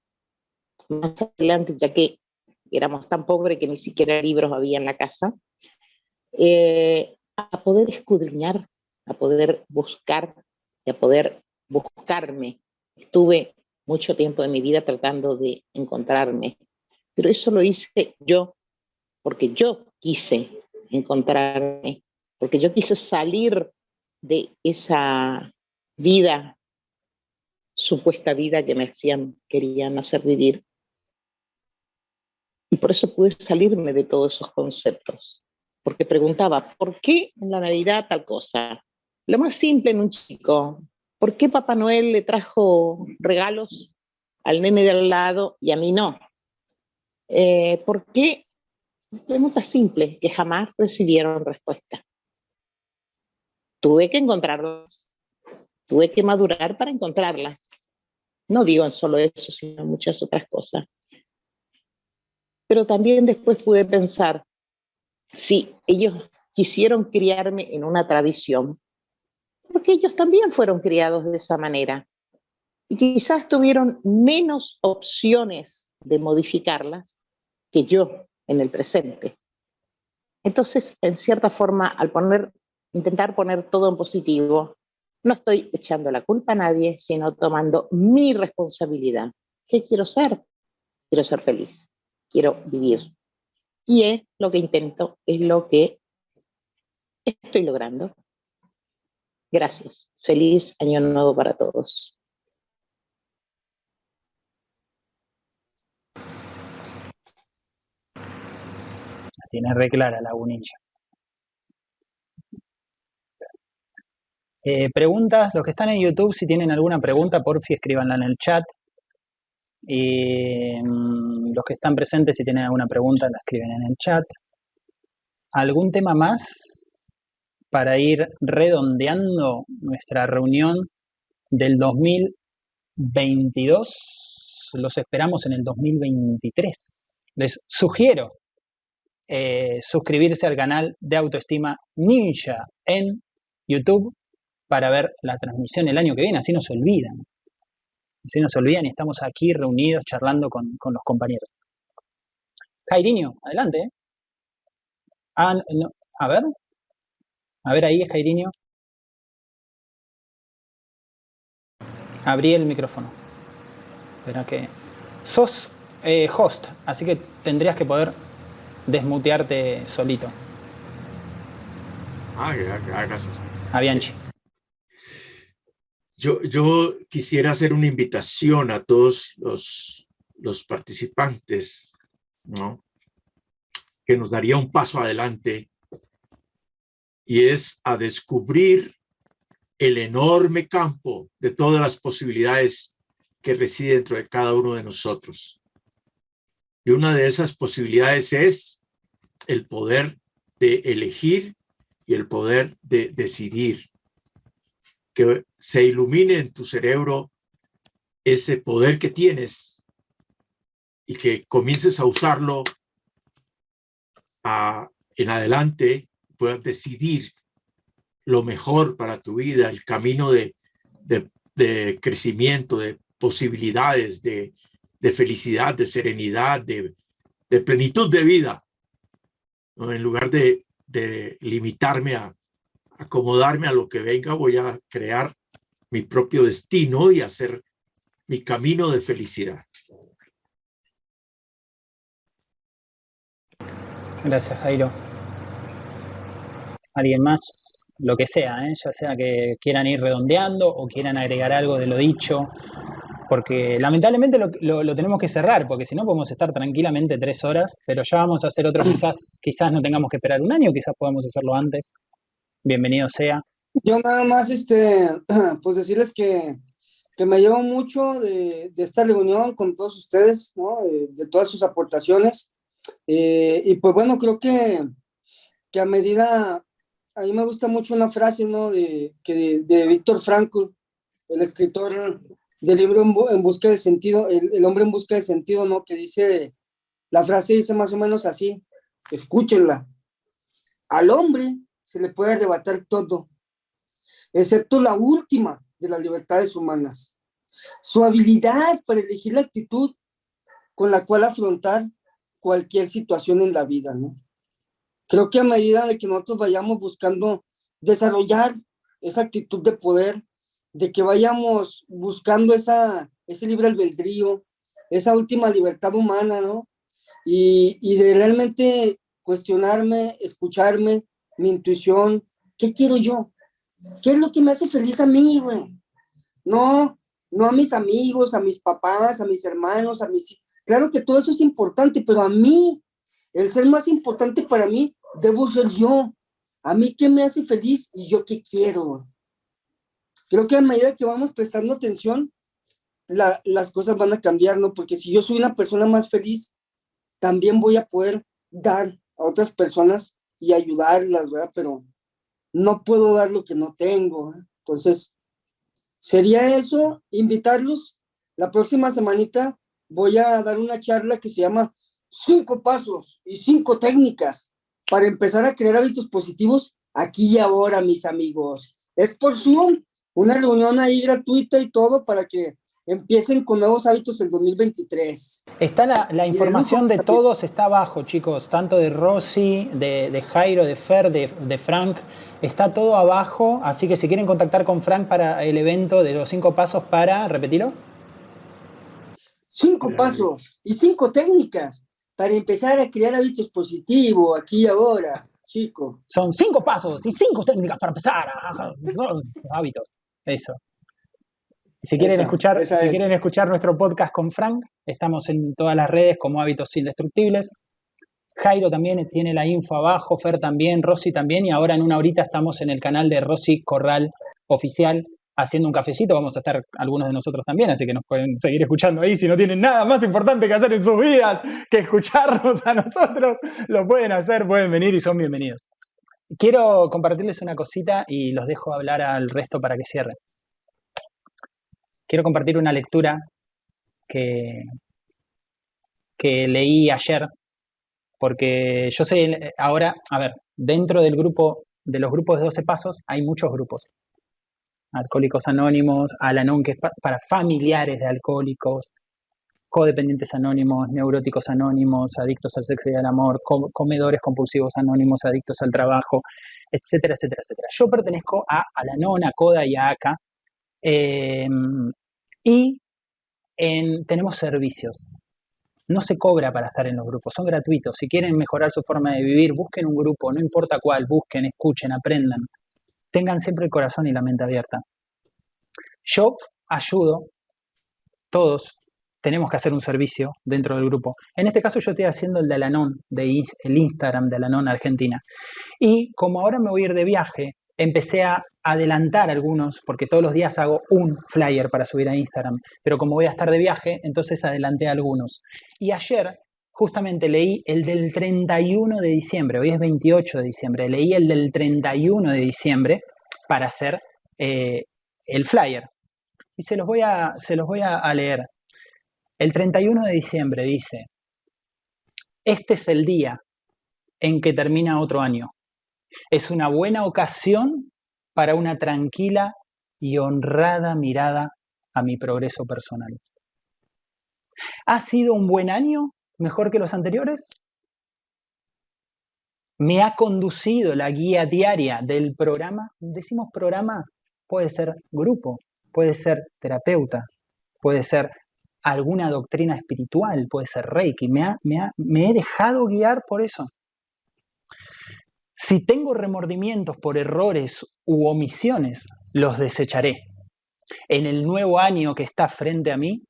más adelante, ya que éramos tan pobres que ni siquiera libros había en la casa, eh, a poder escudriñar, a poder buscar y a poder buscarme. Estuve mucho tiempo de mi vida tratando de encontrarme, pero eso lo hice yo, porque yo quise encontrarme, porque yo quise salir de esa vida, supuesta vida que me hacían, querían hacer vivir. Y por eso pude salirme de todos esos conceptos, porque preguntaba, ¿por qué en la Navidad tal cosa? Lo más simple en un chico, ¿Por qué Papá Noel le trajo regalos al nene de al lado y a mí no? Eh, ¿Por qué? Preguntas simples que jamás recibieron respuesta. Tuve que encontrarlas, tuve que madurar para encontrarlas. No digo solo eso, sino muchas otras cosas. Pero también después pude pensar, si ellos quisieron criarme en una tradición, porque ellos también fueron criados de esa manera. Y quizás tuvieron menos opciones de modificarlas que yo en el presente. Entonces, en cierta forma, al poner, intentar poner todo en positivo, no estoy echando la culpa a nadie, sino tomando mi responsabilidad. ¿Qué quiero ser? Quiero ser feliz, quiero vivir. Y es lo que intento, es lo que estoy logrando. Gracias. Feliz año nuevo para todos. tiene re clara la unilla. Eh, preguntas, los que están en YouTube, si tienen alguna pregunta, por fin escríbanla en el chat. Y mm, los que están presentes, si tienen alguna pregunta, la escriben en el chat. ¿Algún tema más? Para ir redondeando nuestra reunión del 2022. Los esperamos en el 2023. Les sugiero eh, suscribirse al canal de Autoestima Ninja en YouTube para ver la transmisión el año que viene, así no se olvidan. Así no se olvidan y estamos aquí reunidos charlando con, los compañeros. Jairiño, adelante. Ah, a ver, a ver ahí, Escairinio. Abrí el micrófono. Verá que. Sos eh, host, así que tendrías que poder desmutearte solito. Ah, gracias. A Bianchi. Yo, yo, quisiera hacer una invitación a todos los, los participantes, ¿no? Que nos daría un paso adelante y es a descubrir el enorme campo de todas las posibilidades que reside dentro de cada uno de nosotros. Y una de esas posibilidades es el poder de elegir y el poder de decidir. Que se ilumine en tu cerebro ese poder que tienes y que comiences a usarlo a, en adelante puedas decidir lo mejor para tu vida, el camino de, de, crecimiento, de posibilidades, de, de felicidad, de serenidad, de, plenitud de vida, en lugar de, limitarme a acomodarme a lo que venga, voy a crear mi propio destino y hacer mi camino de felicidad. Gracias, Jairo alguien más, lo que sea, ¿eh? ya sea que quieran ir redondeando o quieran agregar algo de lo dicho, porque lamentablemente lo, tenemos que cerrar, porque si no podemos estar tranquilamente tres horas, pero ya vamos a hacer otro, quizás, quizás no tengamos que esperar un año, quizás podamos hacerlo antes. Bienvenido sea. Yo nada más, este, pues decirles que, me llevo mucho de, esta reunión con todos ustedes, ¿no? de, todas sus aportaciones. Eh, y pues bueno, creo que, que a medida a mí me gusta mucho una frase, ¿no? De, que de, Víctor Frankl, el escritor del libro En, Busca de Sentido, el, hombre en busca de sentido, ¿no? Que dice, la frase dice más o menos así, escúchenla. Al hombre se le puede arrebatar todo, excepto la última de las libertades humanas. Su habilidad para elegir la actitud con la cual afrontar cualquier situación en la vida, ¿no? Creo que a medida de que nosotros vayamos buscando desarrollar esa actitud de poder, de que vayamos buscando esa, ese libre albedrío, esa última libertad humana, ¿no? Y, y de realmente cuestionarme, escucharme, mi intuición, ¿qué quiero yo? ¿Qué es lo que me hace feliz a mí, güey? No, no a mis amigos, a mis papás, a mis hermanos, a mis... Claro que todo eso es importante, pero a mí, el ser más importante para mí, debo ser yo. A mí, ¿qué me hace feliz y yo qué quiero? Creo que a medida que vamos prestando atención, las cosas van a cambiar, ¿no? Porque si yo soy una persona más feliz, también voy a poder dar a otras personas y ayudarlas, ¿verdad? Pero no puedo dar lo que no tengo. ¿eh? Entonces, sería eso, invitarlos. La próxima semanita voy a dar una charla que se llama Cinco Pasos y Cinco Técnicas para empezar a crear hábitos positivos aquí y ahora, mis amigos. Es por Zoom, una reunión ahí gratuita y todo para que empiecen con nuevos hábitos en 2023. Está la, información de, todos, está abajo, chicos, tanto de Rosy, de, Jairo, de Fer, de, Frank, está todo abajo, así que si quieren contactar con Frank para el evento de los cinco pasos para, repetilo. Cinco pasos y cinco técnicas para empezar a crear hábitos positivos aquí y ahora, chicos. Son cinco pasos y cinco técnicas para empezar a, hábitos, eso. Si quieren, escuchar, si quieren escuchar nuestro podcast con Frank, estamos en todas las redes como Hábitos Indestructibles. Jairo también tiene la info abajo, Fer también, Rosy también, y ahora en una horita estamos en el canal de Rosy Corral Oficial haciendo un cafecito. Vamos a estar algunos de nosotros también, así que nos pueden seguir escuchando ahí. Si no tienen nada más importante que hacer en sus vidas que escucharnos a nosotros, lo pueden hacer, pueden venir y son bienvenidos. Quiero compartirles una cosita y los dejo hablar al resto para que cierren quiero compartir una lectura que, que leí ayer, porque yo sé, ahora, a ver, dentro del grupo, de los grupos de 12 pasos, hay muchos grupos. Alcohólicos Anónimos, Alanon, que es para familiares de alcohólicos, codependientes anónimos, neuróticos anónimos, adictos al sexo y al amor, comedores compulsivos anónimos, adictos al trabajo, etcétera, etcétera, etcétera. Yo pertenezco a Alanon, a Coda y a ACA, em, y tenemos servicios. No se cobra para estar en los grupos, son gratuitos. Si quieren mejorar su forma de vivir, busquen un grupo, no importa cuál, busquen, escuchen, aprendan. Tengan siempre el corazón y la mente abierta. Yo ayudo, todos tenemos que hacer un servicio dentro del grupo. En este caso yo estoy haciendo el de Alanon, de el Instagram de Alanon Argentina. Y como ahora me voy a ir de viaje, empecé a adelantar algunos, porque todos los días hago un flyer para subir a Instagram, pero como voy a estar de viaje, entonces adelanté algunos. Y ayer justamente leí el del 31 de diciembre, hoy es 28 de diciembre, leí el del 31 de diciembre para hacer eh, el flyer. Y se los voy, a, se los voy a leer. El 31 de diciembre dice, este es el día en que termina otro año. Es una buena ocasión para una tranquila y honrada mirada a mi progreso personal. ¿Ha sido un buen año? ¿Mejor que los anteriores? ¿Me ha conducido la guía diaria del programa? Decimos programa, puede ser grupo, puede ser terapeuta, puede ser alguna doctrina espiritual, puede ser Reiki. Me, me he dejado guiar por eso. Si tengo remordimientos por errores u omisiones, los desecharé. En el nuevo año que está frente a mí,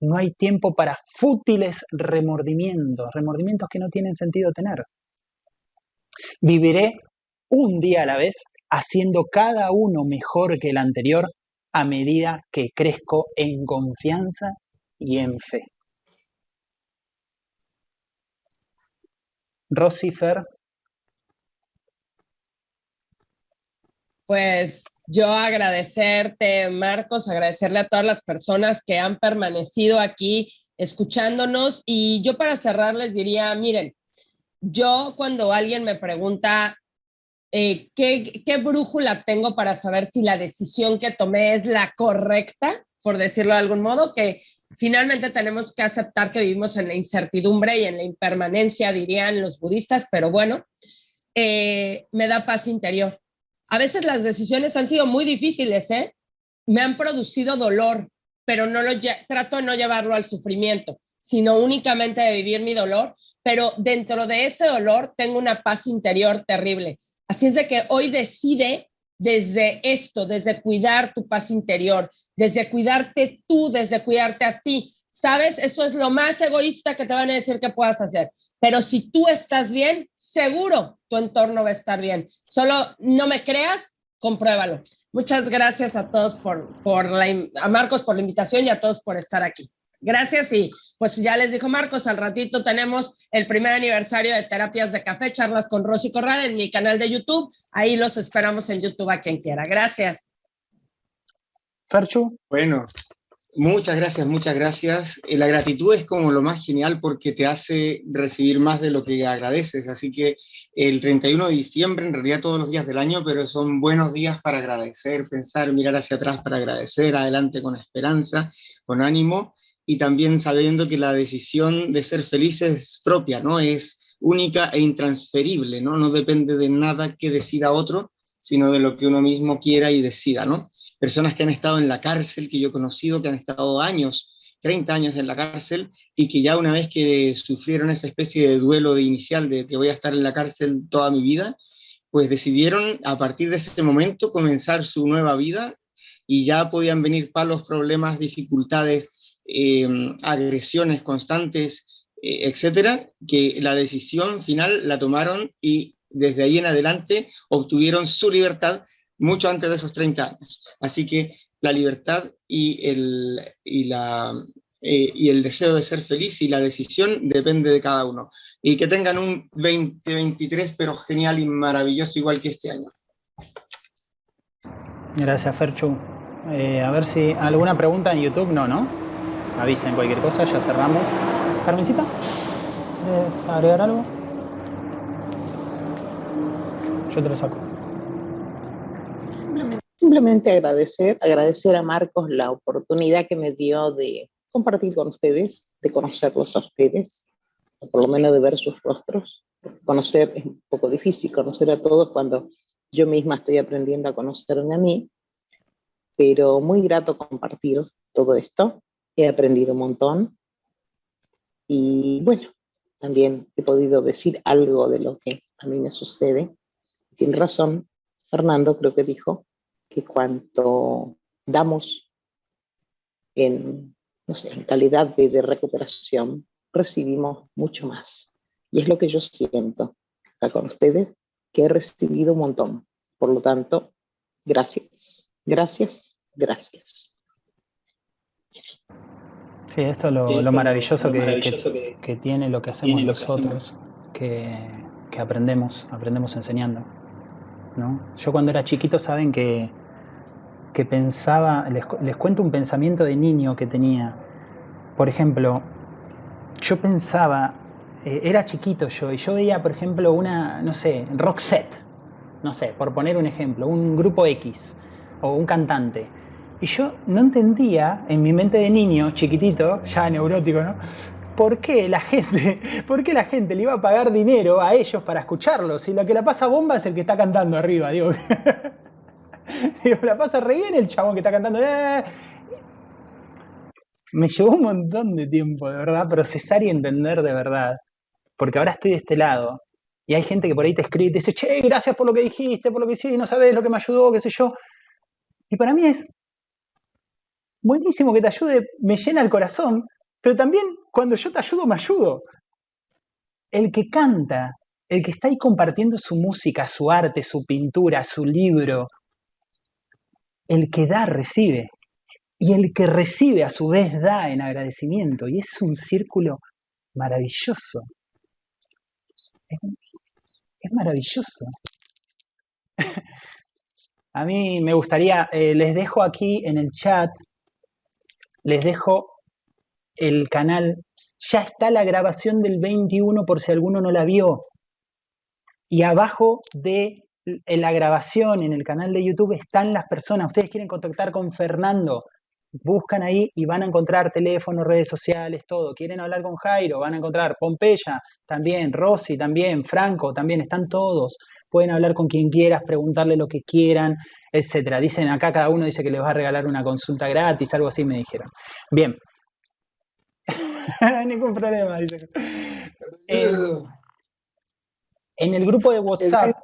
no hay tiempo para fútiles remordimientos, remordimientos que no tienen sentido tener. Viviré un día a la vez, haciendo cada uno mejor que el anterior a medida que crezco en confianza y en fe. Rosifer Pues yo agradecerte, Marcos, agradecerle a todas las personas que han permanecido aquí escuchándonos y yo para cerrar les diría, miren, yo cuando alguien me pregunta eh, ¿qué, ¿qué brújula tengo para saber si la decisión que tomé es la correcta, por decirlo de algún modo, que finalmente tenemos que aceptar que vivimos en la incertidumbre y en la impermanencia, dirían los budistas, pero bueno, eh, me da paz interior. A veces las decisiones han sido muy difíciles, ¿eh? Me han producido dolor, pero no lo trato de no llevarlo al sufrimiento, sino únicamente de vivir mi dolor, pero dentro de ese dolor tengo una paz interior terrible. Así es de que hoy decide desde esto, desde cuidar tu paz interior, desde cuidarte tú, desde cuidarte a ti. ¿Sabes? Eso es lo más egoísta que te van a decir que puedas hacer. Pero si tú estás bien, seguro tu entorno va a estar bien. Solo no me creas, compruébalo. Muchas gracias a todos por, por la, a Marcos por la invitación y a todos por estar aquí. Gracias y pues ya les dijo Marcos, al ratito tenemos el primer aniversario de Terapias de Café, charlas con Rosy Corral en mi canal de YouTube. Ahí los esperamos en YouTube a quien quiera. Gracias. Ferchu. Bueno, muchas gracias, muchas gracias. Eh, la gratitud es como lo más genial porque te hace recibir más de lo que agradeces. Así que el 31 de diciembre, en realidad todos los días del año, pero son buenos días para agradecer, pensar, mirar hacia atrás para agradecer, adelante con esperanza, con ánimo y también sabiendo que la decisión de ser feliz es propia, ¿no? Es única e intransferible, ¿no? No depende de nada que decida otro, sino de lo que uno mismo quiera y decida, ¿no? Personas que han estado en la cárcel, que yo he conocido, que han estado años, 30 años en la cárcel, y que ya una vez que sufrieron esa especie de duelo de inicial de que voy a estar en la cárcel toda mi vida, pues decidieron a partir de ese momento comenzar su nueva vida y ya podían venir palos, problemas, dificultades, Em, agresiones constantes, eh, etcétera, que la decisión final la tomaron y desde ahí en adelante obtuvieron su libertad mucho antes de esos 30 años. Así que la libertad y el, y la, eh, y el deseo de ser feliz y la decisión depende de cada uno. Y que tengan un 2023, pero genial y maravilloso, igual que este año. Gracias, Ferchu. Eh, a ver si alguna pregunta en YouTube, no, ¿no? avisen cualquier cosa, ya cerramos. Carmencita, ¿quieres agregar algo? Yo te lo saco. Simplemente, agradecer, agradecer a Marcos la oportunidad que me dio de compartir con ustedes, de conocerlos a ustedes, o por lo menos de ver sus rostros. Conocer es un poco difícil, conocer a todos cuando yo misma estoy aprendiendo a conocerme a mí, pero muy grato compartir todo esto he aprendido un montón y bueno, también he podido decir algo de lo que a mí me sucede. Tiene razón, Fernando creo que dijo que cuanto damos en, no sé, en calidad de, de recuperación, recibimos mucho más. Y es lo que yo siento acá con ustedes, que he recibido un montón. Por lo tanto, gracias, gracias, gracias. Sí, esto es lo, maravilloso, que, que, tiene lo que hacemos nosotros, que, que, aprendemos, aprendemos enseñando. ¿no? Yo cuando era chiquito saben que, que pensaba, les, cuento un pensamiento de niño que tenía. Por ejemplo, yo pensaba, eh, era chiquito yo, y yo veía, por ejemplo, una, no sé, set, no sé, por poner un ejemplo, un grupo X o un cantante y yo no entendía, en mi mente de niño, chiquitito, ya neurótico, ¿no? ¿Por qué la gente, por qué la gente le iba a pagar dinero a ellos para escucharlos? Si lo que la pasa bomba es el que está cantando arriba, digo. digo, la pasa re bien el chabón que está cantando. Eh. Me llevó un montón de tiempo, de verdad, procesar y entender de verdad. Porque ahora estoy de este lado. Y hay gente que por ahí te escribe y te dice, che, gracias por lo que dijiste, por lo que hiciste, no sabes lo que me ayudó, qué sé yo. Y para mí es, buenísimo que te ayude, me llena el corazón, pero también cuando yo te ayudo, me ayudo. El que canta, el que está ahí compartiendo su música, su arte, su pintura, su libro, el que da, recibe. Y el que recibe a su vez da en agradecimiento. Y es un círculo maravilloso. Es, maravilloso. A mí me gustaría, eh, les dejo aquí en el chat, les dejo el canal. Ya está la grabación del 21 por si alguno no la vio. Y abajo de la grabación en el canal de YouTube están las personas. Ustedes quieren contactar con Fernando, buscan ahí y van a encontrar teléfono, redes sociales, todo. Quieren hablar con Jairo, van a encontrar Pompeya también, Rosy también, Franco también, están todos. Pueden hablar con quien quieras, preguntarle lo que quieran, etcétera. Dicen acá cada uno dice que les va a regalar una consulta gratis, algo así me dijeron. Bien. Ningún problema, dice. Eh, en el grupo de WhatsApp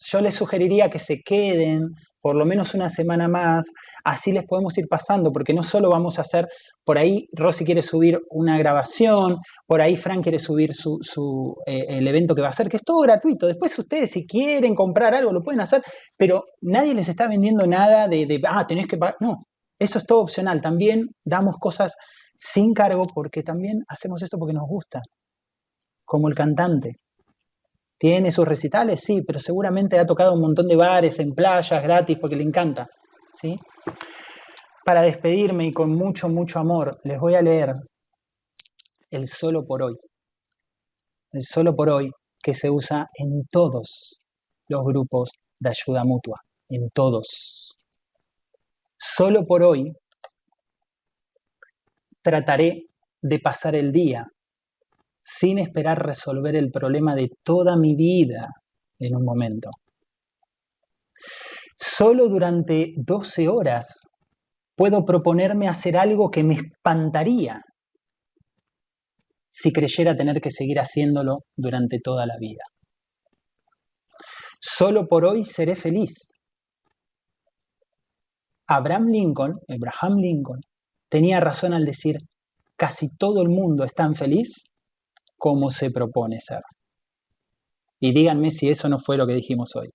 yo les sugeriría que se queden por lo menos una semana más, así les podemos ir pasando, porque no solo vamos a hacer, por ahí Rosy quiere subir una grabación, por ahí Frank quiere subir su, eh, el evento que va a hacer, que es todo gratuito. Después ustedes si quieren comprar algo lo pueden hacer, pero nadie les está vendiendo nada de, de ah, tenés que pagar. No, eso es todo opcional. También damos cosas sin cargo porque también hacemos esto porque nos gusta, como el cantante. ¿Tiene sus recitales? Sí, pero seguramente ha tocado un montón de bares, en playas, gratis, porque le encanta. ¿sí? Para despedirme y con mucho, mucho amor, les voy a leer el solo por hoy. El solo por hoy que se usa en todos los grupos de ayuda mutua, en todos. Solo por hoy trataré de pasar el día sin esperar resolver el problema de toda mi vida en un momento. Solo durante 12 horas puedo proponerme hacer algo que me espantaría si creyera tener que seguir haciéndolo durante toda la vida. Solo por hoy seré feliz. Abraham Lincoln, Abraham Lincoln, tenía razón al decir, casi todo el mundo es tan feliz cómo se propone ser. Y díganme si eso no fue lo que dijimos hoy.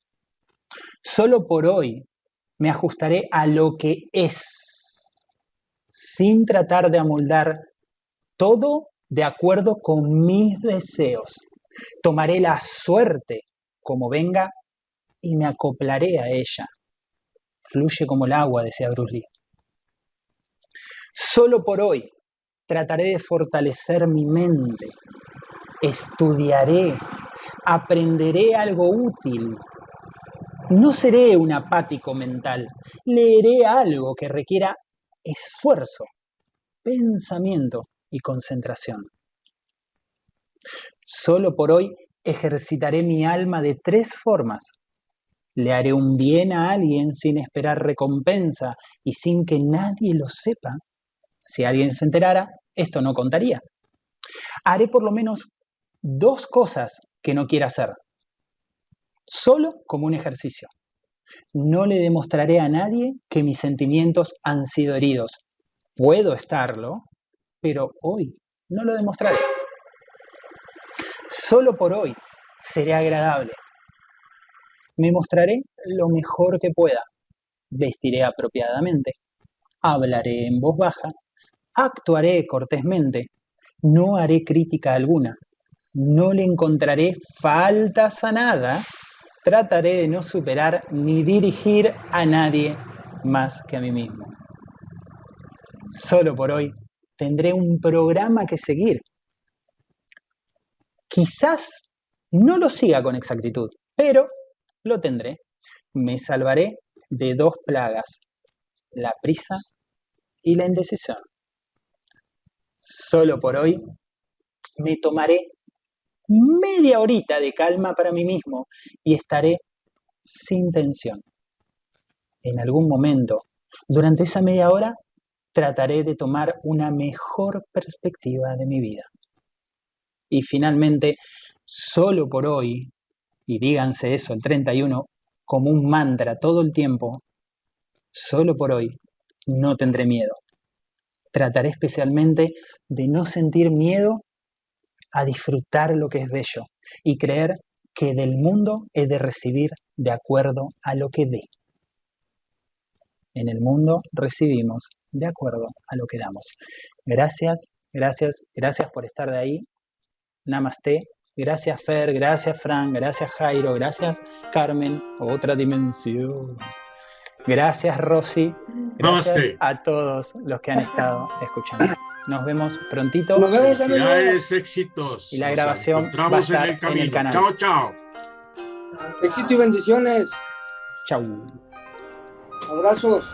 Solo por hoy me ajustaré a lo que es, sin tratar de amoldar todo de acuerdo con mis deseos. Tomaré la suerte como venga y me acoplaré a ella. Fluye como el agua, decía Bruce Lee. Solo por hoy trataré de fortalecer mi mente, estudiaré, aprenderé algo útil. No seré un apático mental, leeré algo que requiera esfuerzo, pensamiento y concentración. Solo por hoy ejercitaré mi alma de tres formas. Le haré un bien a alguien sin esperar recompensa y sin que nadie lo sepa. Si alguien se enterara, esto no contaría. Haré por lo menos dos cosas que no quiere hacer, solo como un ejercicio. No le demostraré a nadie que mis sentimientos han sido heridos. Puedo estarlo, pero hoy no lo demostraré. Solo por hoy seré agradable. Me mostraré lo mejor que pueda. Vestiré apropiadamente. Hablaré en voz baja. Actuaré cortésmente. No haré crítica alguna no le encontraré faltas a nada, trataré de no superar ni dirigir a nadie más que a mí mismo. Solo por hoy tendré un programa que seguir. Quizás no lo siga con exactitud, pero lo tendré. Me salvaré de dos plagas, la prisa y la indecisión. Solo por hoy me tomaré media horita de calma para mí mismo y estaré sin tensión. En algún momento, durante esa media hora, trataré de tomar una mejor perspectiva de mi vida. Y finalmente, solo por hoy, y díganse eso el 31 como un mantra todo el tiempo, solo por hoy no tendré miedo. Trataré especialmente de no sentir miedo a disfrutar lo que es bello y creer que del mundo he de recibir de acuerdo a lo que dé. En el mundo recibimos de acuerdo a lo que damos. Gracias, gracias, gracias por estar de ahí. Namaste. Gracias Fer, gracias Fran, gracias Jairo, gracias Carmen, otra dimensión. Gracias, Rosy. Gracias a todos los que han estado escuchando. Nos vemos prontito. Nos vemos, Felicidades, éxitos. Y la grabación va a estar en el, canal. Chao, chao. Éxito y bendiciones. Chao. Abrazos.